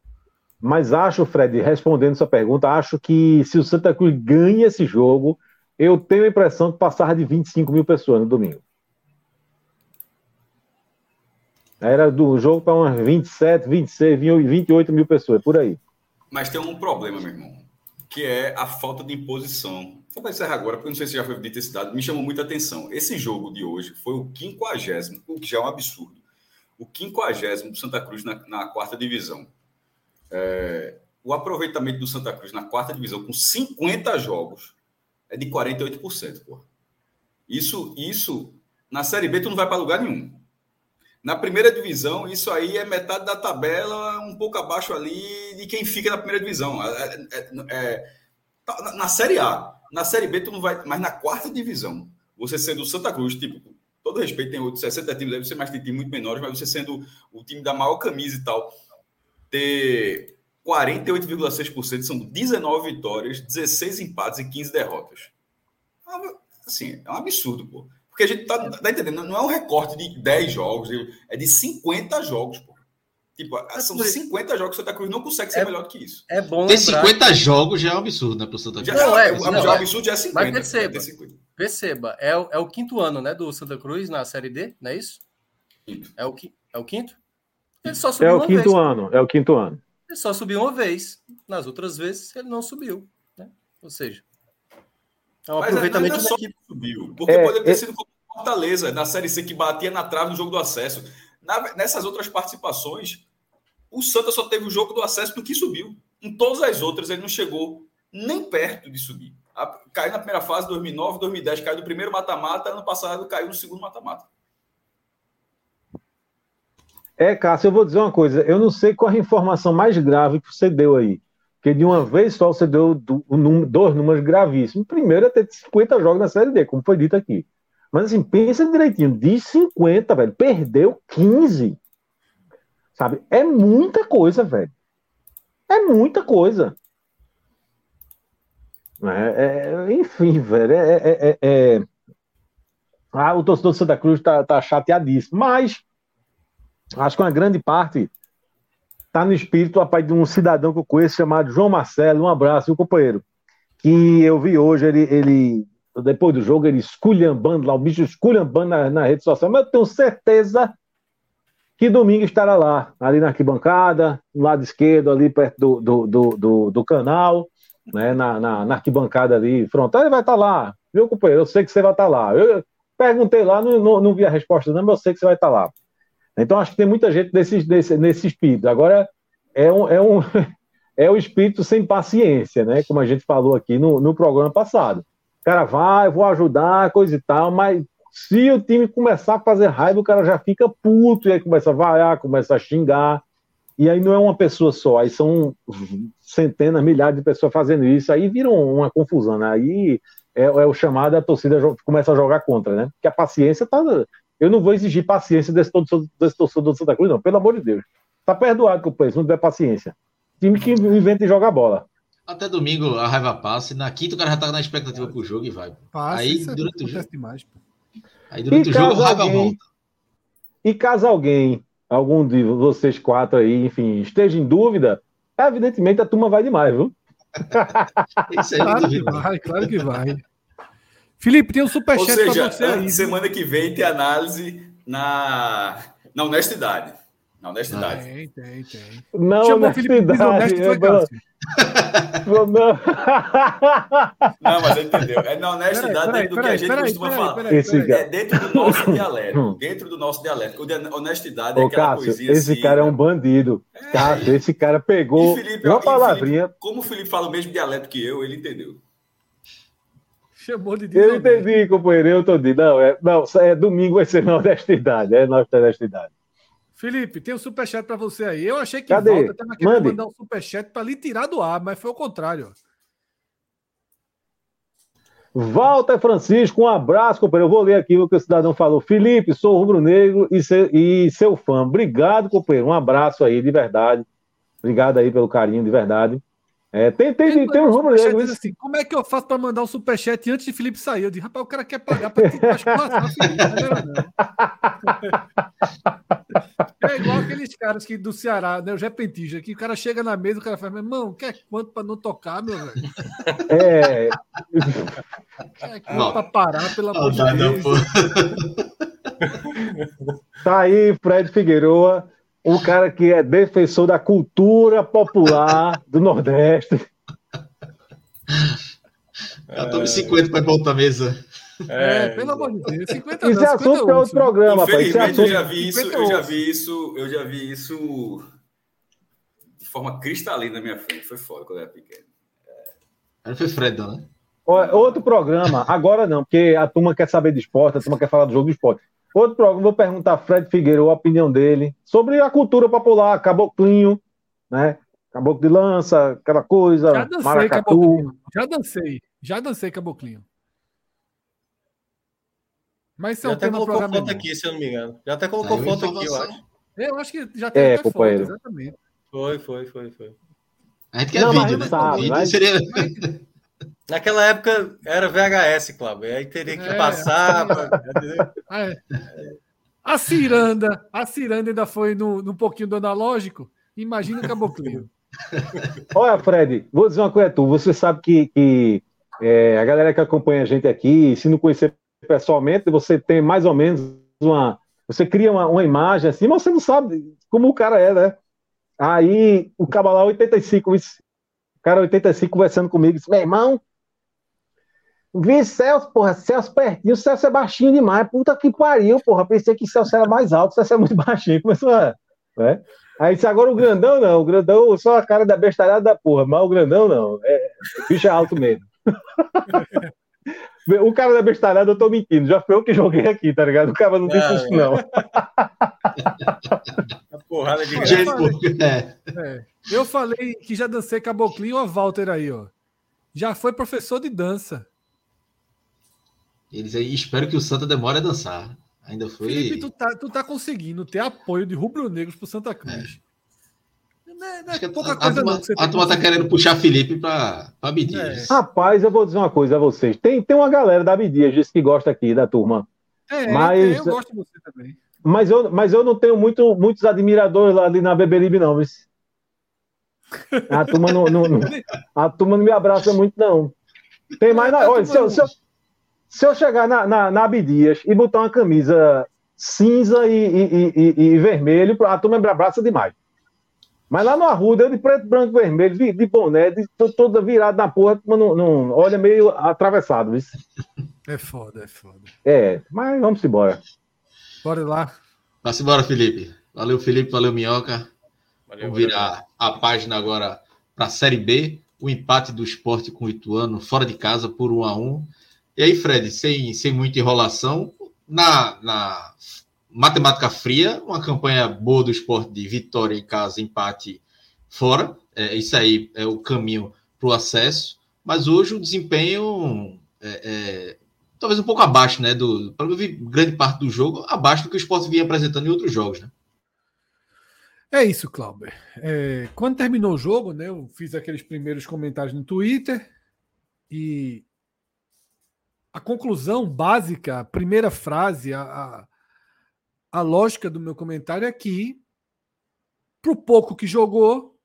Speaker 4: Mas acho, Fred, respondendo sua pergunta, acho que se o Santa Cruz ganha esse jogo, eu tenho a impressão que passar de 25 mil pessoas no domingo. Era do jogo para umas 27, 26, 28 mil pessoas, por aí.
Speaker 6: Mas tem um problema, meu irmão, que é a falta de imposição. Vou encerrar agora, porque não sei se já foi esse dado, me chamou muita atenção. Esse jogo de hoje foi o quinquagésimo, o que já é um absurdo. O quinquagésimo do Santa Cruz na, na quarta divisão. É, o aproveitamento do Santa Cruz na quarta divisão com 50 jogos é de 48%, pô. Isso, isso Na Série B, tu não vai para lugar nenhum. Na primeira divisão, isso aí é metade da tabela, um pouco abaixo ali de quem fica na primeira divisão. É, é, é, tá, na Série A. Na Série B, tu não vai. Mas na quarta divisão, você sendo o Santa Cruz, tipo, todo respeito, tem outros 60 times, deve ser mais tem times muito menores, mas você sendo o time da maior camisa e tal, ter 48,6% são 19 vitórias, 16 empates e 15 derrotas. Assim, é um absurdo, pô. Porque a gente tá, tá entendendo, não é um recorte de 10 jogos, é de 50 jogos, pô. Tipo, é são 50 jogos que o Santa Cruz não consegue ser é, melhor que isso.
Speaker 1: É bom Ter 50 que... já é um absurdo, né, pro Santa Cruz.
Speaker 6: Já, não, é, não, já é, absurdo já é 50.
Speaker 2: Mas perceba, 50. perceba é, o, é o quinto ano, né, do Santa Cruz na Série D, não é isso? Quinto. É o, é o quinto?
Speaker 4: Ele só subiu é o quinto vez. ano, é o quinto ano.
Speaker 2: Ele só subiu uma vez. Nas outras vezes, ele não subiu. Né? Ou seja,
Speaker 6: é um aproveitamento é, é só que subiu. Porque é, poderia ter é... sido como Fortaleza, na Série C, que batia na trave no jogo do acesso. Na, nessas outras participações, o Santa só teve o jogo do acesso do que subiu. Em todas as outras, ele não chegou nem perto de subir. A, caiu na primeira fase, 2009, 2010, caiu do primeiro mata-mata, ano passado caiu no segundo mata-mata.
Speaker 4: É, Cássio, eu vou dizer uma coisa. Eu não sei qual é a informação mais grave que você deu aí. Porque de uma vez só você deu do, dois números gravíssimos. Primeiro é ter 50 jogos na Série D, como foi dito aqui. Mas assim, pensa direitinho. De 50, velho, perdeu 15. Sabe? É muita coisa, velho. É muita coisa. É, é, enfim, velho. É, é, é, é, ah, o torcedor do Santa Cruz tá, tá chateadíssimo. Mas acho que uma grande parte está no espírito rapaz, de um cidadão que eu conheço chamado João Marcelo. Um abraço, meu companheiro. Que eu vi hoje, ele, ele depois do jogo, ele esculhambando lá, o bicho esculhambando na, na rede social. Mas eu tenho certeza que domingo estará lá, ali na arquibancada, no lado esquerdo, ali perto do, do, do, do, canal, né, na, na, na, arquibancada ali, frontal, ele vai estar lá. Viu, companheiro? Eu sei que você vai estar lá. Eu perguntei lá, não, não, não vi a resposta, não, mas eu sei que você vai estar lá. Então, acho que tem muita gente nesse, nesse, nesse espírito. Agora, é um, é, um, <laughs> é o espírito sem paciência, né? Como a gente falou aqui no, no programa passado. O cara vai, vou ajudar, coisa e tal, mas se o time começar a fazer raiva, o cara já fica puto, e aí começa a vaiar, começa a xingar. E aí não é uma pessoa só, aí são centenas, milhares de pessoas fazendo isso, aí vira uma confusão, né? Aí é, é o chamado, a torcida começa a jogar contra, né? Porque a paciência tá eu não vou exigir paciência desse, desse torcedor do Santa Cruz, não, pelo amor de Deus. Tá perdoado que o preço, não tiver paciência. Time que inventa e joga bola.
Speaker 1: Até domingo a raiva passa, e na quinta o cara já tá na expectativa pro jogo e vai. Passa, aí
Speaker 5: é
Speaker 1: durante o
Speaker 5: jogo. Demais,
Speaker 1: aí durante e o jogo a raiva
Speaker 4: alguém,
Speaker 1: volta.
Speaker 4: E caso alguém, algum de vocês quatro aí, enfim, esteja em dúvida, evidentemente a turma vai demais, viu? <laughs>
Speaker 5: Isso aí claro que vai, claro que vai. Felipe, tem um superchat
Speaker 6: para você aí. Semana que vem tem análise na, na honestidade. Na honestidade. Tem, tem,
Speaker 4: tem. Não, Chamou o Felipe desonesto, foi Cássio.
Speaker 6: Não, <laughs> não. mas entendeu. É na honestidade peraí, peraí, do que a gente peraí, costuma falar. É dentro do nosso <coughs> dialeto. Dentro do nosso dialeto. Honestidade é
Speaker 4: Ô, aquela Cássio, coisinha Esse assim, cara é um bandido. É. Cássio, esse cara pegou Felipe, uma palavrinha.
Speaker 6: Felipe, como o Felipe fala o mesmo dialeto que eu, ele entendeu.
Speaker 5: Chamou de
Speaker 4: Eu entendi, companheiro, eu entendi. Não, é, não, é domingo vai ser na honestidade, é na honestidade.
Speaker 5: Felipe, tem um superchat para você aí. Eu achei que Cadê? volta estava querendo mandar um superchat para lhe tirar do ar, mas foi o contrário.
Speaker 4: Walter Francisco, um abraço, companheiro. Eu vou ler aqui o que o cidadão falou. Felipe, sou rubro-negro e, seu, e seu fã. Obrigado, companheiro. Um abraço aí, de verdade. Obrigado aí pelo carinho, de verdade. É, tem, tem, tem, um rubro negro.
Speaker 5: Assim, como é que eu faço para mandar um superchat antes de Felipe sair? Eu disse, rapaz, o cara quer pagar para te passar, Felipe. Não é, <laughs> é igual aqueles caras que do Ceará, né, os repentistas, que o cara chega na mesa, o cara fala, meu irmão, quer quanto para não tocar, meu velho?
Speaker 4: É.
Speaker 5: Quer quanto para parar, pelo amor de Deus.
Speaker 4: Tá aí, Fred Figueroa o cara que é defensor da cultura popular do Nordeste.
Speaker 1: Já tome 50 para voltar a mesa.
Speaker 5: É, é, pelo amor de Deus. 50
Speaker 4: Isso é assunto para outro programa,
Speaker 6: Infelizmente, eu já vi isso, eu já vi isso, eu já vi isso de forma cristalina na minha frente. Foi foda quando eu era pequeno.
Speaker 1: É. Foi Fred, né?
Speaker 4: Outro programa, agora não, porque a turma quer saber de esporte, a turma quer falar do jogo de esporte. Outro programa, vou perguntar a Fred Figueiredo a opinião dele sobre a cultura popular, caboclinho, né? Caboclo de lança, aquela coisa,
Speaker 5: Já dancei
Speaker 4: maracatu.
Speaker 5: caboclinho. Já dancei. Já dancei caboclinho. Mas é
Speaker 2: Já até colocou foto
Speaker 5: irmão.
Speaker 2: aqui, se eu não me engano. Já até colocou
Speaker 1: Saiu
Speaker 2: foto aqui, eu acho.
Speaker 5: Eu acho que já tem
Speaker 4: É,
Speaker 5: até foto,
Speaker 4: companheiro.
Speaker 5: exatamente.
Speaker 2: Foi, foi, foi, foi.
Speaker 1: A gente quer
Speaker 4: Não,
Speaker 1: vídeo,
Speaker 4: a
Speaker 1: né?
Speaker 4: gente sabe,
Speaker 1: Vídeo
Speaker 4: mas-
Speaker 1: seria... <laughs>
Speaker 2: Naquela época era VHS, Cláudio. Aí teria que
Speaker 5: É.
Speaker 2: passar. entendeu?
Speaker 5: Ah, é. A ciranda, a ciranda ainda foi no, no pouquinho do analógico. Imagina o caboclinho. <laughs>
Speaker 4: Olha, Fred, vou dizer uma coisa a tu. Você sabe que, que, é, a galera que acompanha a gente aqui, se não conhecer pessoalmente, você tem mais ou menos uma. Você cria uma, uma imagem assim, mas você não sabe como o cara é, né? Aí o cabo lá, 85, isso- o cara 85 conversando comigo, disse: meu irmão, vi Celso, porra, Celso pertinho, Celso é baixinho demais, puta que pariu, porra. Pensei que Celso era mais alto, Celso é muito <laughs> baixinho. Começou a. Né? Aí disse, agora o grandão não, o grandão só a cara da bestalhada da porra, mas o grandão não, é, o bicho é alto mesmo. <laughs> o cara da bestalhada eu tô mentindo, já foi eu que joguei aqui, tá ligado? O cara não tem
Speaker 2: Não,
Speaker 4: isso não. <laughs>
Speaker 2: A porrada de graça.
Speaker 1: Gente, é.
Speaker 5: É. Eu falei que já dancei caboclinho, ó, Walter aí, ó. Já foi professor de dança.
Speaker 1: Eles aí, espero que o Santa demore a dançar. Ainda foi.
Speaker 5: Felipe, tu tá, tu tá conseguindo ter apoio de rubro-negros pro Santa Cruz. Não é, não é
Speaker 1: que a,
Speaker 5: pouca
Speaker 1: a,
Speaker 5: coisa,
Speaker 1: turma,
Speaker 5: não.
Speaker 1: a turma tá querendo puxar Felipe pra, pra medir.
Speaker 5: É.
Speaker 4: Rapaz, eu vou dizer uma coisa a vocês. Tem, tem uma galera da diz que gosta aqui da turma.
Speaker 5: É,
Speaker 4: Mas-
Speaker 5: eu gosto de você também.
Speaker 4: Mas eu, mas eu não tenho muito, muitos admiradores lá ali na Beberibe, não. Mas... A turma não, não- não- a turma não me abraça muito, não. Tem mais. Na, olha, se, eu, se, eu, se eu chegar na, na, na Abdias e botar uma camisa cinza e, e, e, e vermelho, a turma me abraça demais. Mas lá no Arruda, eu de preto, branco, vermelho, de, de boné, de, tô toda virada na porra, turma não, não olha meio atravessado. viu?
Speaker 5: É foda, é foda.
Speaker 4: É, mas vamos embora.
Speaker 5: Bora lá.
Speaker 1: Vá-se embora, Felipe. Valeu, Felipe. Valeu, Minhoca.
Speaker 2: Valeu,
Speaker 1: Vamos
Speaker 2: valeu.
Speaker 1: virar a página agora para a Série B. O empate do esporte com o Ituano, fora de casa, por 1 a 1 E aí, Fred, sem, sem muita enrolação, na, na matemática fria, uma campanha boa do esporte de vitória em casa, empate fora. É, isso aí é o caminho para o acesso. Mas hoje o desempenho é, é, talvez um pouco abaixo, né? Do, eu vi grande parte do jogo, abaixo do que o esporte vinha apresentando em outros jogos, né?
Speaker 5: É isso, Clauber. É, quando terminou o jogo, né, eu fiz aqueles primeiros comentários no Twitter e a conclusão básica, a primeira frase, a, a, a lógica do meu comentário é que, para o pouco que jogou,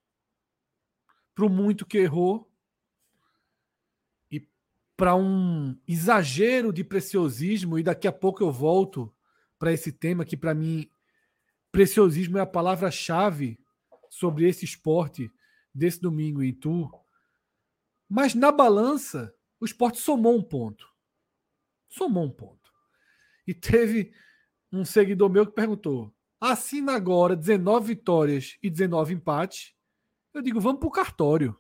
Speaker 5: para o muito que errou e para um exagero de preciosismo, e daqui a pouco eu volto para esse tema que, para mim, preciosismo é a palavra-chave sobre esse esporte desse domingo em Itu. Mas na balança, o esporte somou um ponto. Somou um ponto. E teve um seguidor meu que perguntou: assina agora 19 vitórias e 19 empates. Eu digo, vamos para o cartório.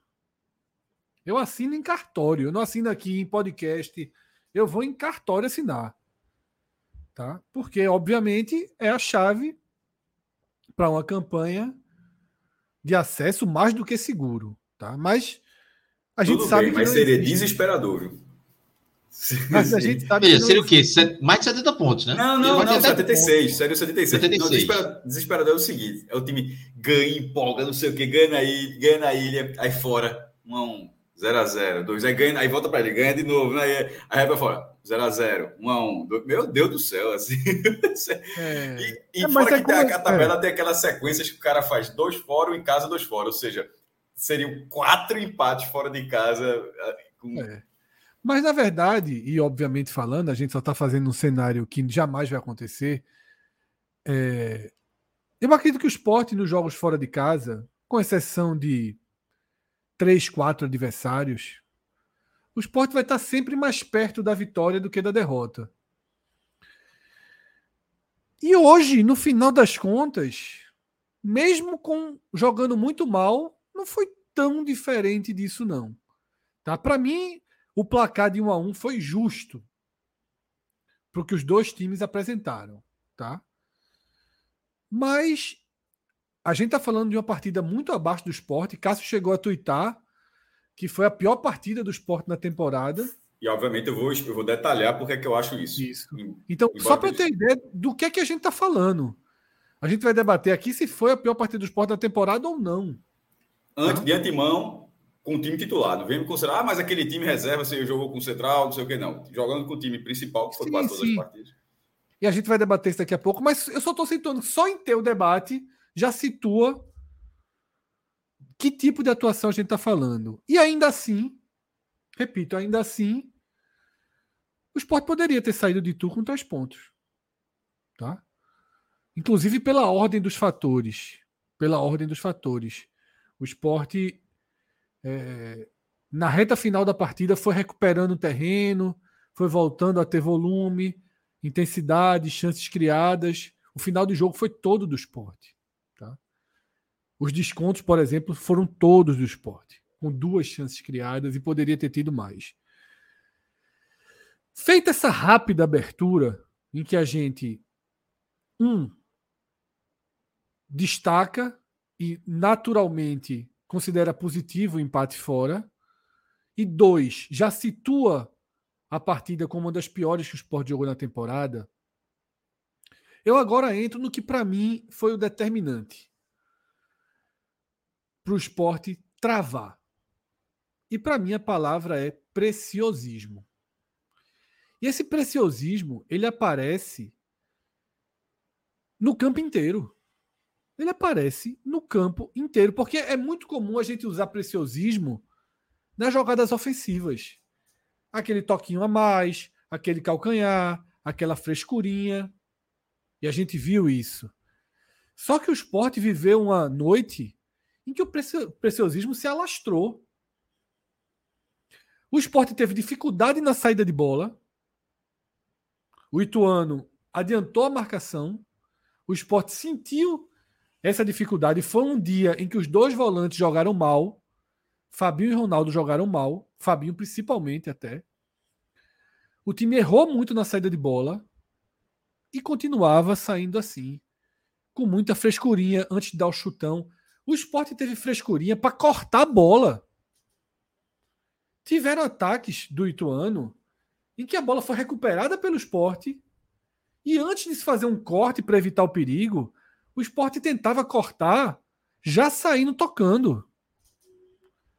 Speaker 5: Eu assino em cartório. Eu não assino aqui em podcast. Eu vou em cartório assinar. Tá? Porque, obviamente, é a chave para uma campanha de acesso mais do que seguro, tá? Mas a gente
Speaker 6: Tudo
Speaker 5: sabe
Speaker 6: bem,
Speaker 5: que
Speaker 6: mas seria
Speaker 5: existe.
Speaker 6: desesperador, viu?
Speaker 5: Mas a gente sabe
Speaker 1: Veja,
Speaker 5: que não
Speaker 1: seria o quê? Mais de 70 pontos, né?
Speaker 6: Não, não, não,
Speaker 1: ter até
Speaker 6: 76, sério 76. Não,
Speaker 1: 76.
Speaker 6: desespera- desesperador é o seguinte: é o time ganha, empolga, não sei o que, ganha na ilha, ganha na ilha, aí fora, 1 a 1 0 a 0 2 aí ganha, aí volta pra ele, ganha de novo, né? aí, aí vai pra fora, 0 a 0 1 a 1 dois- meu Deus do céu, assim.
Speaker 5: É,
Speaker 6: E, e
Speaker 5: É,
Speaker 6: fora
Speaker 5: é
Speaker 6: que tem a, a tabela tem aquelas sequências que o cara faz dois fora, um em casa, dois fora, ou seja, seriam quatro empates fora de casa. ah, com-
Speaker 5: é. Mas, na verdade, e obviamente falando, a gente só está fazendo um cenário que jamais vai acontecer. É, Eu acredito que o esporte nos jogos fora de casa, com exceção de três, quatro adversários, o esporte vai estar sempre mais perto da vitória do que da derrota. E hoje, no final das contas, mesmo com jogando muito mal, não foi tão diferente disso não. Tá? Para mim, o placar de 1 a 1 foi justo para o que os dois times apresentaram, tá? Mas a gente está falando de uma partida muito abaixo do esporte. Cássio chegou a twittar que foi a pior partida do esporte na temporada.
Speaker 6: E obviamente eu vou, eu vou detalhar porque é que eu acho isso.
Speaker 5: Isso. Então, só para ter ideia do que é que a gente está falando. A gente vai debater aqui se foi a pior partida do esporte da temporada ou não.
Speaker 6: Antes, de antemão, com o time titular. Não vem me considerar, ah, mas aquele time reserva, você jogou com o Central, não sei o que, não. Jogando com o time principal, que foi sim, quase todas sim. as partidas.
Speaker 5: E a gente vai debater isso daqui a pouco, mas eu só estou citando, só em ter o debate, já situa que tipo de atuação a gente está falando. E ainda assim, repito, ainda assim, o esporte poderia ter saído de tur com três pontos. Tá? Inclusive pela ordem dos fatores. Pela ordem dos fatores. O esporte, é, na reta final da partida, foi recuperando o terreno, foi voltando a ter volume, intensidade, chances criadas. O final do jogo foi todo do esporte. Tá? Os descontos, por exemplo, foram todos do esporte, com duas chances criadas e poderia ter tido mais. Feita essa rápida abertura, em que a gente, um, destaca e naturalmente considera positivo o empate fora. E dois, já situa a partida como uma das piores que o Sport jogou na temporada. Eu agora entro no que para mim foi o determinante para o esporte travar. E para mim a palavra é preciosismo. E esse preciosismo ele aparece no campo inteiro ele aparece no campo inteiro, porque é muito comum a gente usar preciosismo nas jogadas ofensivas. Aquele toquinho a mais, aquele calcanhar, aquela frescurinha. E a gente viu isso. Só que o esporte viveu uma noite em que o preciosismo se alastrou. O esporte teve dificuldade na saída de bola. O Ituano adiantou a marcação. O esporte sentiu essa dificuldade foi um dia em que os dois volantes jogaram mal. Fabinho e Ronaldo jogaram mal. Fabinho principalmente até. O time errou muito na saída de bola e continuava saindo assim, com muita frescurinha antes de dar o chutão. O esporte teve frescurinha para cortar a bola. Tiveram ataques do Ituano em que a bola foi recuperada pelo esporte e antes de se fazer um corte para evitar o perigo, o esporte tentava cortar já saindo tocando,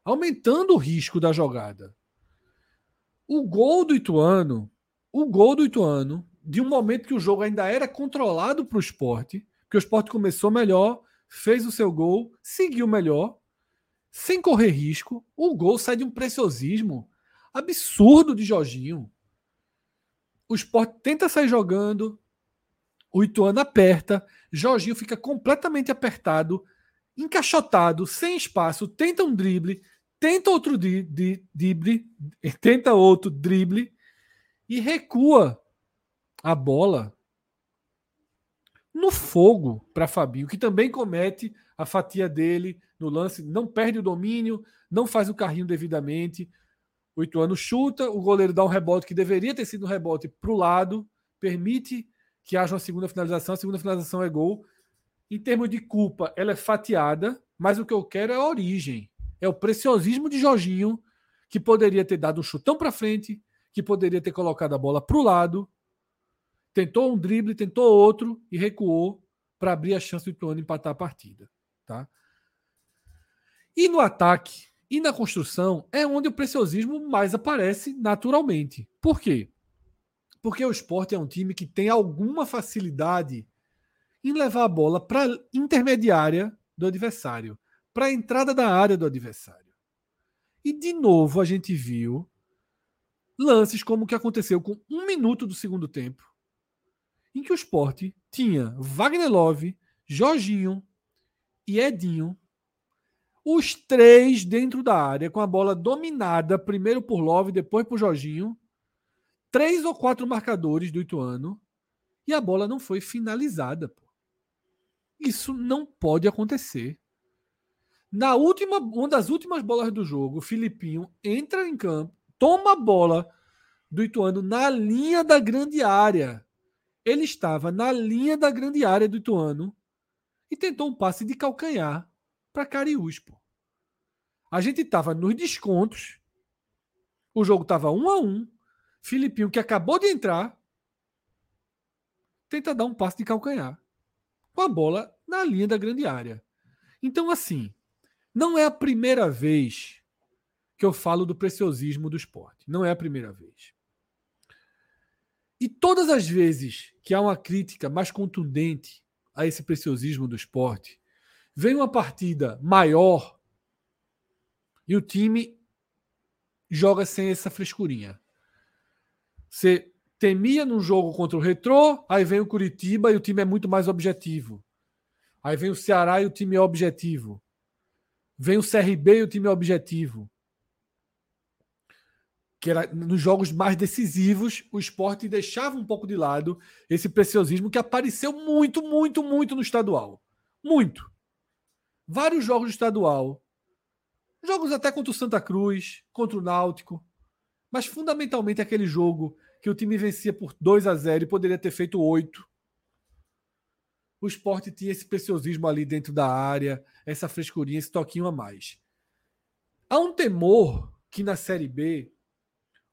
Speaker 5: aumentando o risco da jogada. O gol do Ituano, o gol do Ituano, de um momento que o jogo ainda era controlado para o esporte, que o esporte começou melhor, fez o seu gol, seguiu melhor, sem correr risco. O gol sai de um preciosismo absurdo de Jorginho. O esporte tenta sair jogando, o Ituano aperta, Jorginho fica completamente apertado, encaixotado, sem espaço, tenta um drible, tenta outro drible, <laughs> tenta outro drible e recua a bola no fogo para Fabinho, que também comete a fatia dele no lance, não perde o domínio, não faz o carrinho devidamente. O Ituano chuta, o goleiro dá um rebote que deveria ter sido um rebote para o lado, permite que haja uma segunda finalização. A segunda finalização é gol. Em termos de culpa, ela é fatiada, mas o que eu quero é a origem. É o preciosismo de Jorginho, que poderia ter dado um chutão para frente, que poderia ter colocado a bola para o lado, tentou um drible, tentou outro e recuou para abrir a chance do Ituano empatar a partida. Tá? E no ataque e na construção é onde o preciosismo mais aparece naturalmente. Por quê? Porque o esporte é um time que tem alguma facilidade em levar a bola para a intermediária do adversário, para a entrada da área do adversário. E de novo a gente viu lances como o que aconteceu com um minuto do segundo tempo, em que o esporte tinha Wagner Love, Jorginho e Edinho, os três dentro da área, com a bola dominada primeiro por Love, depois por Jorginho, três ou quatro marcadores do Ituano e a bola não foi finalizada. Pô. Isso não pode acontecer. Na última, uma das últimas bolas do jogo, o Filipinho entra em campo, toma a bola do Ituano na linha da grande área. Ele estava na linha da grande área do Ituano e tentou um passe de calcanhar para Cariús, pô. A gente estava nos descontos. O jogo estava um a um. Filipinho, que acabou de entrar, tenta dar um passe de calcanhar com a bola na linha da grande área. Então, assim, não é a primeira vez que eu falo do preciosismo do esporte. Não é a primeira vez. E todas as vezes que há uma crítica mais contundente a esse preciosismo do esporte, vem uma partida maior e o time joga sem essa frescurinha. Você temia num jogo contra o Retrô, aí vem o Curitiba e o time é muito mais objetivo. Aí vem o Ceará e o time é objetivo. Vem o CRB e o time é objetivo. Que era nos jogos mais decisivos, o esporte deixava um pouco de lado esse preciosismo que apareceu muito, muito, muito no estadual. Muito. Vários jogos do estadual. Jogos até contra o Santa Cruz, contra o Náutico. Mas fundamentalmente aquele jogo que o time vencia por 2 a 0 e poderia ter feito 8. O esporte tinha esse preciosismo ali dentro da área, essa frescurinha, esse toquinho a mais. Há um temor que na Série B,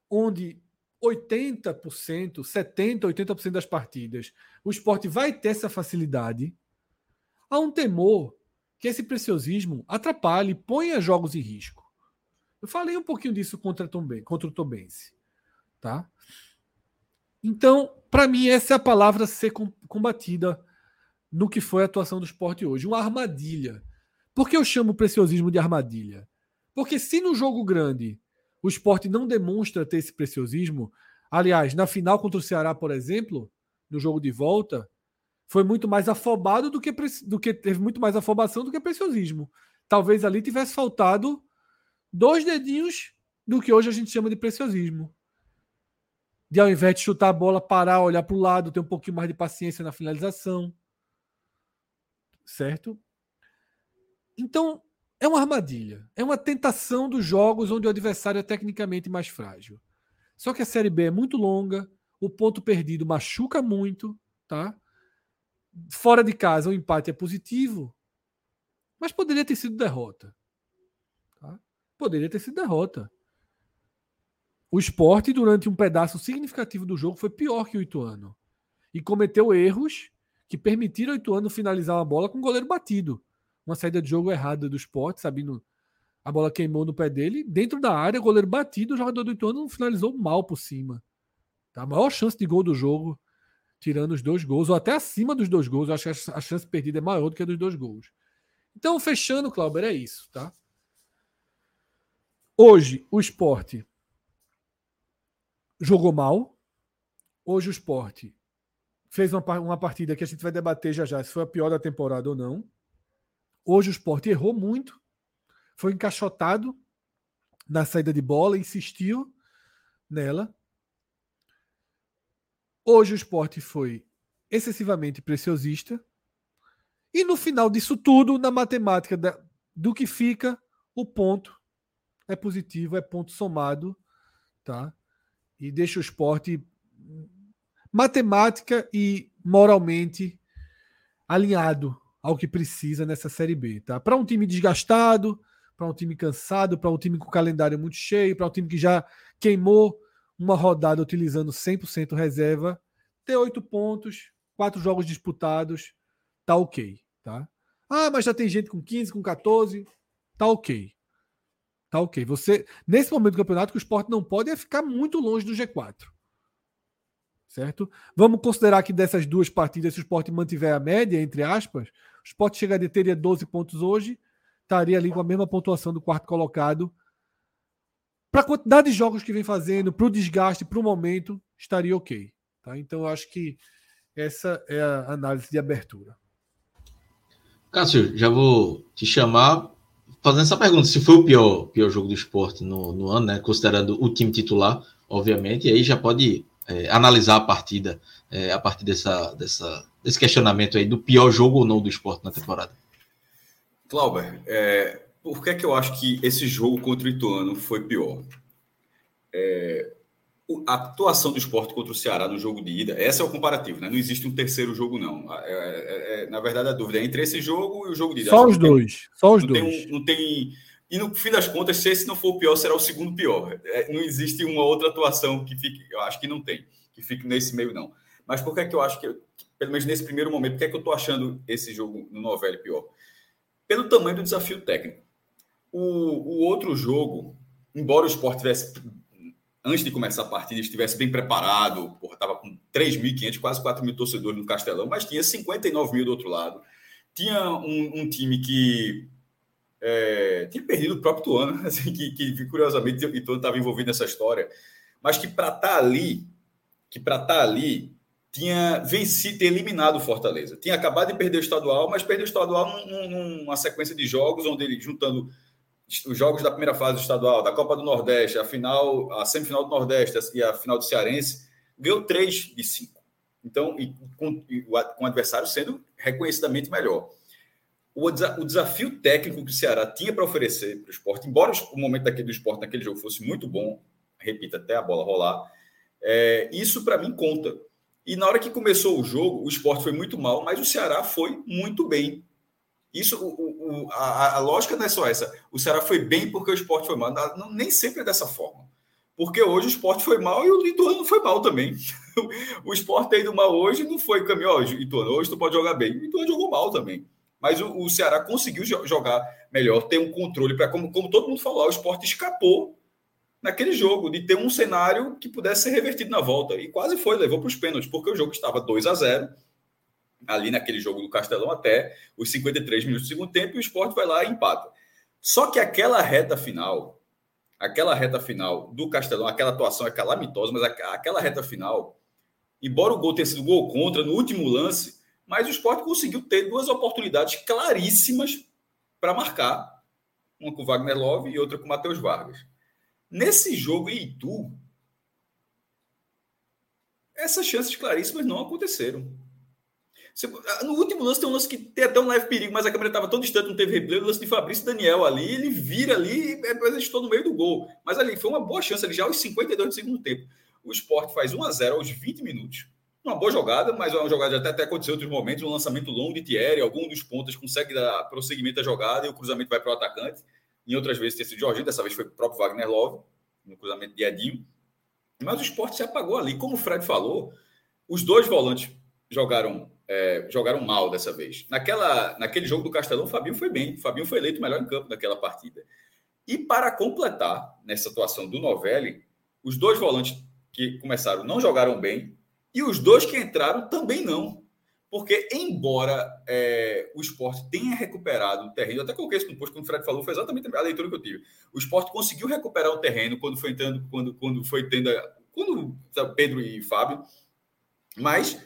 Speaker 5: onde 80%, 70%, 80% das partidas, o esporte vai ter essa facilidade. Há um temor que esse preciosismo atrapalhe, ponha jogos em risco. Eu falei um pouquinho disso contra, contra o Tombense. Tá? Então, para mim, essa é a palavra a ser combatida no que foi a atuação do esporte hoje. Uma armadilha. Por que eu chamo o preciosismo de armadilha? Porque se no jogo grande o esporte não demonstra ter esse preciosismo, aliás, na final contra o Ceará, por exemplo, no jogo de volta, foi muito mais afobado do que, do que teve muito mais afobação do que preciosismo. Talvez ali tivesse faltado dois dedinhos do que hoje a gente chama de preciosismo de ao invés de chutar a bola, parar, olhar para o lado, ter um pouquinho mais de paciência na finalização. Certo? Então, é uma armadilha. É uma tentação dos jogos onde o adversário é tecnicamente mais frágil. Só que a Série B é muito longa, o ponto perdido machuca muito, tá? Fora de casa, o empate é positivo, mas poderia ter sido derrota. Poderia ter sido derrota. O esporte, durante um pedaço significativo do jogo, foi pior que o Ituano. E cometeu erros que permitiram o Ituano finalizar uma bola com o goleiro batido. Uma saída de jogo errada do esporte, sabendo a bola queimou no pé dele. Dentro da área, goleiro batido, o jogador do Ituano finalizou mal por cima. Tá? A maior chance de gol do jogo, tirando os dois gols, ou até acima dos dois gols. Eu acho que a chance perdida é maior do que a dos dois gols. Então, fechando, Clauber, é isso, tá? Hoje, o esporte jogou mal. Hoje o esporte fez uma, uma partida que a gente vai debater já já se foi a pior da temporada ou não. Hoje o esporte errou muito, foi encaixotado na saída de bola, insistiu nela. Hoje o esporte foi excessivamente preciosista. E no final disso tudo, na matemática da, do que fica, o ponto é positivo, é ponto somado, tá? e deixa o esporte matemática e moralmente alinhado ao que precisa nessa Série B. Tá? Para um time desgastado, para um time cansado, para um time com calendário muito cheio, para um time que já queimou uma rodada utilizando 100% reserva, ter oito pontos, quatro jogos disputados, tá ok. Tá? Ah, mas já tem gente com 15, com 14, tá ok. Tá ok. Você, nesse momento do campeonato, que o esporte não pode é ficar muito longe do G4. Certo? Vamos considerar que dessas duas partidas, se o esporte mantiver a média, entre aspas, o esporte chegaria, teria 12 pontos hoje, estaria ali com a mesma pontuação do quarto colocado. Para a quantidade de jogos que vem fazendo, para o desgaste, para o momento, estaria ok. Tá? Então, eu acho que essa é a análise de abertura.
Speaker 1: Cássio, já vou te chamar fazendo essa pergunta, se foi o pior, pior jogo do esporte no, no ano, né? Considerando o time titular, obviamente, e aí já pode é, analisar a partida é, a partir dessa, dessa, desse questionamento aí do pior jogo ou não do esporte na temporada.
Speaker 6: Clauber, é, por que, é que eu acho que esse jogo contra o Ituano foi pior? é, a atuação do esporte contra o Ceará no jogo de ida, esse é o comparativo, né? Não existe um terceiro jogo, não. É, é, é, na verdade, a dúvida é entre esse jogo e o jogo de ida.
Speaker 5: Só os dois. Tem, só os
Speaker 6: não
Speaker 5: dois.
Speaker 6: Tem um, não tem. E no fim das contas, se esse não for o pior, será o segundo pior. É, não existe uma outra atuação que fique. Eu acho que não tem, que fique nesse meio, não. Mas por que, é que eu acho que, pelo menos nesse primeiro momento, por que, é que eu estou achando esse jogo no Novelli pior? Pelo tamanho do desafio técnico. O, o outro jogo, embora o esporte tivesse antes de começar a partida, estivesse bem preparado, estava com 3.500, quase 4 mil torcedores no Castelão, mas tinha 59 mil do outro lado. Tinha um, um time que é, tinha perdido o próprio Tuano, <laughs> assim, que, que curiosamente o Ituano estava envolvido nessa história, mas que para estar tá ali, que para estar tá ali, tinha vencido, eliminado o Fortaleza. Tinha acabado de perder o estadual, mas perdeu o estadual num, numa sequência de jogos onde ele, juntando os jogos da primeira fase do estadual, da Copa do Nordeste, a final, a semifinal do Nordeste e a final do Cearense, ganhou três de cinco. Então, e com, e com o adversário sendo reconhecidamente melhor. O, o, desafio técnico que o Ceará tinha para oferecer para o esporte, embora o momento daquele, do esporte naquele jogo fosse muito bom, repita, até a bola rolar, é, isso para mim conta. E na hora que começou o jogo, o esporte foi muito mal, mas o Ceará foi muito bem. Isso, o, o, a, a, lógica não é só essa. O Ceará foi bem porque o esporte foi mal. Não, nem sempre é dessa forma. Porque hoje o esporte foi mal e o Ituano foi mal também. <laughs> o esporte tem ido mal hoje não foi caminho. Ó, Ituano, hoje tu pode jogar bem. O Ituano jogou mal também. Mas o, o Ceará conseguiu jogar melhor, ter um controle para, como, como todo mundo falou, o esporte escapou naquele jogo, de ter um cenário que pudesse ser revertido na volta. E quase foi, levou para os pênaltis, porque o jogo estava 2 a 0 ali naquele jogo do Castelão até os 53 minutos do segundo tempo e o esporte vai lá e empata. Só que aquela reta final, aquela reta final do Castelão, aquela atuação é calamitosa, mas aquela reta final, embora o gol tenha sido gol contra no último lance, mas o esporte conseguiu ter duas oportunidades claríssimas para marcar, uma com o Wagner Love e outra com o Matheus Vargas. Nesse jogo em Itu, essas chances claríssimas não aconteceram. Ah, no último lance tem um lance que tem até um leve perigo, mas a câmera estava tão distante, não teve replay. O lance de Fabrício Daniel ali, ele vira ali e depois estou no meio do gol. Mas ali foi uma boa chance, ali já aos 52 do segundo tempo. O esporte faz 1 a 0 aos 20 minutos. Uma boa jogada, mas é uma jogada até, até aconteceu em outros momentos. Um lançamento longo de Thierry, algum dos pontas consegue dar prosseguimento à jogada e o cruzamento vai para o atacante. Em outras vezes tem sido Jorginho, dessa vez foi o próprio Wagner Love, no cruzamento de Edinho. Mas o esporte se apagou ali. Como o Fred falou, os dois volantes jogaram é, jogaram mal dessa vez. Naquela, naquele jogo do Castelão, o Fabinho foi bem. O Fabinho foi eleito o melhor em campo naquela partida. E para completar, nessa atuação do Novelli, os dois volantes que começaram não jogaram bem e os dois que entraram também não. Porque, embora é, o esporte tenha recuperado o terreno, eu até coloquei isso no post, quando o Fred falou, foi exatamente a leitura que eu tive. O esporte conseguiu recuperar o terreno quando foi entrando, quando, quando foi tendo. Quando Pedro e Fábio, mas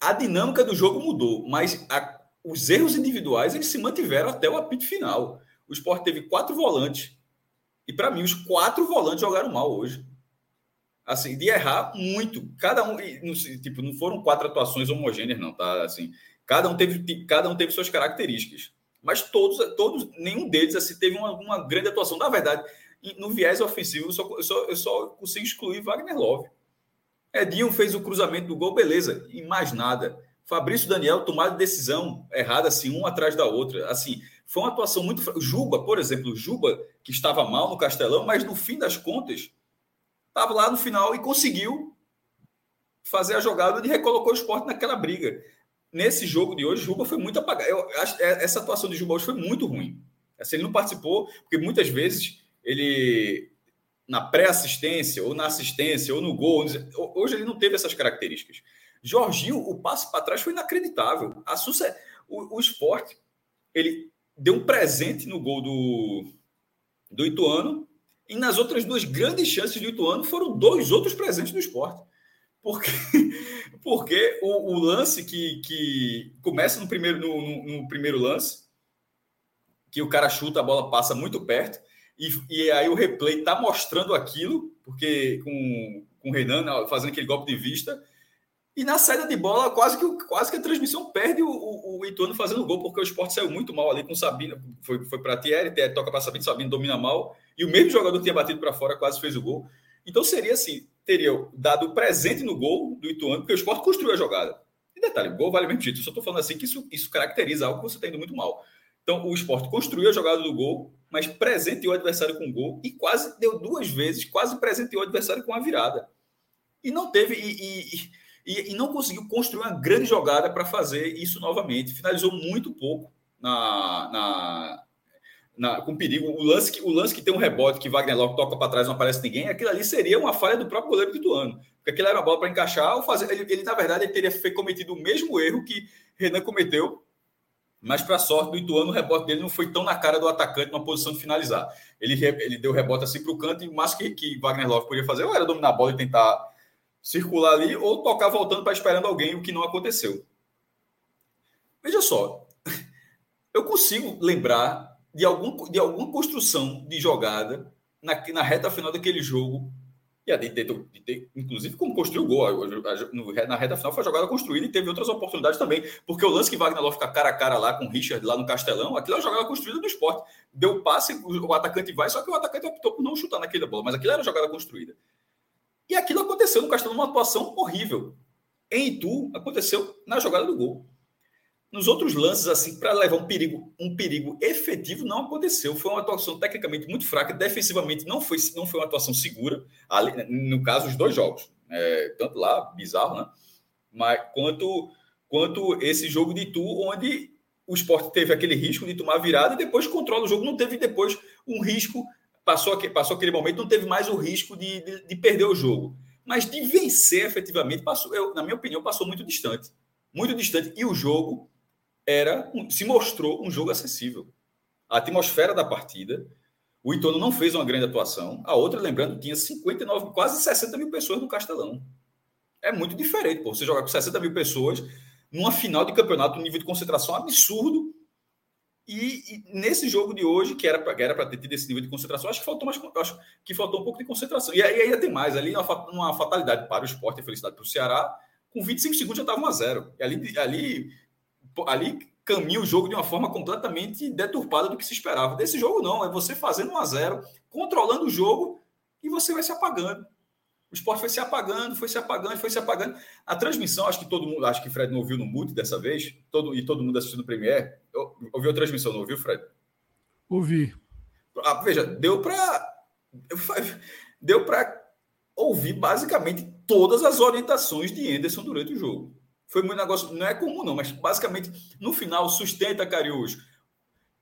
Speaker 6: a dinâmica do jogo mudou, mas a, os erros individuais eles se mantiveram até o apito final. O Sport teve quatro volantes. E para mim, os quatro volantes jogaram mal hoje. Assim, de errar muito. Cada um, tipo, não foram quatro atuações homogêneas, não, tá? Assim, cada um teve, cada um teve suas características. Mas todos, todos nenhum deles assim, teve uma, uma grande atuação. Na verdade, no viés ofensivo, eu só, eu só, eu só consigo excluir Wagner Love. Edinho fez o cruzamento do gol, beleza, e mais nada. Fabrício Daniel tomada de decisão errada, assim, uma atrás da outra. Assim, foi uma atuação muito. Juba, por exemplo, Juba, que estava mal no Castelão, mas no fim das contas, estava lá no final e conseguiu fazer a jogada e recolocou o esporte naquela briga. Nesse jogo de hoje, Juba foi muito apagado. Eu é, essa atuação de Juba hoje foi muito ruim. Assim, ele não participou, porque muitas vezes ele na pré-assistência, ou na assistência, ou no gol. Hoje ele não teve essas características. Jorginho, o passe para trás foi inacreditável. A Sussa, o, o esporte, ele deu um presente no gol do, do Ituano, e nas outras duas grandes chances do Ituano foram dois outros presentes do esporte. Porque, <laughs> porque o, o lance que, que começa no primeiro, no, no, no primeiro lance, que o cara chuta, a bola passa muito perto, e, e aí o replay está mostrando aquilo, porque com, com o Renan né, fazendo aquele golpe de vista. E na saída de bola, quase que, quase que a transmissão perde o, o, o Ituano fazendo gol, porque o esporte saiu muito mal ali com o Sabino. Foi, foi para Thierry, Thierry toca para Sabino, Sabino domina mal. E o mesmo jogador que tinha batido para fora quase fez o gol. Então seria assim: teria dado presente no gol do Ituano, porque o esporte construiu a jogada. E detalhe, o gol vale o mesmo título. Só estou falando assim que isso, isso caracteriza algo que você está indo muito mal. Então, o esporte construiu a jogada do gol, mas presenteou o adversário com gol e quase deu duas vezes, quase presenteou o adversário com a virada. E não teve. E, e, e, não conseguiu construir uma grande jogada para fazer isso novamente. Finalizou muito pouco na, na, na, com perigo. O lance, que, o lance que tem um rebote que Wagner Lopes toca para trás não aparece ninguém, aquilo ali seria uma falha do próprio goleiro do Ituano. Porque aquilo era uma bola para encaixar. Ou fazer, ele, ele, na verdade, ele teria cometido o mesmo erro que Renan cometeu. Mas, para sorte do Ituano, o rebote dele não foi tão na cara do atacante, numa posição de finalizar. Ele, ele deu rebote assim para o canto, e o máximo que, que Wagner Lopes podia fazer ou era dominar a bola e tentar circular ali, ou tocar voltando para esperando alguém, o que não aconteceu. Veja só, <laughs> eu consigo lembrar de, algum, de alguma construção de jogada na, na reta final daquele jogo. E a de, inclusive, como construiu o gol. Na reta final foi a jogada construída e teve outras oportunidades também. Porque o lance que Wagner Love fica cara a cara lá com o Richard lá no Castelão, aquilo é uma jogada construída do esporte. Deu passe, o, atacante vai, só que o atacante optou por não chutar naquela bola. Mas aquilo era jogada construída. E aquilo aconteceu no Castelão, uma atuação horrível. Em Itu, aconteceu na jogada do gol. Nos outros lances, assim, para levar um perigo, um perigo efetivo, não aconteceu. Foi uma atuação tecnicamente muito fraca. Defensivamente, não foi, não foi uma atuação segura. Ali, no caso, os dois jogos. É, tanto lá, bizarro, né? Mas quanto, quanto esse jogo de Itu, onde o esporte teve aquele risco de tomar virada e depois controla o jogo. Não teve depois um risco. Passou, passou aquele momento, não teve mais o risco de, de, de perder o jogo. Mas de vencer efetivamente, passou, eu, na minha opinião, passou muito distante. Muito distante. E o jogo era se mostrou um jogo acessível. A atmosfera da partida, o Itono não fez uma grande atuação. A outra, lembrando, tinha 59, quase 60 mil pessoas no Castelão. É muito diferente, pô. Você jogar com 60 mil pessoas numa final de campeonato, um nível de concentração absurdo. E, e nesse jogo de hoje, que era para ter tido esse nível de concentração, acho que faltou mais, acho que faltou um pouco de concentração. E, aí ainda tem mais, ali uma, uma fatalidade para o esporte e felicidade para o Ceará. Com 25 segundos já estava 1 a 0 E ali, ali ali caminha o jogo de uma forma completamente deturpada do que se esperava. Desse jogo, não. É você fazendo 1 a 0 controlando o jogo e você vai se apagando. O esporte foi se apagando, foi se apagando, foi se apagando. A transmissão, acho que todo mundo, acho que Fred não ouviu no mute dessa vez, todo, e todo mundo assistindo o Premier. Ouviu a transmissão, não ouviu, Fred?
Speaker 5: Ouvi.
Speaker 6: Ah, veja, deu para. Deu para ouvir basicamente todas as orientações de Anderson durante o jogo. Foi muito negócio, não é comum não, mas basicamente no final sustenta Cariús.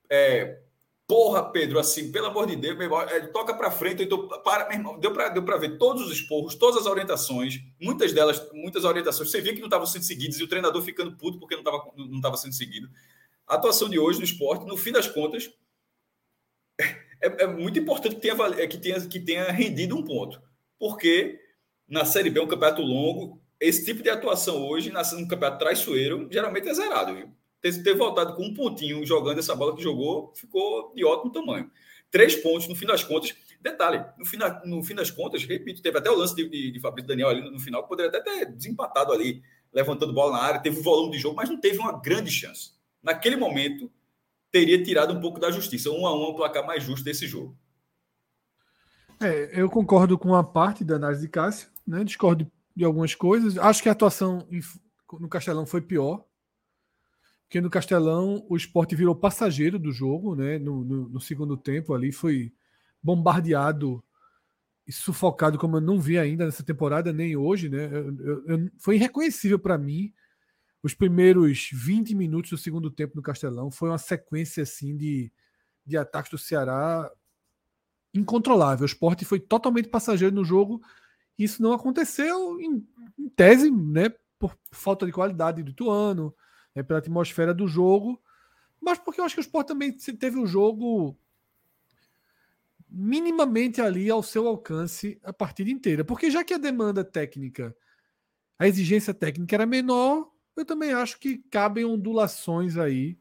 Speaker 6: É, porra, Pedro, assim, pelo amor de Deus, irmão, é, toca para frente, então para, meu irmão, deu para deu para ver todos os esporros, todas as orientações, muitas delas, muitas orientações, você via que não estavam sendo seguidas e o treinador ficando puto porque não estava não tava sendo seguido. A atuação de hoje no esporte, no fim das contas, é, é muito importante que tenha, que, tenha, que tenha rendido um ponto, porque na Série B é um campeonato longo, esse tipo de atuação hoje, no campeonato traiçoeiro, geralmente é zerado, viu? Ter, ter voltado com um pontinho jogando essa bola que jogou, ficou de ótimo tamanho. Três pontos, no fim das contas. Detalhe, no fim, da, no fim das contas, repito, teve até o lance de, de, de Fabrício Daniel ali no, final, que poderia até ter desempatado ali, levantando bola na área, teve o volume de jogo, mas não teve uma grande chance. Naquele momento, teria tirado um pouco da justiça. Um a um, o placar mais justo desse jogo.
Speaker 5: É, eu concordo com a parte da análise de Cássio, né? discordo de algumas coisas. Acho que a atuação no Castelão foi pior. Porque no Castelão o esporte virou passageiro do jogo, né? No, no, no segundo tempo ali foi bombardeado e sufocado como eu não vi ainda nessa temporada, nem hoje, né? Eu, eu, eu, foi irreconhecível para mim os primeiros 20 minutos do segundo tempo no Castelão. Foi uma sequência assim de, de ataques do Ceará incontrolável. O esporte foi totalmente passageiro no jogo isso não aconteceu em, em tese, né, por falta de qualidade do Ituano, né, pela atmosfera do jogo, mas porque eu acho que o Sport também teve um jogo minimamente ali ao seu alcance a partida inteira. Porque já que a demanda técnica, a exigência técnica era menor, eu também acho que cabem ondulações aí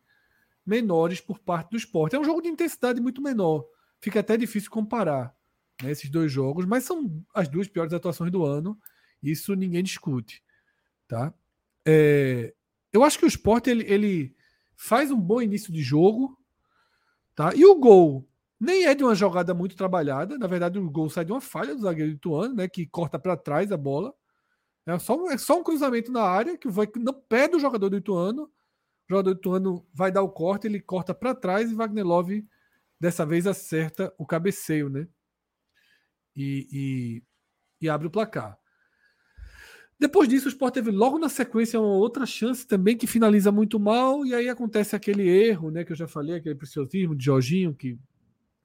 Speaker 5: menores por parte do esporte. É um jogo de intensidade muito menor. Fica até difícil comparar né, esses dois jogos, mas são as duas piores atuações do ano. Isso ninguém discute, tá? É, eu acho que o Sport ele, ele faz um bom início de jogo, tá? E o gol Nem é de uma jogada muito trabalhada. Na verdade, o gol sai de uma falha do zagueiro Ituano, né? Que corta para trás a bola. É só, é só um cruzamento na área que vai no pé do jogador do Ituano. O jogador do Ituano vai dar o corte, ele corta para trás e Wagner Love dessa vez acerta o cabeceio, né? E, e, e abre o placar. Depois disso, o Sport teve logo na sequência uma outra chance também que finaliza muito mal, e aí acontece aquele erro, né, que eu já falei, aquele preciosismo de Jorginho, que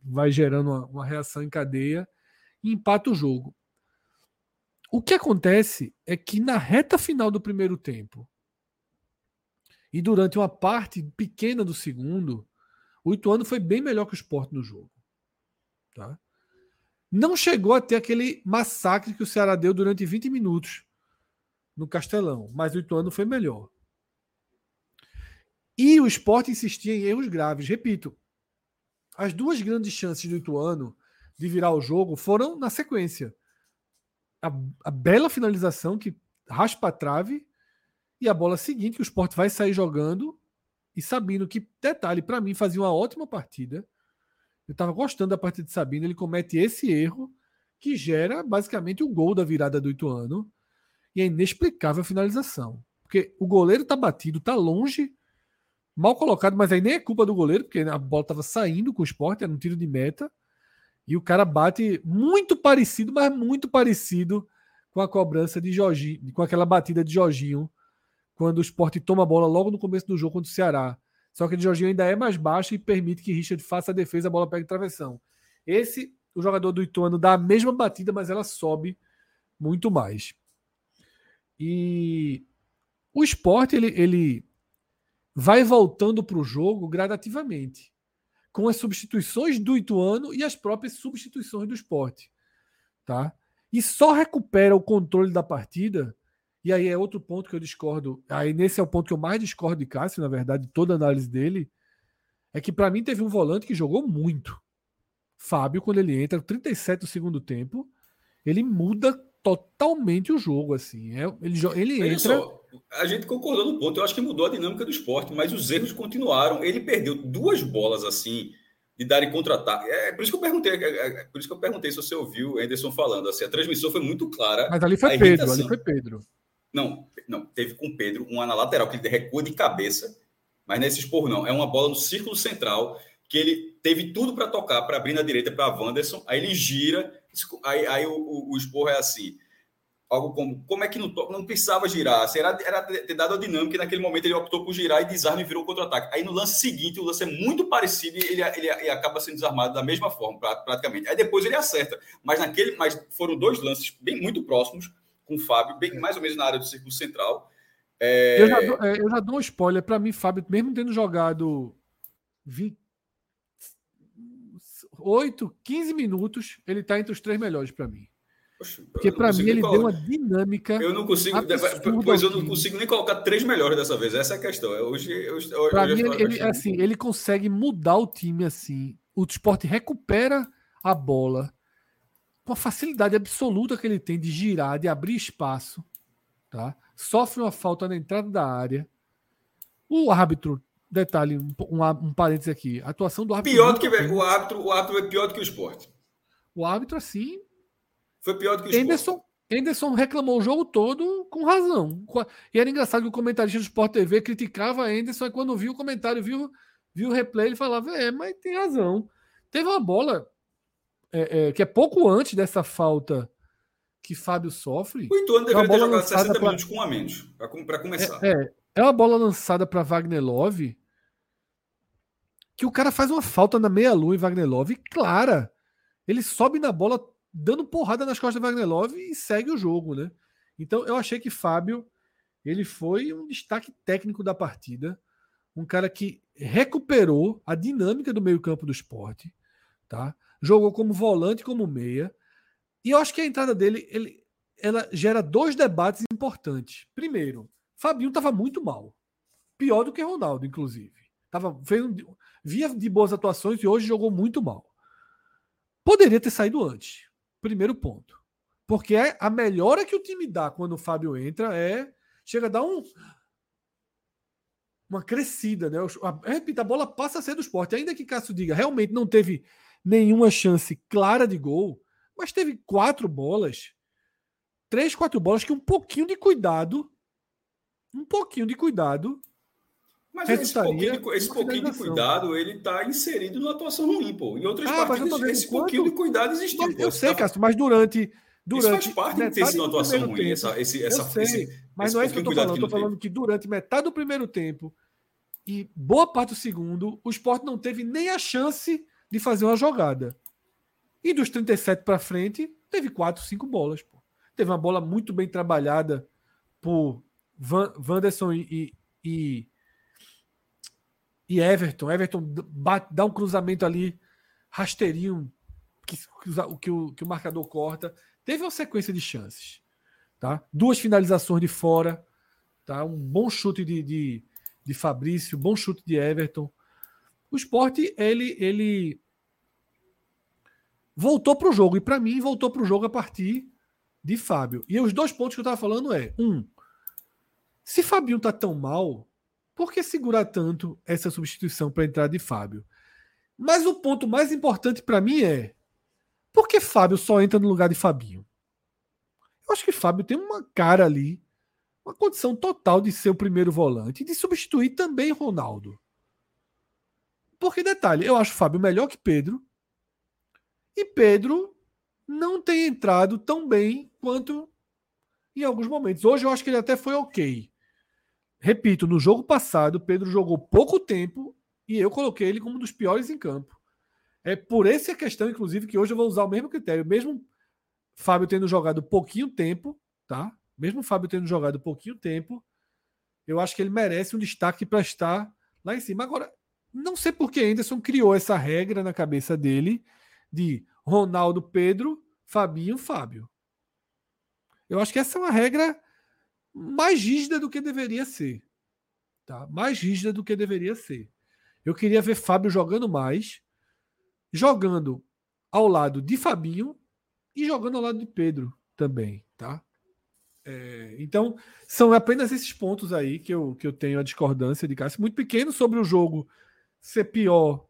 Speaker 5: vai gerando uma, uma reação em cadeia e empata o jogo. O que acontece é que na reta final do primeiro tempo e durante uma parte pequena do segundo, o Ituano foi bem melhor que o Sport no jogo. Tá? Não chegou a ter aquele massacre que o Ceará deu durante 20 minutos no Castelão, mas o Ituano foi melhor. E o Sport insistia em erros graves. Repito, as duas grandes chances do Ituano de virar o jogo foram na sequência. A, a bela finalização que raspa a trave e a bola seguinte que o Sport vai sair jogando e Sabino, que detalhe, para mim fazia uma ótima partida. Eu estava gostando da partida de Sabino, ele comete esse erro que gera basicamente o gol da virada do Ituano e é inexplicável a finalização. Porque o goleiro tá batido, tá longe mal colocado, mas aí nem é culpa do goleiro, porque a bola estava saindo com o esporte, era um tiro de meta. E o cara bate muito parecido, mas muito parecido com a cobrança de Jorginho, com aquela batida de Jorginho, quando o esporte toma a bola logo no começo do jogo contra o Ceará. Só que de Jorginho ainda é mais baixa e permite que Richard faça a defesa, a bola pega travessão. Esse, o jogador do Ituano dá a mesma batida, mas ela sobe muito mais. E o esporte, ele, ele vai voltando para o jogo gradativamente, com as substituições do Ituano e as próprias substituições do esporte. Tá? E só recupera o controle da partida, e aí é outro ponto que eu discordo, aí nesse é o ponto que eu mais discordo de Cássio, na verdade, toda a análise dele, é que para mim teve um volante que jogou muito. Fábio, quando ele entra, 37 do segundo tempo, ele muda totalmente o jogo, assim. É, ele, ele entra. Só,
Speaker 6: a gente concordou no ponto. Eu acho que mudou a dinâmica do esporte, mas os erros continuaram. Ele perdeu duas bolas assim de darem contra-ataque. É por isso que eu perguntei, é, é, é, por isso que eu perguntei se você ouviu o Anderson falando. Assim, a transmissão foi muito clara.
Speaker 5: Mas ali foi Pedro, ali foi Pedro.
Speaker 6: Não, não, teve com o Pedro uma na lateral, que ele recua de cabeça, mas nesse esporro não. É uma bola no círculo central que ele teve tudo para tocar, para abrir na direita para Wanderson, aí ele gira, aí, aí o, o, o esporro é assim algo como como é que não, não precisava girar, era, era ter dado a dinâmica e naquele momento ele optou por girar e desarme e virou contra-ataque. Aí no lance seguinte, o lance é muito parecido e ele, ele, ele, acaba sendo desarmado da mesma forma, praticamente. Aí depois ele acerta, mas naquele, mas foram dois lances bem muito próximos com o Fábio, bem mais ou menos na área do círculo central.
Speaker 5: É... Eu, já dou, é, eu já dou um spoiler para mim, Fábio, mesmo tendo jogado 20, 8, 15 minutos, ele está entre os três melhores para mim. Porque para mim ele colocar. deu uma dinâmica.
Speaker 6: Eu não consigo, pois eu não consigo nem colocar três melhores dessa vez. Essa é a questão. É hoje, hoje,
Speaker 5: para mim ele, ele assim, ele consegue mudar o time assim. O esporte recupera a bola com a facilidade absoluta que ele tem de girar, de abrir espaço, tá? Sofre uma falta na entrada da área. O árbitro, detalhe, um, um, um parênteses aqui, a atuação do árbitro.
Speaker 6: Pior do que o árbitro, o árbitro é pior do que o esporte.
Speaker 5: O árbitro assim
Speaker 6: foi pior do que o
Speaker 5: Anderson, Anderson reclamou o jogo todo com razão. E era engraçado que o comentarista do Sport TV criticava Anderson e quando viu o comentário, viu, viu o replay, ele falava: É, mas tem razão. Teve uma bola é, é, que é pouco antes dessa falta que Fábio sofre.
Speaker 6: O Ituano deveria ter jogado 60 pra... minutos com um a menos, para começar.
Speaker 5: É, é, é uma bola lançada para Wagner Love que o cara faz uma falta na meia-lua em Wagner Love, clara. Ele sobe na bola dando porrada nas costas do Wagner Love e segue o jogo, né? Então eu achei que Fábio ele foi um destaque técnico da partida, um cara que recuperou a dinâmica do meio-campo do esporte, tá? Jogou como volante, como meia. E eu acho que a entrada dele, ele, ela gera dois debates importantes. Primeiro, Fabinho estava muito mal. Pior do que Ronaldo, inclusive. Tava, fez um, via de boas atuações e hoje jogou muito mal. Poderia ter saído antes. Primeiro ponto. Porque é a melhora que o time dá quando o Fábio entra é. Chega a dar um. Uma crescida, né? A, repito, a bola passa a ser do esporte. Ainda que Cássio diga, realmente não teve nenhuma chance clara de gol, mas teve quatro bolas, três, quatro bolas que um pouquinho de cuidado, um pouquinho de cuidado.
Speaker 6: Mas esse pouquinho, de, esse pouquinho de cuidado, ele está inserido numa atuação ruim, pô. Em outras ah, partidas, esse quanto... pouquinho de cuidado existiu.
Speaker 5: eu sei, tá... Cássio, mas durante durante
Speaker 6: isso faz parte de ter sido uma atuação ruim, tempo, essa, esse, essa,
Speaker 5: sei, esse, mas esse não é isso que eu estou falando. Estou falando que durante metade do primeiro tempo e boa parte do segundo, o Sport não teve nem a chance de fazer uma jogada. E dos 37 para frente, teve quatro, cinco bolas. Pô. Teve uma bola muito bem trabalhada por Van, Wanderson e, e, e Everton. Everton bate, dá um cruzamento ali rasteirinho que, que, o, que o marcador corta teve uma sequência de chances. Tá? Duas finalizações de fora, tá? um bom chute de, de, de Fabrício, bom chute de Everton. O esporte, ele, ele voltou para o jogo. E para mim, voltou para o jogo a partir de Fábio. E os dois pontos que eu estava falando é: um, se Fabinho tá tão mal, por que segurar tanto essa substituição para a entrada de Fábio? Mas o ponto mais importante para mim é: por que Fábio só entra no lugar de Fabinho? Eu acho que Fábio tem uma cara ali, uma condição total de ser o primeiro volante e de substituir também Ronaldo. Porque, detalhe, eu acho Fábio melhor que Pedro. E Pedro não tem entrado tão bem quanto em alguns momentos. Hoje eu acho que ele até foi ok. Repito, no jogo passado, Pedro jogou pouco tempo e eu coloquei ele como um dos piores em campo. É por essa questão, inclusive, que hoje eu vou usar o mesmo critério. Mesmo Fábio tendo jogado pouquinho tempo, tá? Mesmo Fábio tendo jogado pouquinho tempo, eu acho que ele merece um destaque para estar lá em cima. Agora, não sei por que Anderson criou essa regra na cabeça dele de Ronaldo, Pedro, Fabinho, Fábio. Eu acho que essa é uma regra mais rígida do que deveria ser. Tá? Mais rígida do que deveria ser. Eu queria ver Fábio jogando mais jogando ao lado de Fabinho e jogando ao lado de Pedro também, tá? É, então, são apenas esses pontos aí que eu, que eu tenho a discordância de Cássio, muito pequeno sobre o jogo ser pior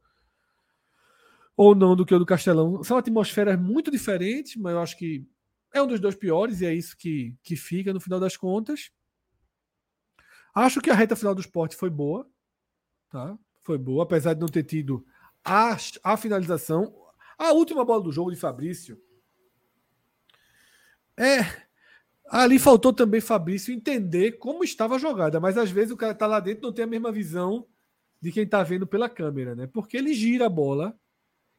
Speaker 5: ou não do que o do Castelão. São atmosferas muito diferentes, mas eu acho que é um dos dois piores e é isso que, que fica no final das contas. Acho que a reta final do esporte foi boa, tá? Foi boa, apesar de não ter tido a, a finalização. A última bola do jogo de Fabrício. É. Ali faltou também Fabrício entender como estava a jogada, mas às vezes o cara está lá dentro não tem a mesma visão de quem está vendo pela câmera, né? Porque ele gira a bola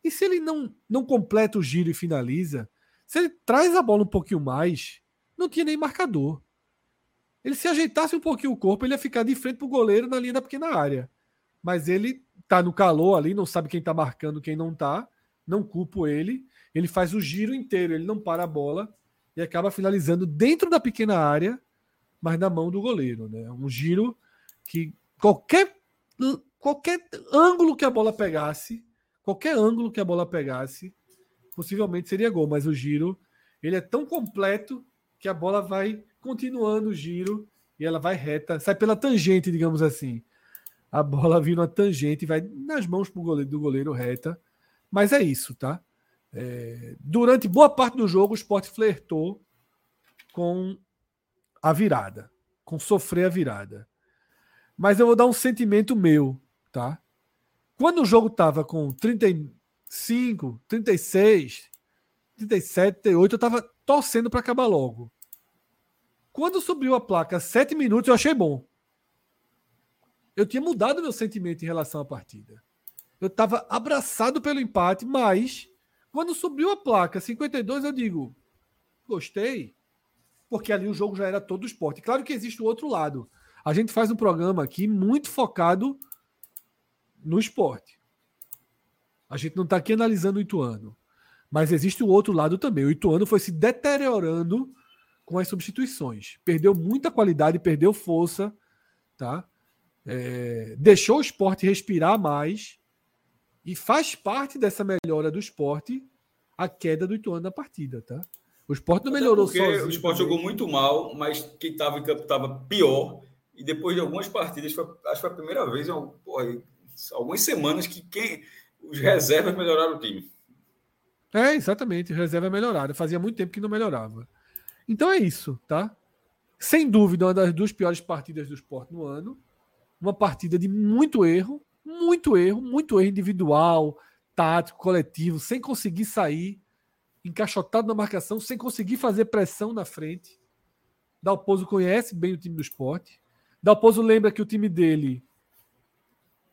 Speaker 5: e se ele não, não completa o giro e finaliza, se ele traz a bola um pouquinho mais, não tinha nem marcador. Ele se ajeitasse um pouquinho o corpo, ele ia ficar de frente para o goleiro na linha da pequena área. Mas ele tá no calor ali, não sabe quem tá marcando, quem não tá. Não culpo ele. Ele faz o giro inteiro, ele não para a bola e acaba finalizando dentro da pequena área, mas na mão do goleiro, né? Um giro que qualquer qualquer ângulo que a bola pegasse, qualquer ângulo que a bola pegasse, possivelmente seria gol, mas o giro, ele é tão completo que a bola vai continuando o giro e ela vai reta, sai pela tangente, digamos assim a bola vira uma tangente e vai nas mãos goleiro, do goleiro reta. Mas é isso, tá? É, durante boa parte do jogo, o Sport flertou com a virada, com sofrer a virada. Mas eu vou dar um sentimento meu, tá? Quando o jogo tava com 35, 36, 37, 38, eu tava torcendo para acabar logo. Quando subiu a placa 7 minutos, eu achei bom eu tinha mudado meu sentimento em relação à partida. Eu estava abraçado pelo empate, mas quando subiu a placa 52, eu digo, gostei, porque ali o jogo já era todo esporte. Claro que existe o outro lado. A gente faz um programa aqui muito focado no esporte. A gente não está aqui analisando o Ituano. Mas existe o outro lado também. O Ituano foi se deteriorando com as substituições. Perdeu muita qualidade, perdeu força, tá? é, deixou o esporte respirar mais e faz parte dessa melhora do esporte a queda do Ituano na partida, tá? O esporte não melhorou
Speaker 6: porque sozinho. O esporte também. jogou muito mal, mas quem estava em campo estava pior. E depois de algumas partidas, foi, acho que foi a primeira vez porra, algumas semanas que quem, os reservas melhoraram o time.
Speaker 5: É, exatamente. Reserva melhorada. Fazia muito tempo que não melhorava. Então é isso, tá? Sem dúvida, uma das duas piores partidas do esporte no ano. Uma partida de muito erro, muito erro, muito erro individual, tático, coletivo, sem conseguir sair, encaixotado na marcação, sem conseguir fazer pressão na frente. Dalpozo conhece bem o time do esporte. Dalpozo lembra que o time dele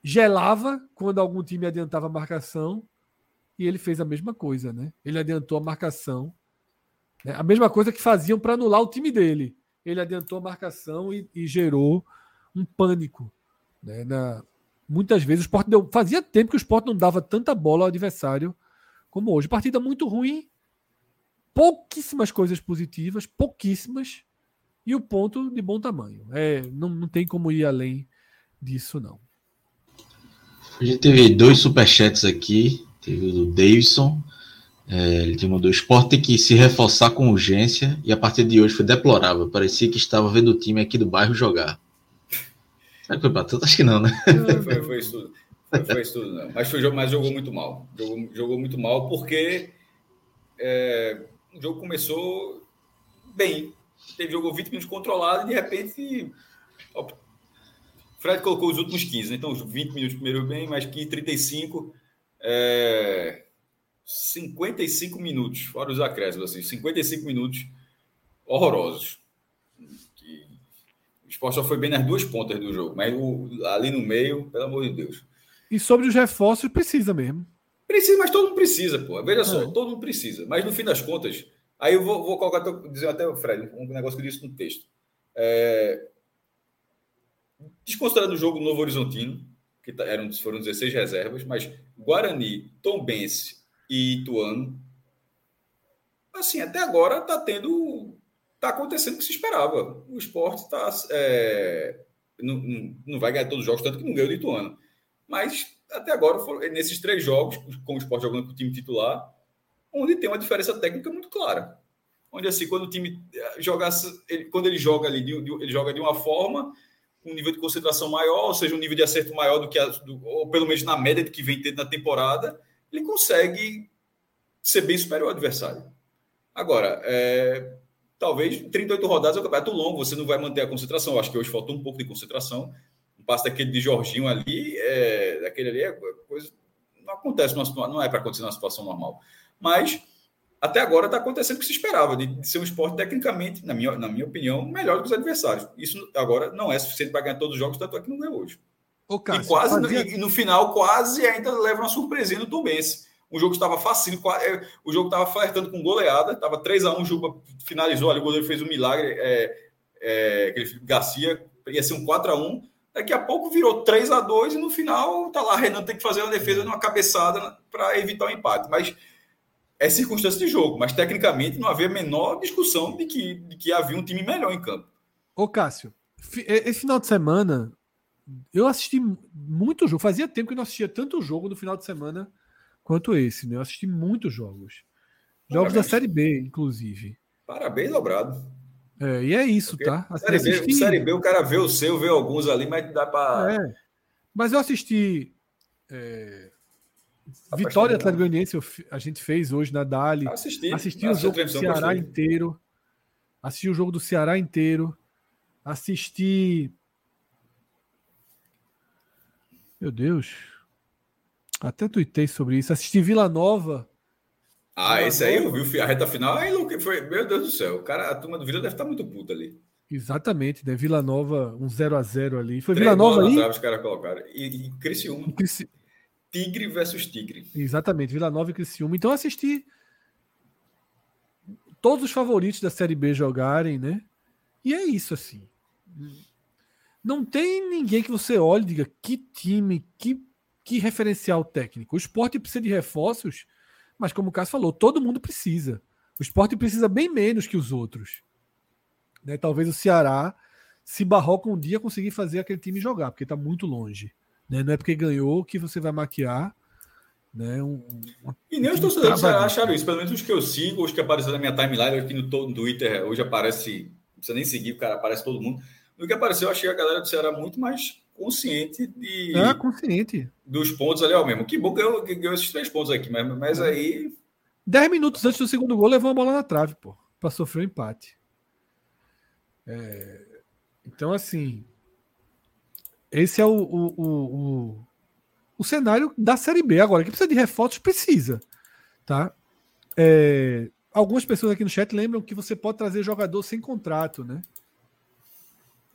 Speaker 5: gelava quando algum time adiantava a marcação e ele fez a mesma coisa, né? Ele adiantou a marcação. Né? A mesma coisa que faziam para anular o time dele. Ele adiantou a marcação e, e gerou um pânico. Né? Na, muitas vezes o Sport deu. Fazia tempo que o Sport não dava tanta bola ao adversário como hoje. Partida muito ruim, pouquíssimas coisas positivas, pouquíssimas, e o ponto de bom tamanho. É, não, não tem como ir além disso, não.
Speaker 1: A gente teve dois superchats aqui. Teve o do Davidson. É, ele te mandou: o esporte tem que se reforçar com urgência e a partir de hoje foi deplorável. Parecia que estava vendo o time aqui do bairro jogar. Será que foi para tanto? Acho que não, né?
Speaker 6: Foi, foi <laughs> isso tudo. Foi, foi isso tudo, não. Mas, foi, mas jogou muito mal. Jogou, jogou muito mal porque é, o jogo começou bem. Teve jogou 20 minutos controlado e de repente. Fred colocou os últimos 15, né? então 20 minutos primeiro bem, mais 15, 35 é, 55 minutos, fora os acréscimos, assim, 55 minutos horrorosos. Que o esporte só foi bem nas duas pontas do jogo, mas o, ali no meio, pelo amor de Deus.
Speaker 5: E sobre os reforços, precisa mesmo.
Speaker 6: Precisa, mas todo mundo precisa, pô. Veja só, é. todo mundo precisa. Mas no fim das contas, aí eu vou, vou colocar, dizer até o Fred, um negócio que eu disse no texto. É, desconsiderando o jogo Novo Horizontino, que tá, eram, foram 16 reservas, mas Guarani, Tombense e Ituano, assim, até agora está tendo. está acontecendo o que se esperava. O esporte está. É, não, não, vai ganhar todos os jogos, tanto que não ganhou de Ituano. Mas até agora, foram, nesses três jogos, com o esporte jogando com o time titular, onde tem uma diferença técnica muito clara. Onde, assim, quando o time jogasse, ele, quando ele joga ali, ele joga de uma forma um nível de concentração maior, ou seja, um nível de acerto maior do que, a, do, ou pelo menos na média de que vem tendo na temporada, ele consegue ser bem superior ao adversário. Agora, é, talvez 38 rodadas é um campeonato longo, você não vai manter a concentração. Eu acho que hoje faltou um pouco de concentração. Um passe daquele de Jorginho ali, é, daquele ali é coisa. Não acontece, não é para acontecer numa situação normal. Mas até agora está acontecendo o que se esperava, de, de, ser um esporte tecnicamente, na minha, na minha opinião, melhor do que os adversários. Isso agora não é suficiente para ganhar todos os jogos, tanto é que não ganhou hoje. Ô, Cássio, e quase fazia... no, e no final, quase ainda leva uma surpresinha no Tombense. Um jogo que estava fácil, é, o jogo estava flertando com goleada, estava 3x1, o Juba finalizou ali, o goleiro fez um milagre, é, é, aquele Garcia, ia ser um 4x1. Daqui a pouco virou 3 a 2 e no final tá lá, Renan tem que fazer uma defesa numa cabeçada para evitar o um empate. Mas é circunstância de jogo, mas tecnicamente não havia a menor discussão de que, de que havia um time melhor em campo.
Speaker 5: Ô, Cássio, esse final de semana eu assisti muito jogo. Fazia tempo que não assistia tanto jogo no final de semana quanto esse, né? Eu assisti muitos jogos. Jogos Parabéns. da Série B, inclusive.
Speaker 6: Parabéns dobrado.
Speaker 5: É, e é isso, Porque tá?
Speaker 6: Assim, série, B, assisti... série B, o cara vê o seu, vê alguns ali, mas dá para. É.
Speaker 5: Mas eu assisti. É... Vitória Atlético Goianiense a gente fez hoje na Dali.
Speaker 6: Assisti,
Speaker 5: assisti o jogo do Ceará inteiro. Assisti o jogo do Ceará inteiro. Assisti. Meu Deus. Até tuitei sobre isso. Assisti Vila Nova.
Speaker 6: Ah, Vila esse aí eu vi a reta final. Aí, foi, meu Deus do céu. O cara, a turma do Vila deve estar muito puta ali.
Speaker 5: Exatamente, né? Vila Nova, um 0 a 0 ali. Foi Vila Nova aí.
Speaker 6: Os caras colocaram. E, e Criciúma. Crici... Tigre versus Tigre.
Speaker 5: Exatamente, Vila Nova e Criciúma. Então assisti todos os favoritos da Série B jogarem, né? E é isso assim. Não tem ninguém que você olhe e diga que time, que, que referencial técnico. O esporte precisa de reforços, mas como o Cássio falou, todo mundo precisa. O esporte precisa bem menos que os outros. Né? Talvez o Ceará se barroca um dia conseguir fazer aquele time jogar, porque está muito longe. Né? Não é porque ganhou que você vai maquiar. Né? Um,
Speaker 6: um, e nem os torcedores acharam isso, pelo menos os que eu sigo, os que aparecem na minha timeline, aqui no, no Twitter, hoje aparece, não precisa nem seguir, o cara aparece todo mundo. No que apareceu, eu achei a galera do Ceará muito mais consciente de.
Speaker 5: É, consciente.
Speaker 6: Dos pontos ali, ó, mesmo. Que bom que ganhou, que ganhou esses três pontos aqui, mas, mas aí.
Speaker 5: 10 minutos antes do segundo gol, levou a bola na trave, pô, para sofrer o um empate. É, então, assim, esse é o, o, o, o, o cenário da Série B. Agora, que precisa de reforços, precisa. Tá? É, algumas pessoas aqui no chat lembram que você pode trazer jogador sem contrato, né?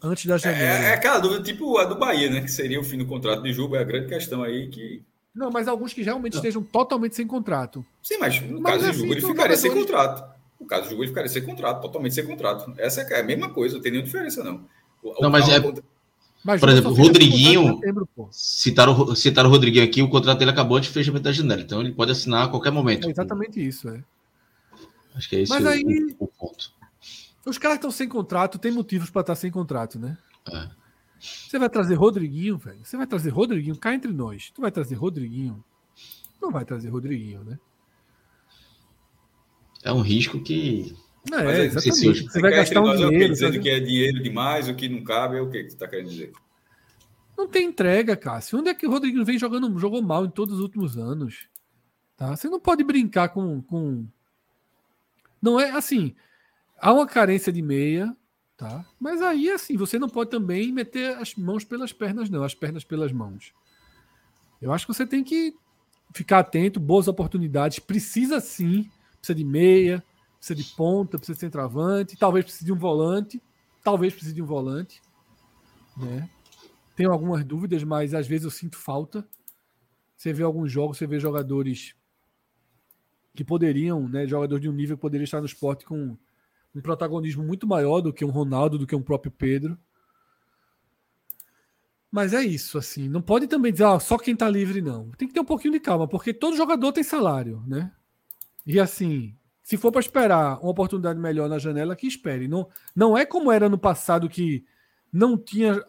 Speaker 5: Antes da janela.
Speaker 6: É, é aquela dúvida tipo a do Bahia, né? Que seria o fim do contrato de Juba, é a grande questão aí que.
Speaker 5: Não, mas alguns que realmente não. estejam totalmente sem contrato.
Speaker 6: Sim, mas no mas caso de Juba, ele ficaria sem contrato. No caso de Juba, ele ficaria sem contrato, totalmente sem contrato. Essa é a mesma coisa, não tem nenhuma diferença, não.
Speaker 1: O, não, mas é. Mas Por exemplo, Rodriguinho. citaram, citaram o Rodriguinho aqui, o contrato dele acabou antes do fechamento da janela, então ele pode assinar a qualquer momento.
Speaker 5: É exatamente isso, é.
Speaker 1: Acho que é esse
Speaker 5: Mas o, aí, o, o ponto. Os caras estão sem contrato, tem motivos para estar sem contrato, né? É. Você vai trazer Rodriguinho, velho. Você vai trazer Rodriguinho, cá entre nós. Tu vai trazer Rodriguinho. Não vai trazer Rodriguinho, né?
Speaker 1: É um risco que.
Speaker 5: É, é exatamente. Você, vai gastar um dinheiro.
Speaker 6: Dizendo que é dinheiro demais, o que não cabe, é o que você está querendo dizer?
Speaker 5: Não tem entrega, Cássio. Onde é que o Rodriguinho vem jogando, jogou mal em todos os últimos anos? Tá? Você não pode brincar com, com. Não é assim. Há uma carência de meia, tá? Mas aí, assim, você não pode também meter as mãos pelas pernas, não, as pernas pelas mãos. Eu acho que você tem que ficar atento, boas oportunidades. Precisa sim, precisa de meia, precisa de ponta, precisa de centroavante, talvez precise de um volante, talvez precise de um volante. Né? Tenho algumas dúvidas, mas às vezes eu sinto falta. Você vê alguns jogos, você vê jogadores que poderiam, né, jogadores de um nível que poderia estar no esporte com um protagonismo muito maior do que um Ronaldo, do que um próprio Pedro. Mas é isso, assim. Não pode também dizer, ah, só quem tá livre, não. Tem que ter um pouquinho de calma, porque todo jogador tem salário, né? E assim, se for para esperar uma oportunidade melhor na janela, que espere. Não, não é como era no passado que não tinha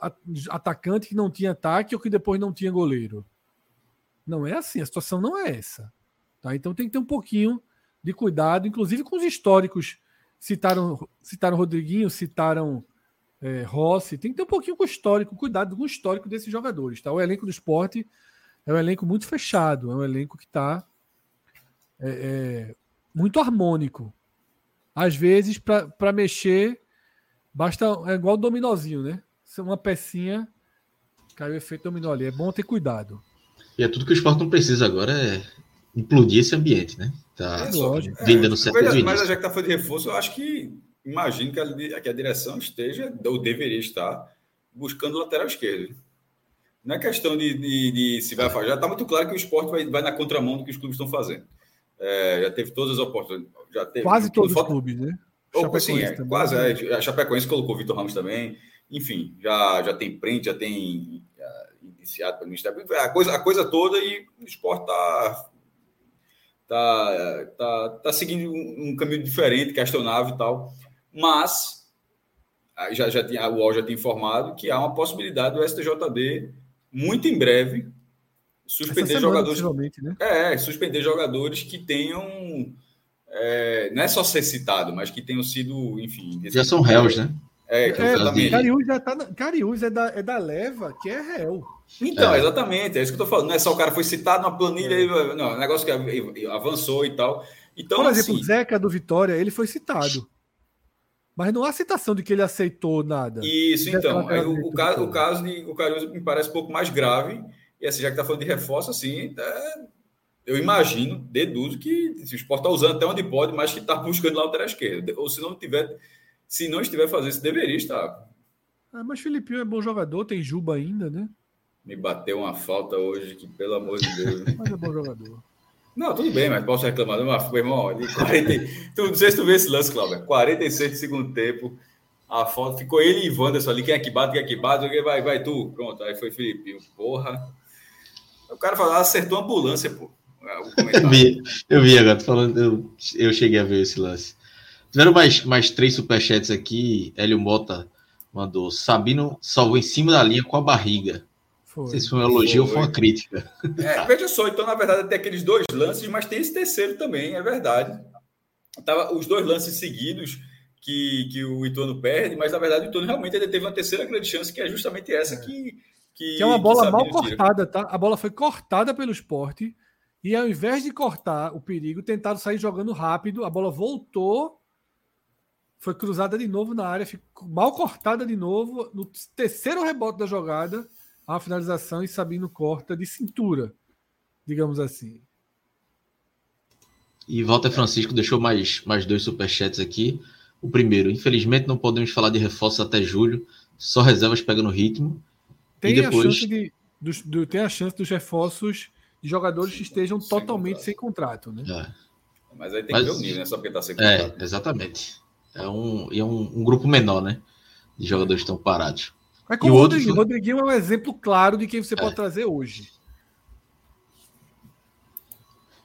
Speaker 5: atacante, que não tinha ataque ou que depois não tinha goleiro. Não é assim, a situação não é essa. Tá? Então tem que ter um pouquinho de cuidado, inclusive com os históricos Citaram, citaram Rodriguinho, citaram é, Rossi. Tem que ter um pouquinho com o histórico, cuidado com o histórico desses jogadores. Tá? O elenco do esporte é um elenco muito fechado, é um elenco que está é, é, muito harmônico. Às vezes, para mexer, basta. É igual o dominozinho, né? Uma pecinha, caiu o efeito dominó ali. É bom ter cuidado.
Speaker 1: E é tudo que o esporte não precisa agora é implodir esse ambiente, né? Tá é, lógico. Vendendo certo
Speaker 6: mas, mas já que tá foi de reforço, eu acho que imagino que a, que a direção esteja, ou deveria estar, buscando o lateral esquerdo. Não é questão de, de, de se vai fazer. Já está muito claro que o esporte vai, vai na contramão do que os clubes estão fazendo. É, já teve todas as oportunidades. Já teve,
Speaker 5: quase todos os clubes, né?
Speaker 6: Ou, sim, é, quase. É, a Chapecoense colocou o Vitor Ramos também. Enfim, já, já tem print, já tem já, iniciado pelo Ministério. A coisa, a coisa toda e o esporte está tá, tá, tá seguindo um, um, caminho diferente, questionável e tal. Mas já, já tinha, o UOL já tinha informado que há uma possibilidade do STJD, muito em breve, suspender semana, jogadores. Né? É, suspender jogadores que tenham. É, não é só ser citado, mas que tenham sido, enfim.
Speaker 1: Já são réus, né?
Speaker 5: É, é, exatamente. Cariús, já tá, Cariús é da, é da leva, que é réu.
Speaker 6: Então, é. exatamente, é isso que eu estou falando. Não é só o cara foi citado na planilha, é. não, é um negócio que avançou e tal. Então,
Speaker 5: Por exemplo, assim, o Zeca do Vitória, ele foi citado. Mas não há citação de que ele aceitou nada.
Speaker 6: Isso, então. O, o, caso, o caso de o Cariús me parece um pouco mais grave. E assim, já que está falando de reforço, assim, é, eu imagino, deduzo que se o esporte está usando até onde pode, mas que está buscando lá o lateral esquerdo. Ou se não tiver se não estiver fazendo isso, deveria estar.
Speaker 5: Ah, mas Filipinho é bom jogador, tem Juba ainda, né?
Speaker 6: Me bateu uma falta hoje, que pelo amor de Deus.
Speaker 5: mas é bom jogador.
Speaker 6: Não, tudo bem, mas posso reclamar. Não, meu irmão, 40... tu, não sei se tu vê esse lance, Cláudio. 46 de segundo tempo. A foto ficou ele e Wanderson ali. Quem é que bate, quem é que bate? Vai, vai, tu. Pronto, aí foi Filipinho. Porra. O cara falou, acertou a ambulância, pô.
Speaker 1: Eu vi, eu vi agora, falando, eu, eu cheguei a ver esse lance. Tiveram mais, mais três superchats aqui. Hélio Mota mandou. Sabino salvou em cima da linha com a barriga. Foi. Não sei se foi um elogio foi. ou foi uma crítica.
Speaker 6: É, veja só, então, na verdade, tem aqueles dois lances, mas tem esse terceiro também, é verdade. Tava os dois lances seguidos que, que o Ituano perde, mas na verdade o Ituano realmente ele teve uma terceira grande chance, que é justamente essa que.
Speaker 5: Que, que é uma bola mal cortada, tá? A bola foi cortada pelo esporte E ao invés de cortar o perigo, tentaram sair jogando rápido. A bola voltou, foi cruzada de novo na área, ficou mal cortada de novo. No terceiro rebote da jogada, a finalização e Sabino corta de cintura, digamos assim.
Speaker 1: E Walter Francisco deixou mais, mais dois superchats aqui. O primeiro, infelizmente não podemos falar de reforços até julho, só reservas pegando ritmo.
Speaker 5: Tem, e depois... a chance de, dos, do, tem a chance dos reforços de jogadores que estejam sem totalmente contrato. sem contrato, né?
Speaker 6: É. Mas aí tem Mas, que ver o nível, né? Só porque tá sem
Speaker 1: é, contrato. É, exatamente. É um, é um, um grupo menor, né? De jogadores que estão parados.
Speaker 5: Mas como o Rodriguinho, outro... Rodriguinho é um exemplo claro de quem você é. pode trazer hoje.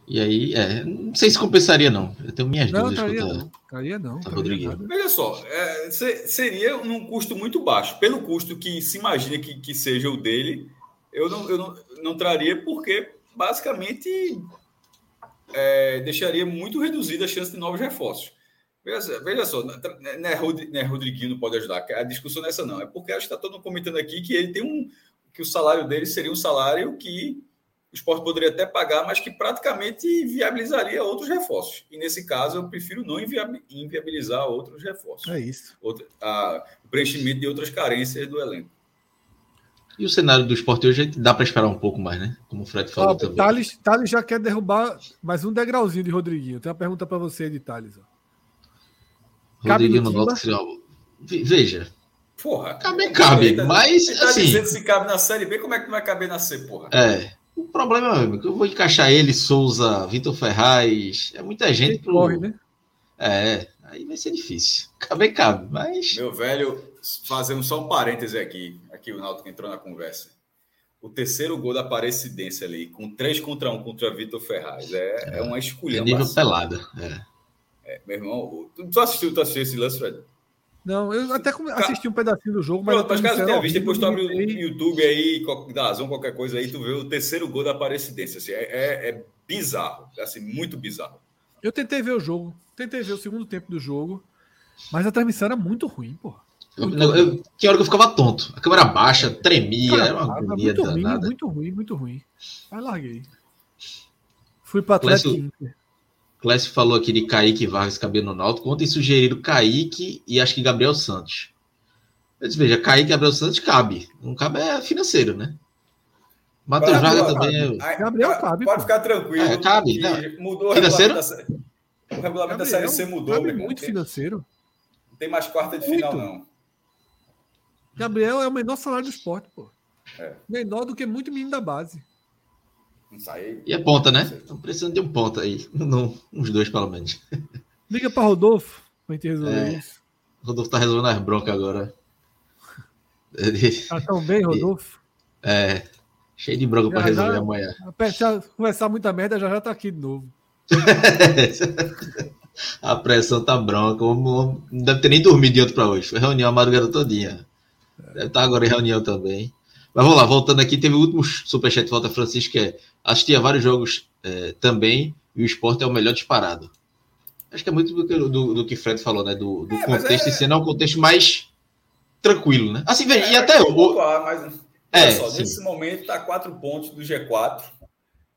Speaker 1: E aí, é, não sei se compensaria, não. Eu tenho minhas
Speaker 5: não,
Speaker 1: dúvidas.
Speaker 5: Traria, não, traria não.
Speaker 6: Traria Veja só, é, seria num custo muito baixo. Pelo custo que se imagina que, que seja o dele, eu não, eu não, não traria, porque basicamente é, deixaria muito reduzida a chance de novos reforços. Veja, veja só, não é, Rod, não é Rodriguinho não pode ajudar. A discussão nessa não. É porque acho que está todo mundo comentando aqui que ele tem um. que o salário dele seria um salário que o esporte poderia até pagar, mas que praticamente viabilizaria outros reforços. E nesse caso, eu prefiro não inviabilizar outros reforços.
Speaker 5: É isso.
Speaker 6: Outro, a, o preenchimento de outras carências do elenco.
Speaker 1: E o cenário do esporte hoje dá para esperar um pouco mais, né? Como o Fred falou
Speaker 5: também. Thales, Thales já quer derrubar mais um degrauzinho de Rodriguinho. Tem uma pergunta para você de Thales.
Speaker 1: Rodriguinho no Náutico Veja.
Speaker 6: Porra.
Speaker 1: Cabe, cabe, mas
Speaker 6: tá assim... dizendo se cabe na Série B, como é que não vai caber na C, porra?
Speaker 1: É. O problema é que eu vou encaixar ele, Souza, Vitor Ferraz, é muita gente pro...
Speaker 5: corre, né?
Speaker 1: É, aí vai ser difícil. Cabe, cabe, mas...
Speaker 6: Meu velho, fazendo só um parêntese aqui, aqui o Náutico entrou na conversa. O terceiro gol da Aparecidense ali, com 3 contra 1 contra Vitor Ferraz, é, é, é uma escolha. É
Speaker 1: nível pelada, é.
Speaker 6: é. Meu irmão, tu assistiu, tu assistiu esse lance, Fred?
Speaker 5: Não, eu até assisti um pedacinho do jogo, mas.
Speaker 6: Pronto, mas caso tenha visto, depois tu abre o YouTube aí, da Azon, qualquer coisa aí, tu vê o terceiro gol da Aparecidense. Assim, é, é, é bizarro, é assim, muito bizarro.
Speaker 5: Eu tentei ver o jogo, tentei ver o segundo tempo do jogo, mas a transmissão era muito ruim, pô.
Speaker 1: Muito eu, eu, que hora que eu ficava tonto. A câmera baixa, tremia, Cara, era uma
Speaker 5: agonia muito ruim, muito ruim, muito ruim. Aí larguei. Fui para Atlético Inter.
Speaker 1: Clécio falou aqui de Kaique Vargas cabendo no Náutico. Ontem sugeriram Kaique e acho que Gabriel Santos. Eu disse, veja, Kaique e Gabriel Santos cabe. Não cabe é financeiro, né? Matheus Vargas também
Speaker 5: é... Gabriel cabe.
Speaker 6: Pode ficar tranquilo.
Speaker 1: É, cabe.
Speaker 6: Mudou financeiro? o regulamento da, o regulamento Gabriel, da Série C mudou.
Speaker 5: Cabe muito tem, financeiro.
Speaker 6: Não tem mais quarta de muito. final, não.
Speaker 5: Gabriel é o menor salário do esporte, pô. É. Menor do que muito menino da base.
Speaker 1: E é ponta, né? Estão precisando de um ponta aí. <laughs> Não, uns dois, pelo menos. <laughs>
Speaker 5: Liga para Rodolfo pra gente resolver é. isso.
Speaker 1: Rodolfo tá resolvendo as broncas agora. <laughs>
Speaker 5: Tá tão bem, Rodolfo?
Speaker 1: É. Cheio de bronca para resolver já, amanhã.
Speaker 5: Se começar muita merda, já já tá aqui de novo.
Speaker 1: a pressão tá bronca. Não deve ter nem dormido de outro para hoje. Foi reunião a madrugada todinha. Deve estar agora em reunião também. Mas vamos lá, voltando aqui, teve o último superchat de volta Francisco, que é assisti a vários jogos é, também, e o esporte é o melhor disparado. Acho que é muito do que, do, do que Fred falou, né? Do, do é, contexto é... não é um contexto mais tranquilo, né? Assim, vem, é, e até o.
Speaker 6: Mas, é, só, nesse momento está quatro pontos do G4.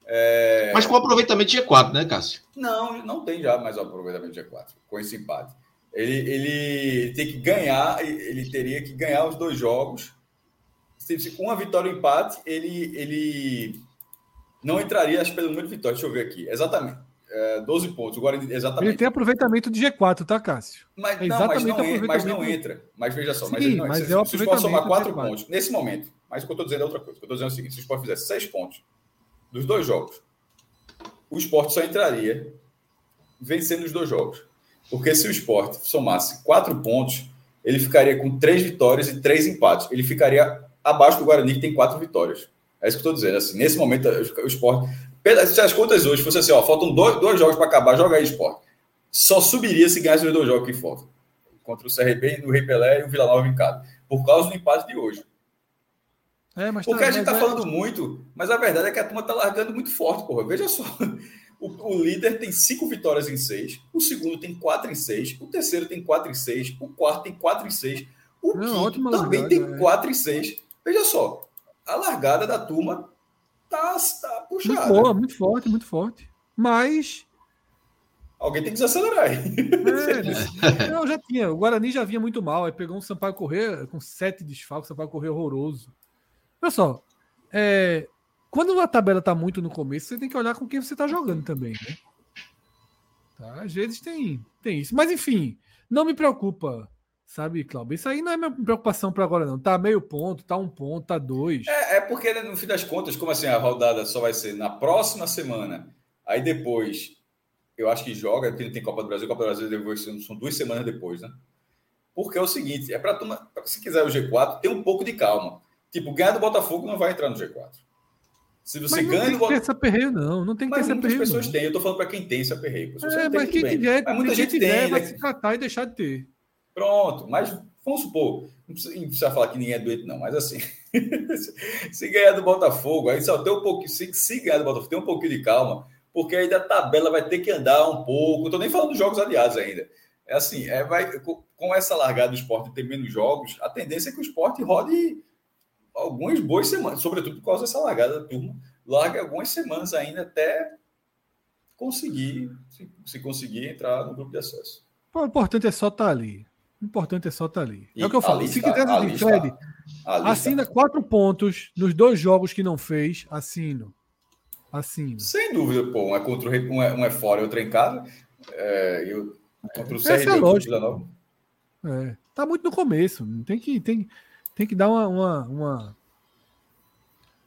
Speaker 6: É...
Speaker 1: Mas com aproveitamento de G4, né, Cássio?
Speaker 6: Não, não tem já mais aproveitamento de G4, com esse empate. Ele, ele tem que ganhar, ele teria que ganhar os dois jogos com uma vitória e um empate, ele, ele não entraria, acho, pelo número de vitórias. Deixa eu ver aqui. Exatamente. É, 12 pontos. Agora, exatamente.
Speaker 5: Ele tem aproveitamento de G4, tá, Cássio?
Speaker 6: Mas, é não, mas, não, entra, mas não entra. Mas veja só. Sim, mas, não, mas se, é se o Sport somar 4 pontos, nesse momento, mas o que eu estou dizendo é outra coisa. O que eu estou dizendo é o seguinte: se o Sport fizesse 6 pontos dos dois jogos, o Sport só entraria vencendo os dois jogos. Porque se o Sport somasse 4 pontos, ele ficaria com 3 vitórias e 3 empates. Ele ficaria abaixo do Guarani, que tem quatro vitórias. É isso que eu estou dizendo. Assim, nesse momento, o esporte. Se as contas hoje fossem assim, ó, faltam dois, dois jogos para acabar, joga aí esporte. Só subiria se ganhasse os dois jogos que faltam. Contra o CRB, o Rei Pelé e o Vila Nova em casa. Por causa do empate de hoje. É, Porque tá, a gente está é... falando muito, mas a verdade é que a turma está largando muito forte, porra. Veja só. O, o, líder tem cinco vitórias em seis, o segundo tem quatro em seis, o terceiro tem quatro em seis, o quarto tem quatro em seis, o Não, quinto também largada, tem é. quatro em seis. Veja só, a largada da turma tá, tá puxada.
Speaker 5: Muito boa, muito forte, muito forte. Mas.
Speaker 6: Alguém tem que desacelerar aí.
Speaker 5: É, <laughs> eu já tinha. O Guarani já vinha muito mal. Aí pegou um Sampaio Correr com sete desfalques, Sampaio Correr horroroso. Olha só. É, quando a tabela tá muito no começo, você tem que olhar com quem você tá jogando também, né? Tá? Às vezes tem, tem isso. Mas enfim, não me preocupa, sabe, Cláudio? Isso aí não é minha preocupação para agora, não. Tá meio ponto, tá um ponto, tá dois.
Speaker 6: É, é porque, né, no fim das contas, como assim, a rodada só vai ser na próxima semana, aí depois, eu acho que joga, porque tem Copa do Brasil, Copa do Brasil depois, são duas semanas depois, né? Porque é o seguinte, é para se quiser o G4, tem um pouco de calma. Tipo, ganhar do Botafogo não vai entrar no G4.
Speaker 5: Se você mas não ganha tem que ter esse aperreio, não. Não tem que
Speaker 6: mas
Speaker 5: ter esse
Speaker 6: aperreio. pessoas têm. Eu tô falando para quem tem esse aperreio.
Speaker 5: É, mas quem tiver, mas muita gente tiver, tem, vai né? se tratar e deixar de ter.
Speaker 6: Pronto, mas vamos supor, não precisa, não precisa falar que ninguém é doente, não, mas assim, <laughs> se ganhar do Botafogo, aí só tem um pouquinho, se, se ganhar do Botafogo, tem um pouquinho de calma, porque aí da tabela vai ter que andar um pouco. Não tô nem falando dos jogos aliados ainda. É assim, é, vai, com essa largada do esporte ter menos jogos, a tendência é que o esporte rode algumas boas semanas, sobretudo por causa dessa largada da turma larga algumas semanas ainda até conseguir, se, se conseguir entrar no grupo de acesso.
Speaker 5: o importante é só estar tá ali. O importante é só estar tá ali. E é o que eu falo. Se quiser, assim, Fred, assina quatro pontos nos dois jogos que não fez, assino. Assino.
Speaker 6: Sem dúvida, pô. Um é, contra, um é, um é fora e outro é em casa. É, eu, contra o
Speaker 5: CRB, é lógico. É, tá muito no começo. Tem que, tem, tem que dar uma, uma, uma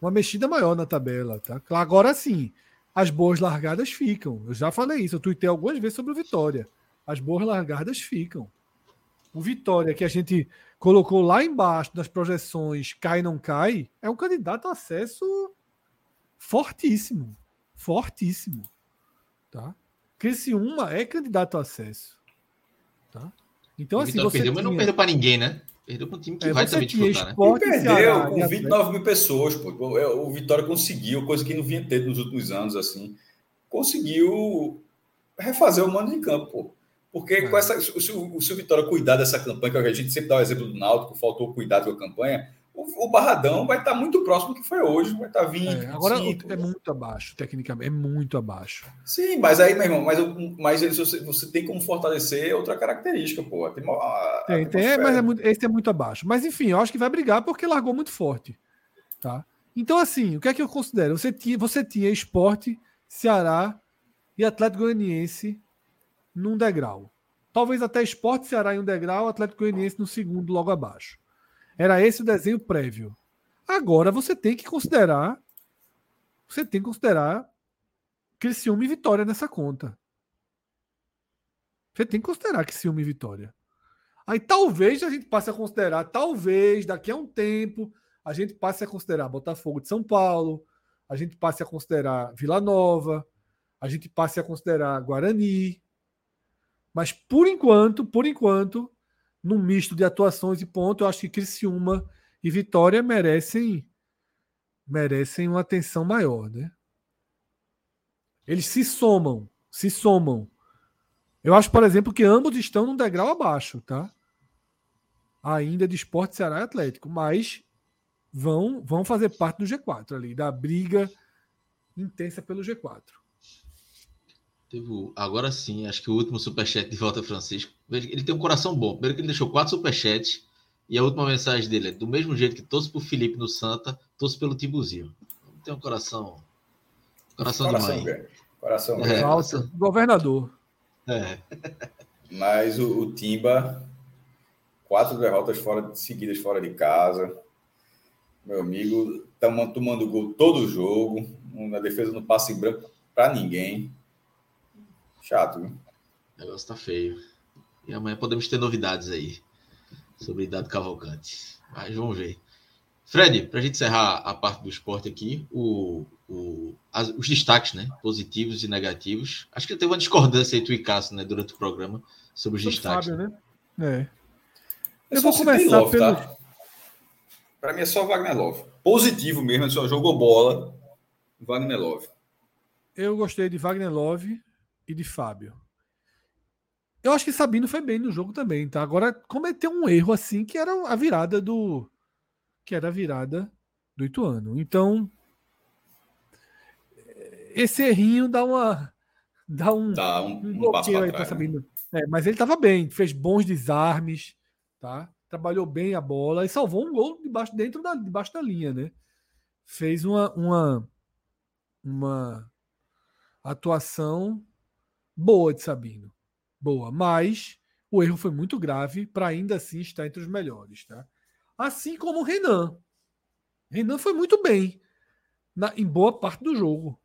Speaker 5: uma mexida maior na tabela, tá? Agora sim, as boas largadas ficam. Eu já falei isso, eu tuitei algumas vezes sobre o Vitória. As boas largadas ficam. O Vitória, que a gente colocou lá embaixo das projeções, cai não cai, é um candidato a acesso fortíssimo. Fortíssimo. Tá? Criciúma é candidato a acesso. Tá?
Speaker 1: Então, o assim, Vitória você. Perdeu, tinha... mas não perdeu para ninguém, né? Perdeu para um time que é, vai também disputar, né?
Speaker 6: E perdeu com 29 mil pessoas, pô. É, o Vitória conseguiu, coisa que não vinha ter nos últimos anos, assim. Conseguiu refazer o mando de campo, pô. Porque é. com essa, se, se, o Vitória cuidar dessa campanha, que a gente sempre dá o exemplo do Náutico, faltou cuidado com a campanha, o, o Barradão vai estar muito próximo do que foi hoje, vai estar 20.
Speaker 5: É, agora é muito abaixo, tecnicamente, é muito abaixo.
Speaker 6: Sim, mas aí, meu irmão, mas, mas você, você tem como fortalecer outra característica, pô. Tem, uma,
Speaker 5: tem, tem é, mas é muito, esse é muito abaixo. Mas enfim, eu acho que vai brigar porque largou muito forte. Tá? Então, assim, o que é que eu considero? Você tinha, você tinha esporte, Ceará e Atlético Goianiense num degrau. Talvez até esporte, Ceará em um degrau, Atlético Goianiense no segundo, logo abaixo. Era esse o desenho prévio. Agora você tem que considerar. Você tem que considerar Criciúma e Vitória nessa conta. Você tem que considerar Criciúma e Vitória. Aí talvez a gente passe a considerar, talvez daqui a um tempo, a gente passe a considerar Botafogo de São Paulo, a gente passe a considerar Vila Nova, a gente passe a considerar Guarani. Mas por enquanto, por enquanto, num misto de atuações e ponto, eu acho que Criciúma e Vitória merecem merecem uma atenção maior, né? Eles se somam, se somam. Eu acho, por exemplo, que ambos estão num degrau abaixo, tá? Ainda de Esporte Ceará e Atlético, mas vão vão fazer parte do G4 ali, da briga intensa pelo G4.
Speaker 1: Teve, agora sim, acho que o último superchat de volta Francisco. Ele tem um coração bom. Primeiro que ele deixou quatro superchats. E a última mensagem dele é: do mesmo jeito que torço por Felipe no Santa, torço pelo Timbuzinho. Tem um coração. Coração, coração de mãe.
Speaker 6: Coração
Speaker 5: é. Alto. Governador.
Speaker 1: É.
Speaker 6: Mas o, o, Timba, quatro derrotas fora, seguidas fora de casa. Meu amigo, estamos tomando gol todo jogo. Na defesa no passe branco para ninguém. Chato, viu?
Speaker 1: O negócio tá feio. E amanhã podemos ter novidades aí sobre Dado Cavalcante. Mas vamos ver. Fred, para a gente encerrar a parte do esporte aqui, o, o, as, os destaques, né? Positivos e negativos. Acho que teve uma discordância aí, tu e Cássio, né, durante o programa, sobre os sobre destaques. Fábio,
Speaker 5: né? É. Eu, vou começar Love, pelo. Tá?
Speaker 6: Para mim é só Wagner Love. Positivo mesmo, só jogou bola. Wagner Love.
Speaker 5: Eu gostei de Wagner Love e de Fábio. Eu acho que Sabino foi bem no jogo também, tá? Agora cometeu um erro assim que era a virada do que era a virada do Ituano. Então esse errinho dá uma. Dá um,
Speaker 6: Dá um,
Speaker 5: um
Speaker 6: um
Speaker 5: bloqueio
Speaker 6: para
Speaker 5: aí
Speaker 6: trás. né?
Speaker 5: Sabino. É, mas ele estava bem, fez bons desarmes, tá? Trabalhou bem a bola e salvou um gol debaixo, dentro da, debaixo da linha, né? Fez uma, uma, uma atuação boa de Sabino. Boa, mas o erro foi muito grave para ainda assim estar entre os melhores, tá? Assim como o Renan. Renan foi muito bem na- em boa parte do jogo.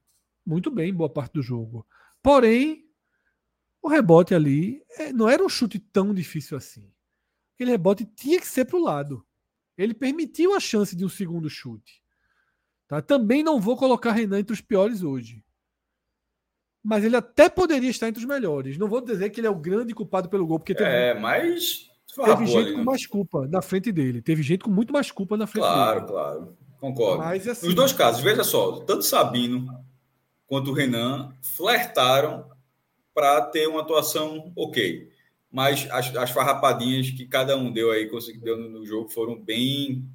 Speaker 5: Muito bem em boa parte do jogo. Porém, o rebote ali é, não era um chute tão difícil assim. Aquele rebote tinha que ser para o lado. Ele permitiu a chance de um segundo chute. Tá? Também não vou colocar Renan entre os piores hoje. Mas ele até poderia estar entre os melhores. Não vou dizer que ele é o grande culpado pelo gol, porque teve,
Speaker 6: É, mas
Speaker 5: teve
Speaker 6: farrapou
Speaker 5: gente
Speaker 6: ali,
Speaker 5: com
Speaker 6: né?
Speaker 5: mais culpa na frente dele. Teve gente com muito mais culpa na frente
Speaker 6: Claro,
Speaker 5: dele.
Speaker 6: claro. Concordo.
Speaker 5: Mas, assim-
Speaker 6: Nos dois casos, veja só, tanto Sabino quanto o Renan flertaram para ter uma atuação ok. Mas as, as farrapadinhas que cada um deu aí, conseguiu deu no, no jogo, foram bem,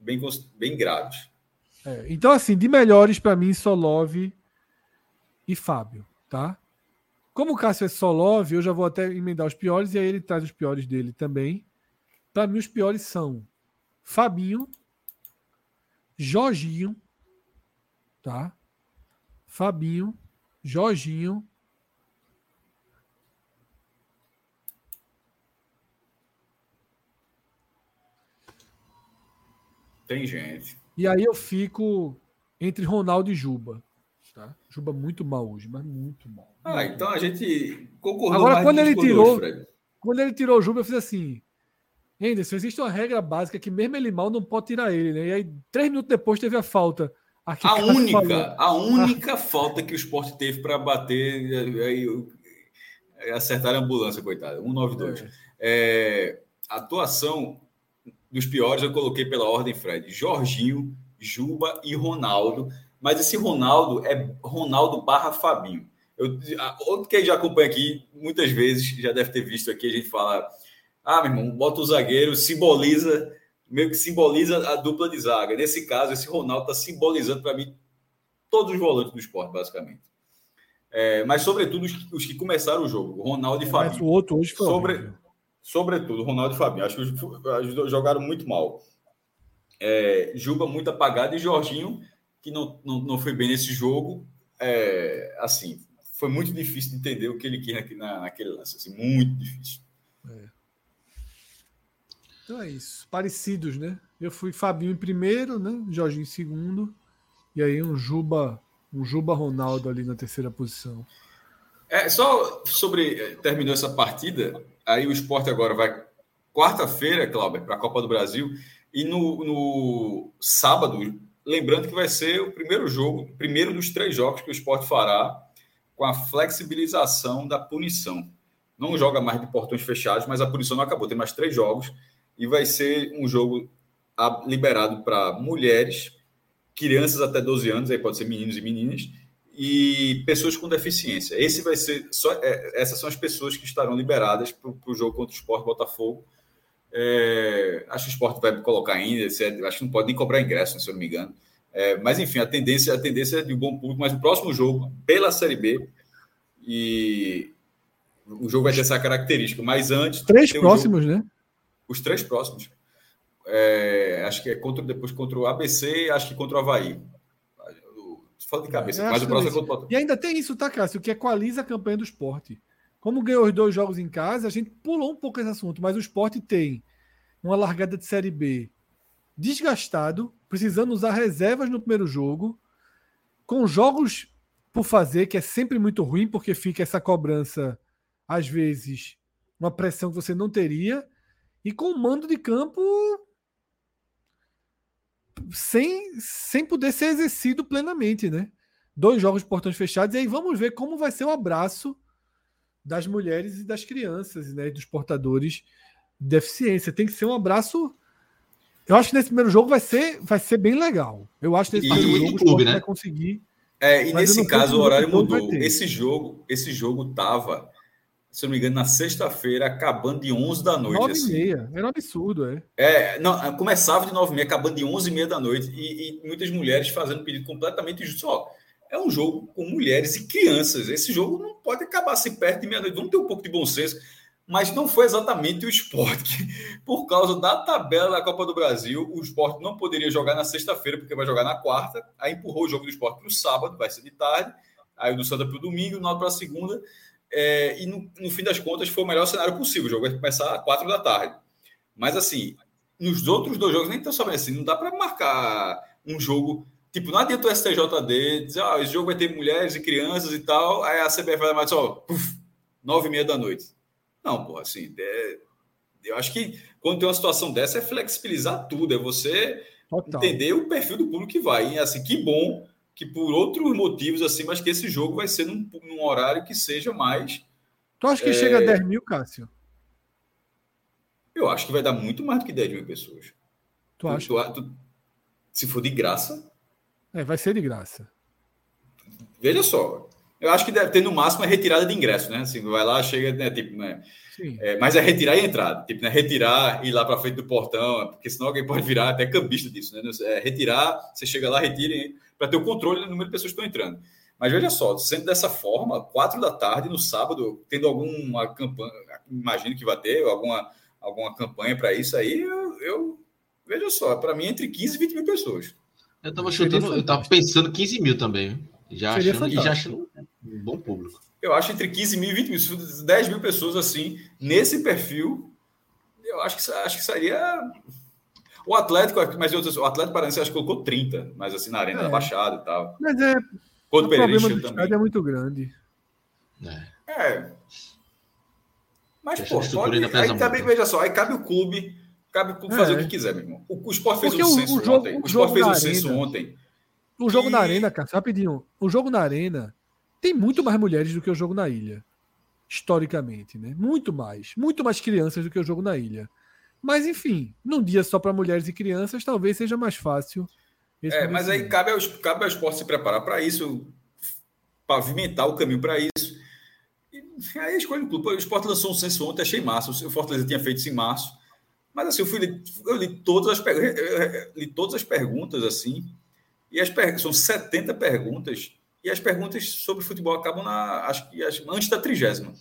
Speaker 6: bem, bem graves.
Speaker 5: É, então, assim, de melhores para mim, Solov e Fábio, tá? Como o Cássio é Solov, eu já vou até emendar os piores e aí ele traz os piores dele também. Para mim, os piores são Fabinho, Jorginho, tá? Fabinho, Jorginho,
Speaker 6: Tem gente.
Speaker 5: e aí eu fico entre Ronaldo e Juba. Juba muito mal hoje, mas muito mal.
Speaker 6: Ah, então a gente concordou
Speaker 5: Agora, quando ele tirou-
Speaker 6: Fred.
Speaker 5: Quando ele tirou o Juba, eu fiz assim. Anderson, existe uma regra básica que mesmo ele mal não pode tirar ele, né? E aí, três minutos depois, teve a falta. Aqui,
Speaker 6: A
Speaker 5: falou.
Speaker 6: única, a única <laughs> falta que o esporte teve para bater, aí, aí, acertaram a ambulância, coitado. 192. É, a atuação dos piores eu coloquei pela ordem, Fred. Jorginho, Juba e Ronaldo. Mas esse Ronaldo é Ronaldo barra Fabinho. Eu, outro que já acompanha aqui, muitas vezes, já deve ter visto aqui, a gente fala: ah, meu irmão, bota o zagueiro, simboliza, meio que simboliza a dupla de zaga. Nesse caso, esse Ronaldo está simbolizando para mim todos os volantes do esporte, basicamente. É, mas, sobretudo, os que, os que começaram o jogo, Ronaldo e
Speaker 5: Mas
Speaker 6: Fabinho.
Speaker 5: o outro hoje foi
Speaker 6: Sobre-. Sobretudo, Ronaldo e Fabinho. Acho que os, os dois jogaram muito mal. É, Juba muito apagado e Jorginho, que não, não, não foi bem nesse jogo. É, assim, foi muito difícil de entender o que ele quis naquele, na- naquele lance. Assim, muito difícil.
Speaker 5: Então é isso. Parecidos, né? Eu fui Fabinho em primeiro, né? Jorginho em segundo. E aí um Juba, um Juba Ronaldo ali na terceira posição.
Speaker 6: É, só sobre. eh, Terminou essa partida, aí o esporte agora vai quarta-feira, Cláudio, para a Copa do Brasil. E no, no sábado, lembrando que vai ser o primeiro jogo, primeiro dos três jogos que o esporte fará com a flexibilização da punição. Não joga mais de portões fechados, mas a punição não acabou. Tem mais três jogos e vai ser um jogo ah, liberado para mulheres, crianças até 12 anos, aí pode ser meninos e meninas, e pessoas com deficiência. Esse vai ser só, é, essas são as pessoas que estarão liberadas para o jogo contra o Sport Botafogo. É, acho que o Sport vai colocar ainda, etc. acho que não pode nem cobrar ingresso, se eu não me engano. É, mas enfim, a tendência, a tendência é de um bom público, mas o próximo jogo, pela Série B, e o jogo vai ter essa característica. Mas antes.
Speaker 5: Três
Speaker 6: o jogo-
Speaker 5: próximos, né?
Speaker 6: os três próximos. É, acho que é contra, depois contra o ABC e acho que contra o Havaí. Falta de cabeça,
Speaker 5: É,
Speaker 6: mas o próximo é contra o.
Speaker 5: E ainda tem isso, tá, Cássio? Que equaliza a campanha do esporte. Como ganhou os dois jogos em casa, a gente pulou um pouco esse assunto, mas o esporte tem uma largada de Série B desgastado, precisando usar reservas no primeiro jogo, com jogos por fazer, que é sempre muito ruim, porque fica essa cobrança, às vezes, uma pressão que você não teria, e com o mando de campo sem, sem poder ser exercido plenamente, né? Dois jogos de portões fechados, e aí vamos ver como vai ser o abraço das mulheres e das crianças, né? E dos portadores de deficiência. Tem que ser um abraço. Eu acho que nesse primeiro jogo vai ser, vai ser bem legal. Eu acho que nesse
Speaker 6: E
Speaker 5: primeiro jogo o
Speaker 1: clube,
Speaker 5: Sport
Speaker 1: né?
Speaker 5: vai conseguir.
Speaker 6: É, e nesse caso o horário mudou. Esse jogo, esse jogo tava, se eu não me engano, na sexta-feira, acabando de 11 da noite.
Speaker 5: Nove e
Speaker 6: assim.
Speaker 5: meia. Era um absurdo, é.
Speaker 6: É, não, começava de 9 e meia, acabando de 11 e meia da noite, e, e muitas mulheres fazendo pedido completamente injusto. Ó, é um jogo com mulheres e crianças. Esse jogo não pode acabar se perto de meia-noite. Vamos ter um pouco de bom senso. Mas não foi exatamente o esporte. <laughs> Por causa da tabela da Copa do Brasil, o esporte não poderia jogar na sexta-feira, porque vai jogar na quarta. Aí empurrou o jogo do esporte para o sábado, vai ser de tarde. Aí o do Santa para o domingo, o Náutico para a segunda. É, e no, no, fim das contas foi o melhor cenário possível. O jogo vai começar às quatro da tarde. Mas assim, nos outros dois jogos nem tão sabendo assim, não dá para marcar um jogo Tipo, não adianta o STJD dizer, ah, esse jogo vai ter mulheres e crianças e tal, aí a CBF vai mais só, nove e meia da noite. Não, pô, assim, é, eu acho que quando tem uma situação dessa é flexibilizar tudo, é você Total. entender o perfil do público que vai. E assim, que bom que por outros motivos, assim, mas que esse jogo vai ser num, num horário que seja mais.
Speaker 5: Tu acha que é... chega a 10 mil, Cássio?
Speaker 6: Eu acho que vai dar muito mais do que 10 mil pessoas.
Speaker 5: Tu acha? Tu, tu,
Speaker 6: se for de graça.
Speaker 5: É, vai ser de graça.
Speaker 6: Veja só. Eu acho que deve ter no máximo a retirada de ingresso, né? Assim, vai lá, chega, né? Tipo, né? É, mas é retirar e entrada. Tipo, né? Retirar e ir lá para frente do portão, porque senão alguém pode virar até cambista disso, né? É, retirar, você chega lá, retira para ter o controle do número de pessoas que estão entrando. Mas veja só, sendo dessa forma, quatro da tarde no sábado, tendo alguma campanha, imagino que vai ter alguma, alguma campanha para isso aí, eu, eu veja só, para mim entre 15 e 20 mil pessoas.
Speaker 1: Eu tava chutando, eu tava pensando 15 mil também. Já achando, e já achando um bom público.
Speaker 6: Eu acho entre 15 mil e 20 mil. 10 mil pessoas assim, nesse perfil, eu acho que, acho que seria. O Atlético, mas eu, o Atlético Paranaense acho que colocou 30, mas assim, na Arena é. da Baixada e tal.
Speaker 5: Mas é.
Speaker 6: Quando
Speaker 5: o problema do também. é muito grande.
Speaker 6: É. é. Mas, pô, pode, aí também, veja só, aí cabe o clube Cabe fazer é. o que quiser, meu irmão. O, o Sport fez Porque um censo o jogo, ontem. O, o Sport fez um censo ontem.
Speaker 5: O jogo e... na Arena, cara, rapidinho. O jogo na Arena tem muito mais mulheres do que o jogo na ilha. Historicamente, né? Muito mais. Muito mais crianças do que o jogo na ilha. Mas, enfim, num dia só para mulheres e crianças, talvez seja mais fácil.
Speaker 6: É, mas aí cabe ao, cabe ao esporte se preparar para isso, pavimentar o caminho para isso. E aí escolhe o clube. O esporte lançou um censo ontem, achei massa. O Fortaleza tinha feito isso em março. Mas assim, eu, fui, eu li todas as, li todas as perguntas assim, e as são 70 perguntas, e as perguntas sobre futebol acabam na, acho que antes da trigésima.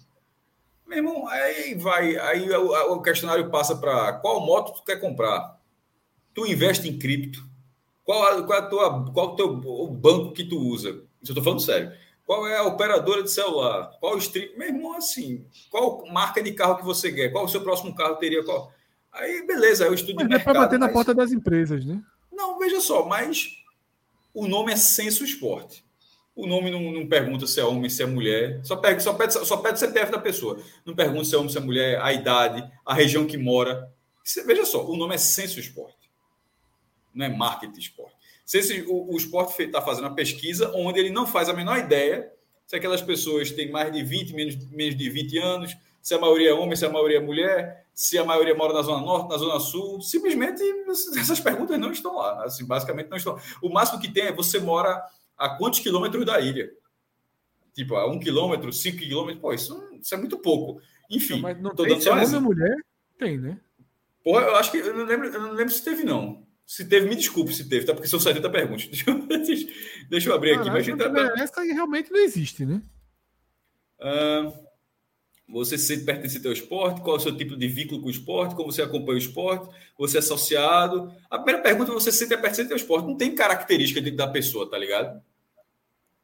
Speaker 6: Meu irmão, aí vai, aí o, o questionário passa para qual moto tu quer comprar? Tu investe em cripto? Qual, qual, é tua, qual o teu o banco que tu usa? Isso eu estou falando sério. Qual é a operadora de celular? Qual o stream? Meu irmão, assim, qual marca de carro que você quer? Qual o seu próximo carro teria? Qual? Aí, beleza, aí eu estudo mas de
Speaker 5: mercado. É para bater mas... na porta das empresas, né?
Speaker 6: Não, veja só, mas o nome é Censo Esporte. O nome não, não, pergunta se é homem, se é mulher. Só pede, só, pede, só pede o CPF da pessoa. Não pergunta se é homem, se é mulher, a idade, a região que mora. veja só, o nome é Censo Esporte. Não é Marketing Esporte. o, o esporte está fazendo uma pesquisa onde ele não faz a menor ideia se aquelas pessoas têm mais de 20, menos, menos de 20 anos, se a maioria é homem, se a maioria é mulher, se a maioria mora na Zona Norte, na Zona Sul. Simplesmente essas perguntas não estão lá. Assim, basicamente não estão. O máximo que tem é você mora a quantos quilômetros da ilha? Tipo, a um quilômetro, cinco quilômetros, pô, isso, isso é muito pouco. Enfim,
Speaker 5: mas não tô tem, dando só homem mulher? Tem, né?
Speaker 6: Pô, eu acho que eu não lembro, eu não lembro se teve, não. Se teve, me desculpe se teve, tá? Porque são 70 perguntas. <laughs> Deixa eu, deixa eu abrir aqui. mas
Speaker 5: essa aí realmente não existe, né?
Speaker 6: Uh, você se sente pertencente ao esporte? Qual é o seu tipo de vínculo com o esporte? Como você acompanha o esporte? Você é associado? A primeira pergunta é você se sente pertencente ao esporte. Não tem característica da pessoa, tá ligado?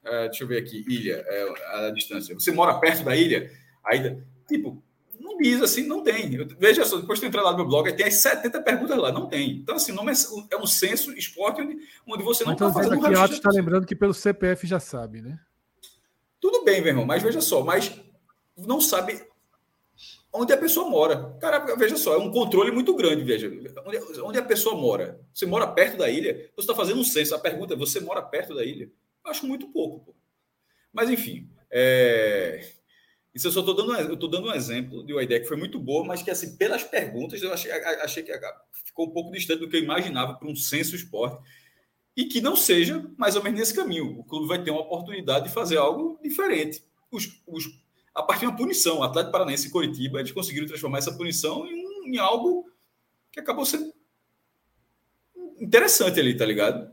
Speaker 6: É, deixa eu ver aqui. Ilha, é, a distância. Você mora perto da ilha? Aí, tipo, não diz assim, não tem. Eu, veja só, depois de entrar lá no meu blog, tem as 70 perguntas lá, não tem. Então, assim, não é, é um censo esporte onde, onde você não está fazendo
Speaker 5: aqui, um está lembrando que pelo CPF já sabe, né?
Speaker 6: Tudo bem, meu irmão, mas veja só, mas não sabe onde a pessoa mora. Cara, veja só, é um controle muito grande, veja. Onde, onde a pessoa mora? Você mora perto da ilha? Você está fazendo um censo. A pergunta é: você mora perto da ilha? Eu acho muito pouco, pô. Mas, enfim. É... Isso eu só estou dando, eu dando um exemplo de uma ideia que foi muito boa, mas que, assim, pelas perguntas, eu achei, achei que ficou um pouco distante do que eu imaginava para um censo esporte. E que não seja mais ou menos nesse caminho. O clube vai ter uma oportunidade de fazer algo diferente. Os, os a partir de uma punição. O Atlético Paranaense e Coritiba, eles conseguiram transformar essa punição em, em algo que acabou sendo interessante ali, tá ligado?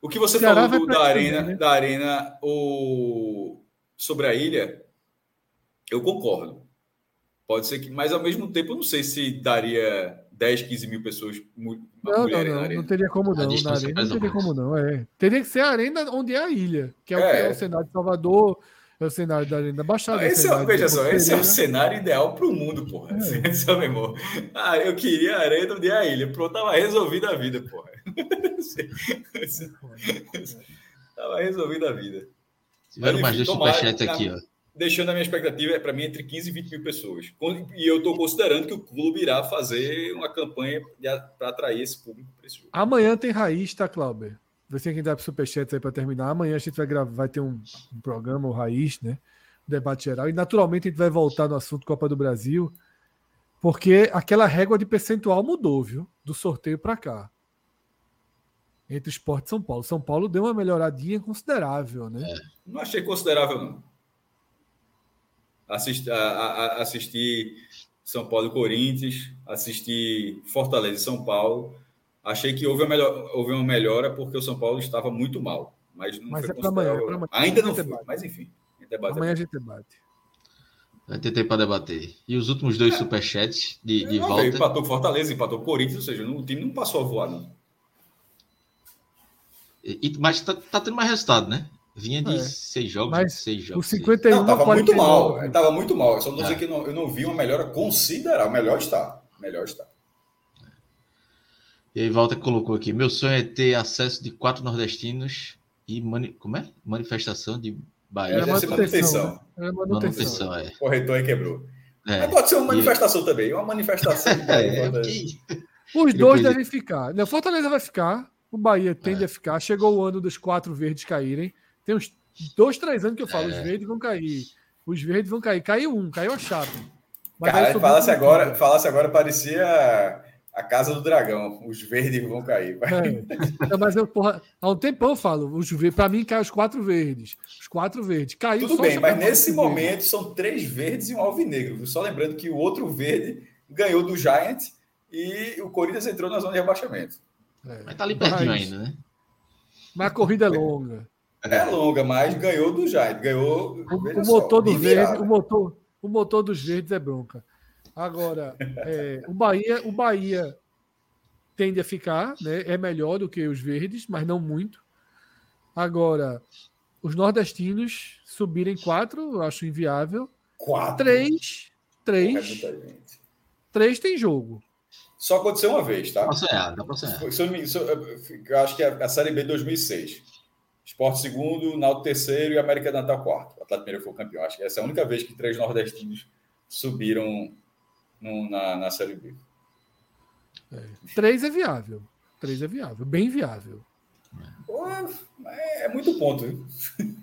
Speaker 6: O que você
Speaker 5: Ceará
Speaker 6: falou do- da arena,
Speaker 5: né?
Speaker 6: da arena o... sobre a ilha, eu concordo. Pode ser que, mas ao mesmo tempo eu não sei se daria 10, 15 mil pessoas,
Speaker 5: Não, não, não,
Speaker 6: arena.
Speaker 5: não teria como não. Na arena não teria
Speaker 1: mais.
Speaker 5: como não. É. Teria que ser a arena onde é a ilha, que é, o,
Speaker 6: É.
Speaker 5: que é o cenário de Salvador, é o cenário da Arena da Baixada.
Speaker 6: Não,
Speaker 5: é o
Speaker 6: esse é,
Speaker 5: cenário
Speaker 6: veja
Speaker 5: de
Speaker 6: só, esse é o cenário ideal para o mundo, porra.
Speaker 5: É. <laughs>
Speaker 6: Esse é o mesmo. Ah, eu queria a arena é a ilha. Pronto, tava resolvida a vida, porra. <laughs> tava resolvida a vida.
Speaker 1: Tiveram mais dois superchats aqui, ó.
Speaker 6: Deixando a minha expectativa, é para mim, entre 15 e 20 mil pessoas. E eu estou considerando que o clube irá fazer uma campanha para atrair esse público para esse jogo.
Speaker 5: Amanhã tem raiz, tá, Clauber? Você quem dá pro Superchat aí para terminar. Amanhã a gente vai gravar, vai ter um, um programa, o Raiz, né? Um debate geral. E naturalmente a gente vai voltar no assunto Copa do Brasil, porque aquela régua de percentual mudou, viu? Do sorteio para cá. Entre Esporte e São Paulo. São Paulo deu uma melhoradinha considerável, né?
Speaker 6: Não achei considerável, não. A- a- a- assisti São Paulo e Corinthians, assisti Fortaleza e São Paulo. Achei que houve, a melhor, houve uma melhora porque o São Paulo estava muito mal. Mas não
Speaker 5: Mas
Speaker 6: foi
Speaker 5: é pra amanhã, é amanhã.
Speaker 6: Ainda não foi,
Speaker 5: debate.
Speaker 6: mas enfim. debate
Speaker 5: Amanhã a gente debate.
Speaker 1: Vai ter tempo para debater. E os últimos dois superchats de, de
Speaker 6: Não, Empatou com Fortaleza, empatou Corinthians, ou seja, não- o time não passou a voar, não.
Speaker 1: E- mas tá, tá tendo mais resultado, né? Vinha de
Speaker 5: É.
Speaker 1: seis jogos,
Speaker 5: Mas
Speaker 1: seis
Speaker 5: O
Speaker 1: jogos. seis.
Speaker 5: 51
Speaker 6: Não, tava muito
Speaker 5: 49.
Speaker 6: mal. Tava muito mal. Eu só não
Speaker 1: É.
Speaker 6: dizer que não, eu não vi uma melhora considerável. Melhor está. Melhor está.
Speaker 1: E aí Walter colocou aqui: meu sonho é ter acesso de quatro nordestinos e mani... como é? Manifestação de Bahia.
Speaker 5: Era
Speaker 6: Deve ser
Speaker 5: manutenção.
Speaker 6: manutenção.
Speaker 5: né? Era manutenção.
Speaker 1: Manutenção, é.
Speaker 6: O corretor aí quebrou.
Speaker 1: É.
Speaker 6: Mas pode ser uma
Speaker 1: E-
Speaker 6: manifestação também. Uma manifestação. de <laughs> Bahia,
Speaker 1: É,
Speaker 6: Fortaleza.
Speaker 1: que-
Speaker 5: Os dois
Speaker 1: de-
Speaker 5: devem ficar. Não, Fortaleza vai ficar. O Bahia tende
Speaker 1: É.
Speaker 5: a ficar. Chegou o ano dos quatro verdes caírem. Tem uns dois, três anos que eu falo:
Speaker 1: É.
Speaker 5: os verdes vão cair. Os verdes vão cair. Caiu um, caiu a Chape. Mas
Speaker 6: Cara, falasse agora, falasse agora, parecia a casa do dragão. Os verdes vão cair.
Speaker 5: É. Não, mas eu, porra, há um tempão eu falo: os verdes, pra mim cai os quatro verdes. Os quatro verdes. Caiu
Speaker 6: Tudo
Speaker 5: só
Speaker 6: bem, mas nesse
Speaker 5: verde.
Speaker 6: momento são três verdes e um alvinegro. Só lembrando que o outro verde ganhou do Giant e o Corinthians entrou na zona de rebaixamento.
Speaker 5: É.
Speaker 1: Mas tá ali pertinho
Speaker 5: Mas-
Speaker 1: ainda, né?
Speaker 5: Mas a corrida é longa.
Speaker 6: É longa, mas ganhou do Giant. Ganhou.
Speaker 5: O, o
Speaker 6: só,
Speaker 5: motor do
Speaker 6: de
Speaker 5: verde,
Speaker 6: virada.
Speaker 5: o motor, o motor dos verdes é bronca. Agora, é, o Bahia, o Bahia tende a ficar, né? É melhor do que os verdes, mas não muito. Agora, os nordestinos subirem quatro, eu acho inviável.
Speaker 6: Quatro.
Speaker 5: Três,
Speaker 6: É
Speaker 5: três,
Speaker 6: muita gente.
Speaker 5: três tem jogo.
Speaker 6: Só aconteceu uma vez, tá?
Speaker 1: Dá pra sonhar, dá pra sonhar.
Speaker 6: Se eu, me- se eu- eu acho que é a Série B de 2006. Esporte segundo, Náutico terceiro e América do Natal quarto. O Atlético Mineiro foi o campeão. Acho que essa é a única vez que três nordestinos subiram no- na, na Série B.
Speaker 5: Três é viável. Três é viável, bem viável.
Speaker 6: Pô, é, é muito ponto.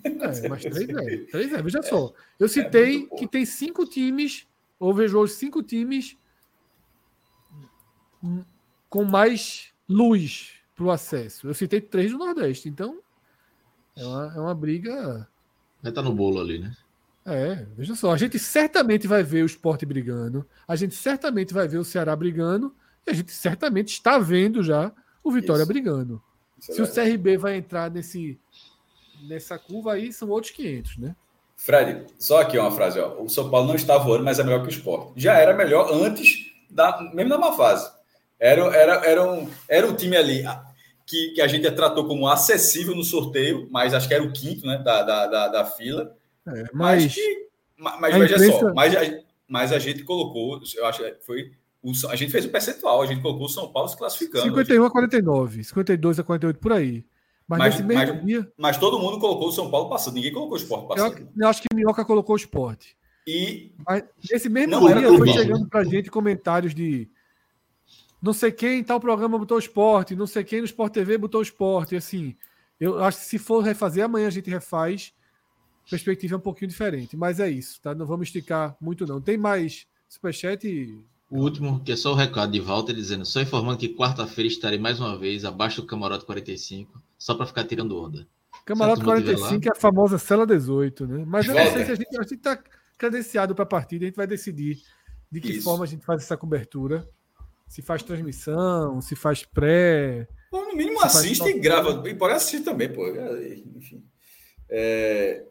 Speaker 5: É, mas três é. Três é. Veja só. Eu citei
Speaker 6: muito bom.
Speaker 5: que tem cinco times, ou vejo hoje cinco times com mais luz para o acesso. Eu citei três do Nordeste. Então, é uma, é uma briga.
Speaker 1: Vai estar no bolo ali, né?
Speaker 5: É, veja só. A gente certamente vai ver o esporte brigando. A gente certamente vai ver o Ceará brigando. E a gente certamente está vendo já o Vitória
Speaker 6: Isso.
Speaker 5: brigando.
Speaker 6: Isso é
Speaker 5: Se o
Speaker 6: verdade.
Speaker 5: CRB vai entrar nesse, nessa curva aí, são outros 500, né?
Speaker 6: Fred, só aqui uma frase. Ó. O São Paulo não está voando, mas é melhor que o Sport. Já era melhor antes, da, mesmo na má fase. Era, era, era, um, era um time ali ah, que, que a gente tratou como acessível no sorteio, mas acho que era o quinto né, da, da, da, da fila.
Speaker 5: É,
Speaker 6: Mas,
Speaker 5: mas,
Speaker 6: mas veja
Speaker 5: imprensa-
Speaker 6: só, mas a, mas a gente colocou, eu acho que foi. o a gente fez o percentual, a gente colocou o São Paulo se classificando.
Speaker 5: 51 a 49, 52 a 48 por aí. Mas,
Speaker 6: Mas-
Speaker 5: nesse mesmo
Speaker 6: mas-
Speaker 5: dia,
Speaker 6: Mas todo mundo colocou o São Paulo passando, ninguém colocou o Sport
Speaker 5: eu,
Speaker 6: passando.
Speaker 5: eu acho que Minhoca colocou o esporte.
Speaker 6: E
Speaker 5: Mas nesse mesmo
Speaker 6: Não
Speaker 5: dia foi chegando pra gente comentários de não sei quem em tal programa botou o esporte, não sei quem no Sport TV botou o esporte. Assim, eu acho que se for refazer, amanhã a gente refaz. Perspectiva é um pouquinho diferente, mas é isso, tá? Não vamos esticar muito, não. Tem mais superchat e
Speaker 1: O último, que é só o recado de Walter dizendo: só informando que quarta-feira estarei mais uma vez abaixo do camarote 45, só para ficar tirando onda.
Speaker 5: Camarote
Speaker 1: Se a turma tiver
Speaker 5: 45 é a famosa cela 18, né? Mas eu não sei se a gente, a gente tá credenciado para a partida, a gente vai decidir de que
Speaker 6: Isso.
Speaker 5: forma a gente faz essa cobertura. Se faz transmissão, se faz pré.
Speaker 6: Pô, no mínimo assiste e grava. E pode assistir também, pô. Enfim. É...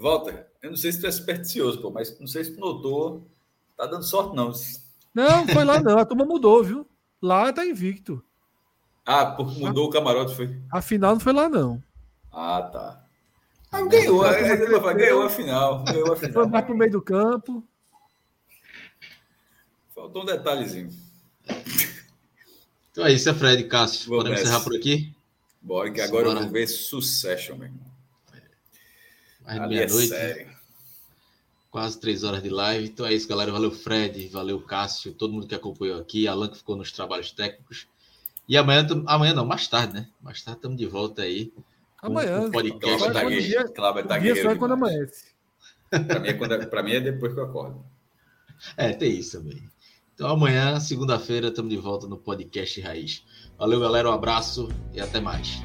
Speaker 6: Walter, eu não sei se tu é supersticioso, pô, mas não sei se tu notou. Tá dando sorte, não.
Speaker 5: Não, foi lá não. A turma mudou, viu? Lá tá invicto.
Speaker 6: Ah, porque mudou o camarote, foi?
Speaker 5: A final não foi lá, não.
Speaker 6: Ah, tá. Ah, ganhou, é, é, ganhou a final. Ganhou a final.
Speaker 5: Foi mais pro meio do campo.
Speaker 6: Faltou um detalhezinho.
Speaker 1: Então é isso, é Fred Cássio. Vou Podemos encerrar por aqui?
Speaker 6: Bora, que agora Bora. eu vou ver Succession, meu irmão.
Speaker 1: Mais de meia-noite. É quase três horas de live. Então é isso, galera. Valeu, Fred. Valeu, Cássio. Todo mundo que acompanhou aqui. Alan que ficou nos trabalhos técnicos. E amanhã, amanhã não, mais tarde, né? Mais tarde estamos de volta aí.
Speaker 5: Amanhã.
Speaker 1: Um podcast.
Speaker 5: Cláudio
Speaker 6: tá dia, Cláudio tá
Speaker 5: dia só é quando amanhece.
Speaker 6: Para mim, é quando, mim é depois que eu acordo.
Speaker 1: É, tem isso também. Então amanhã, segunda-feira, estamos de volta no podcast Raiz. Valeu, galera. Um abraço e até mais.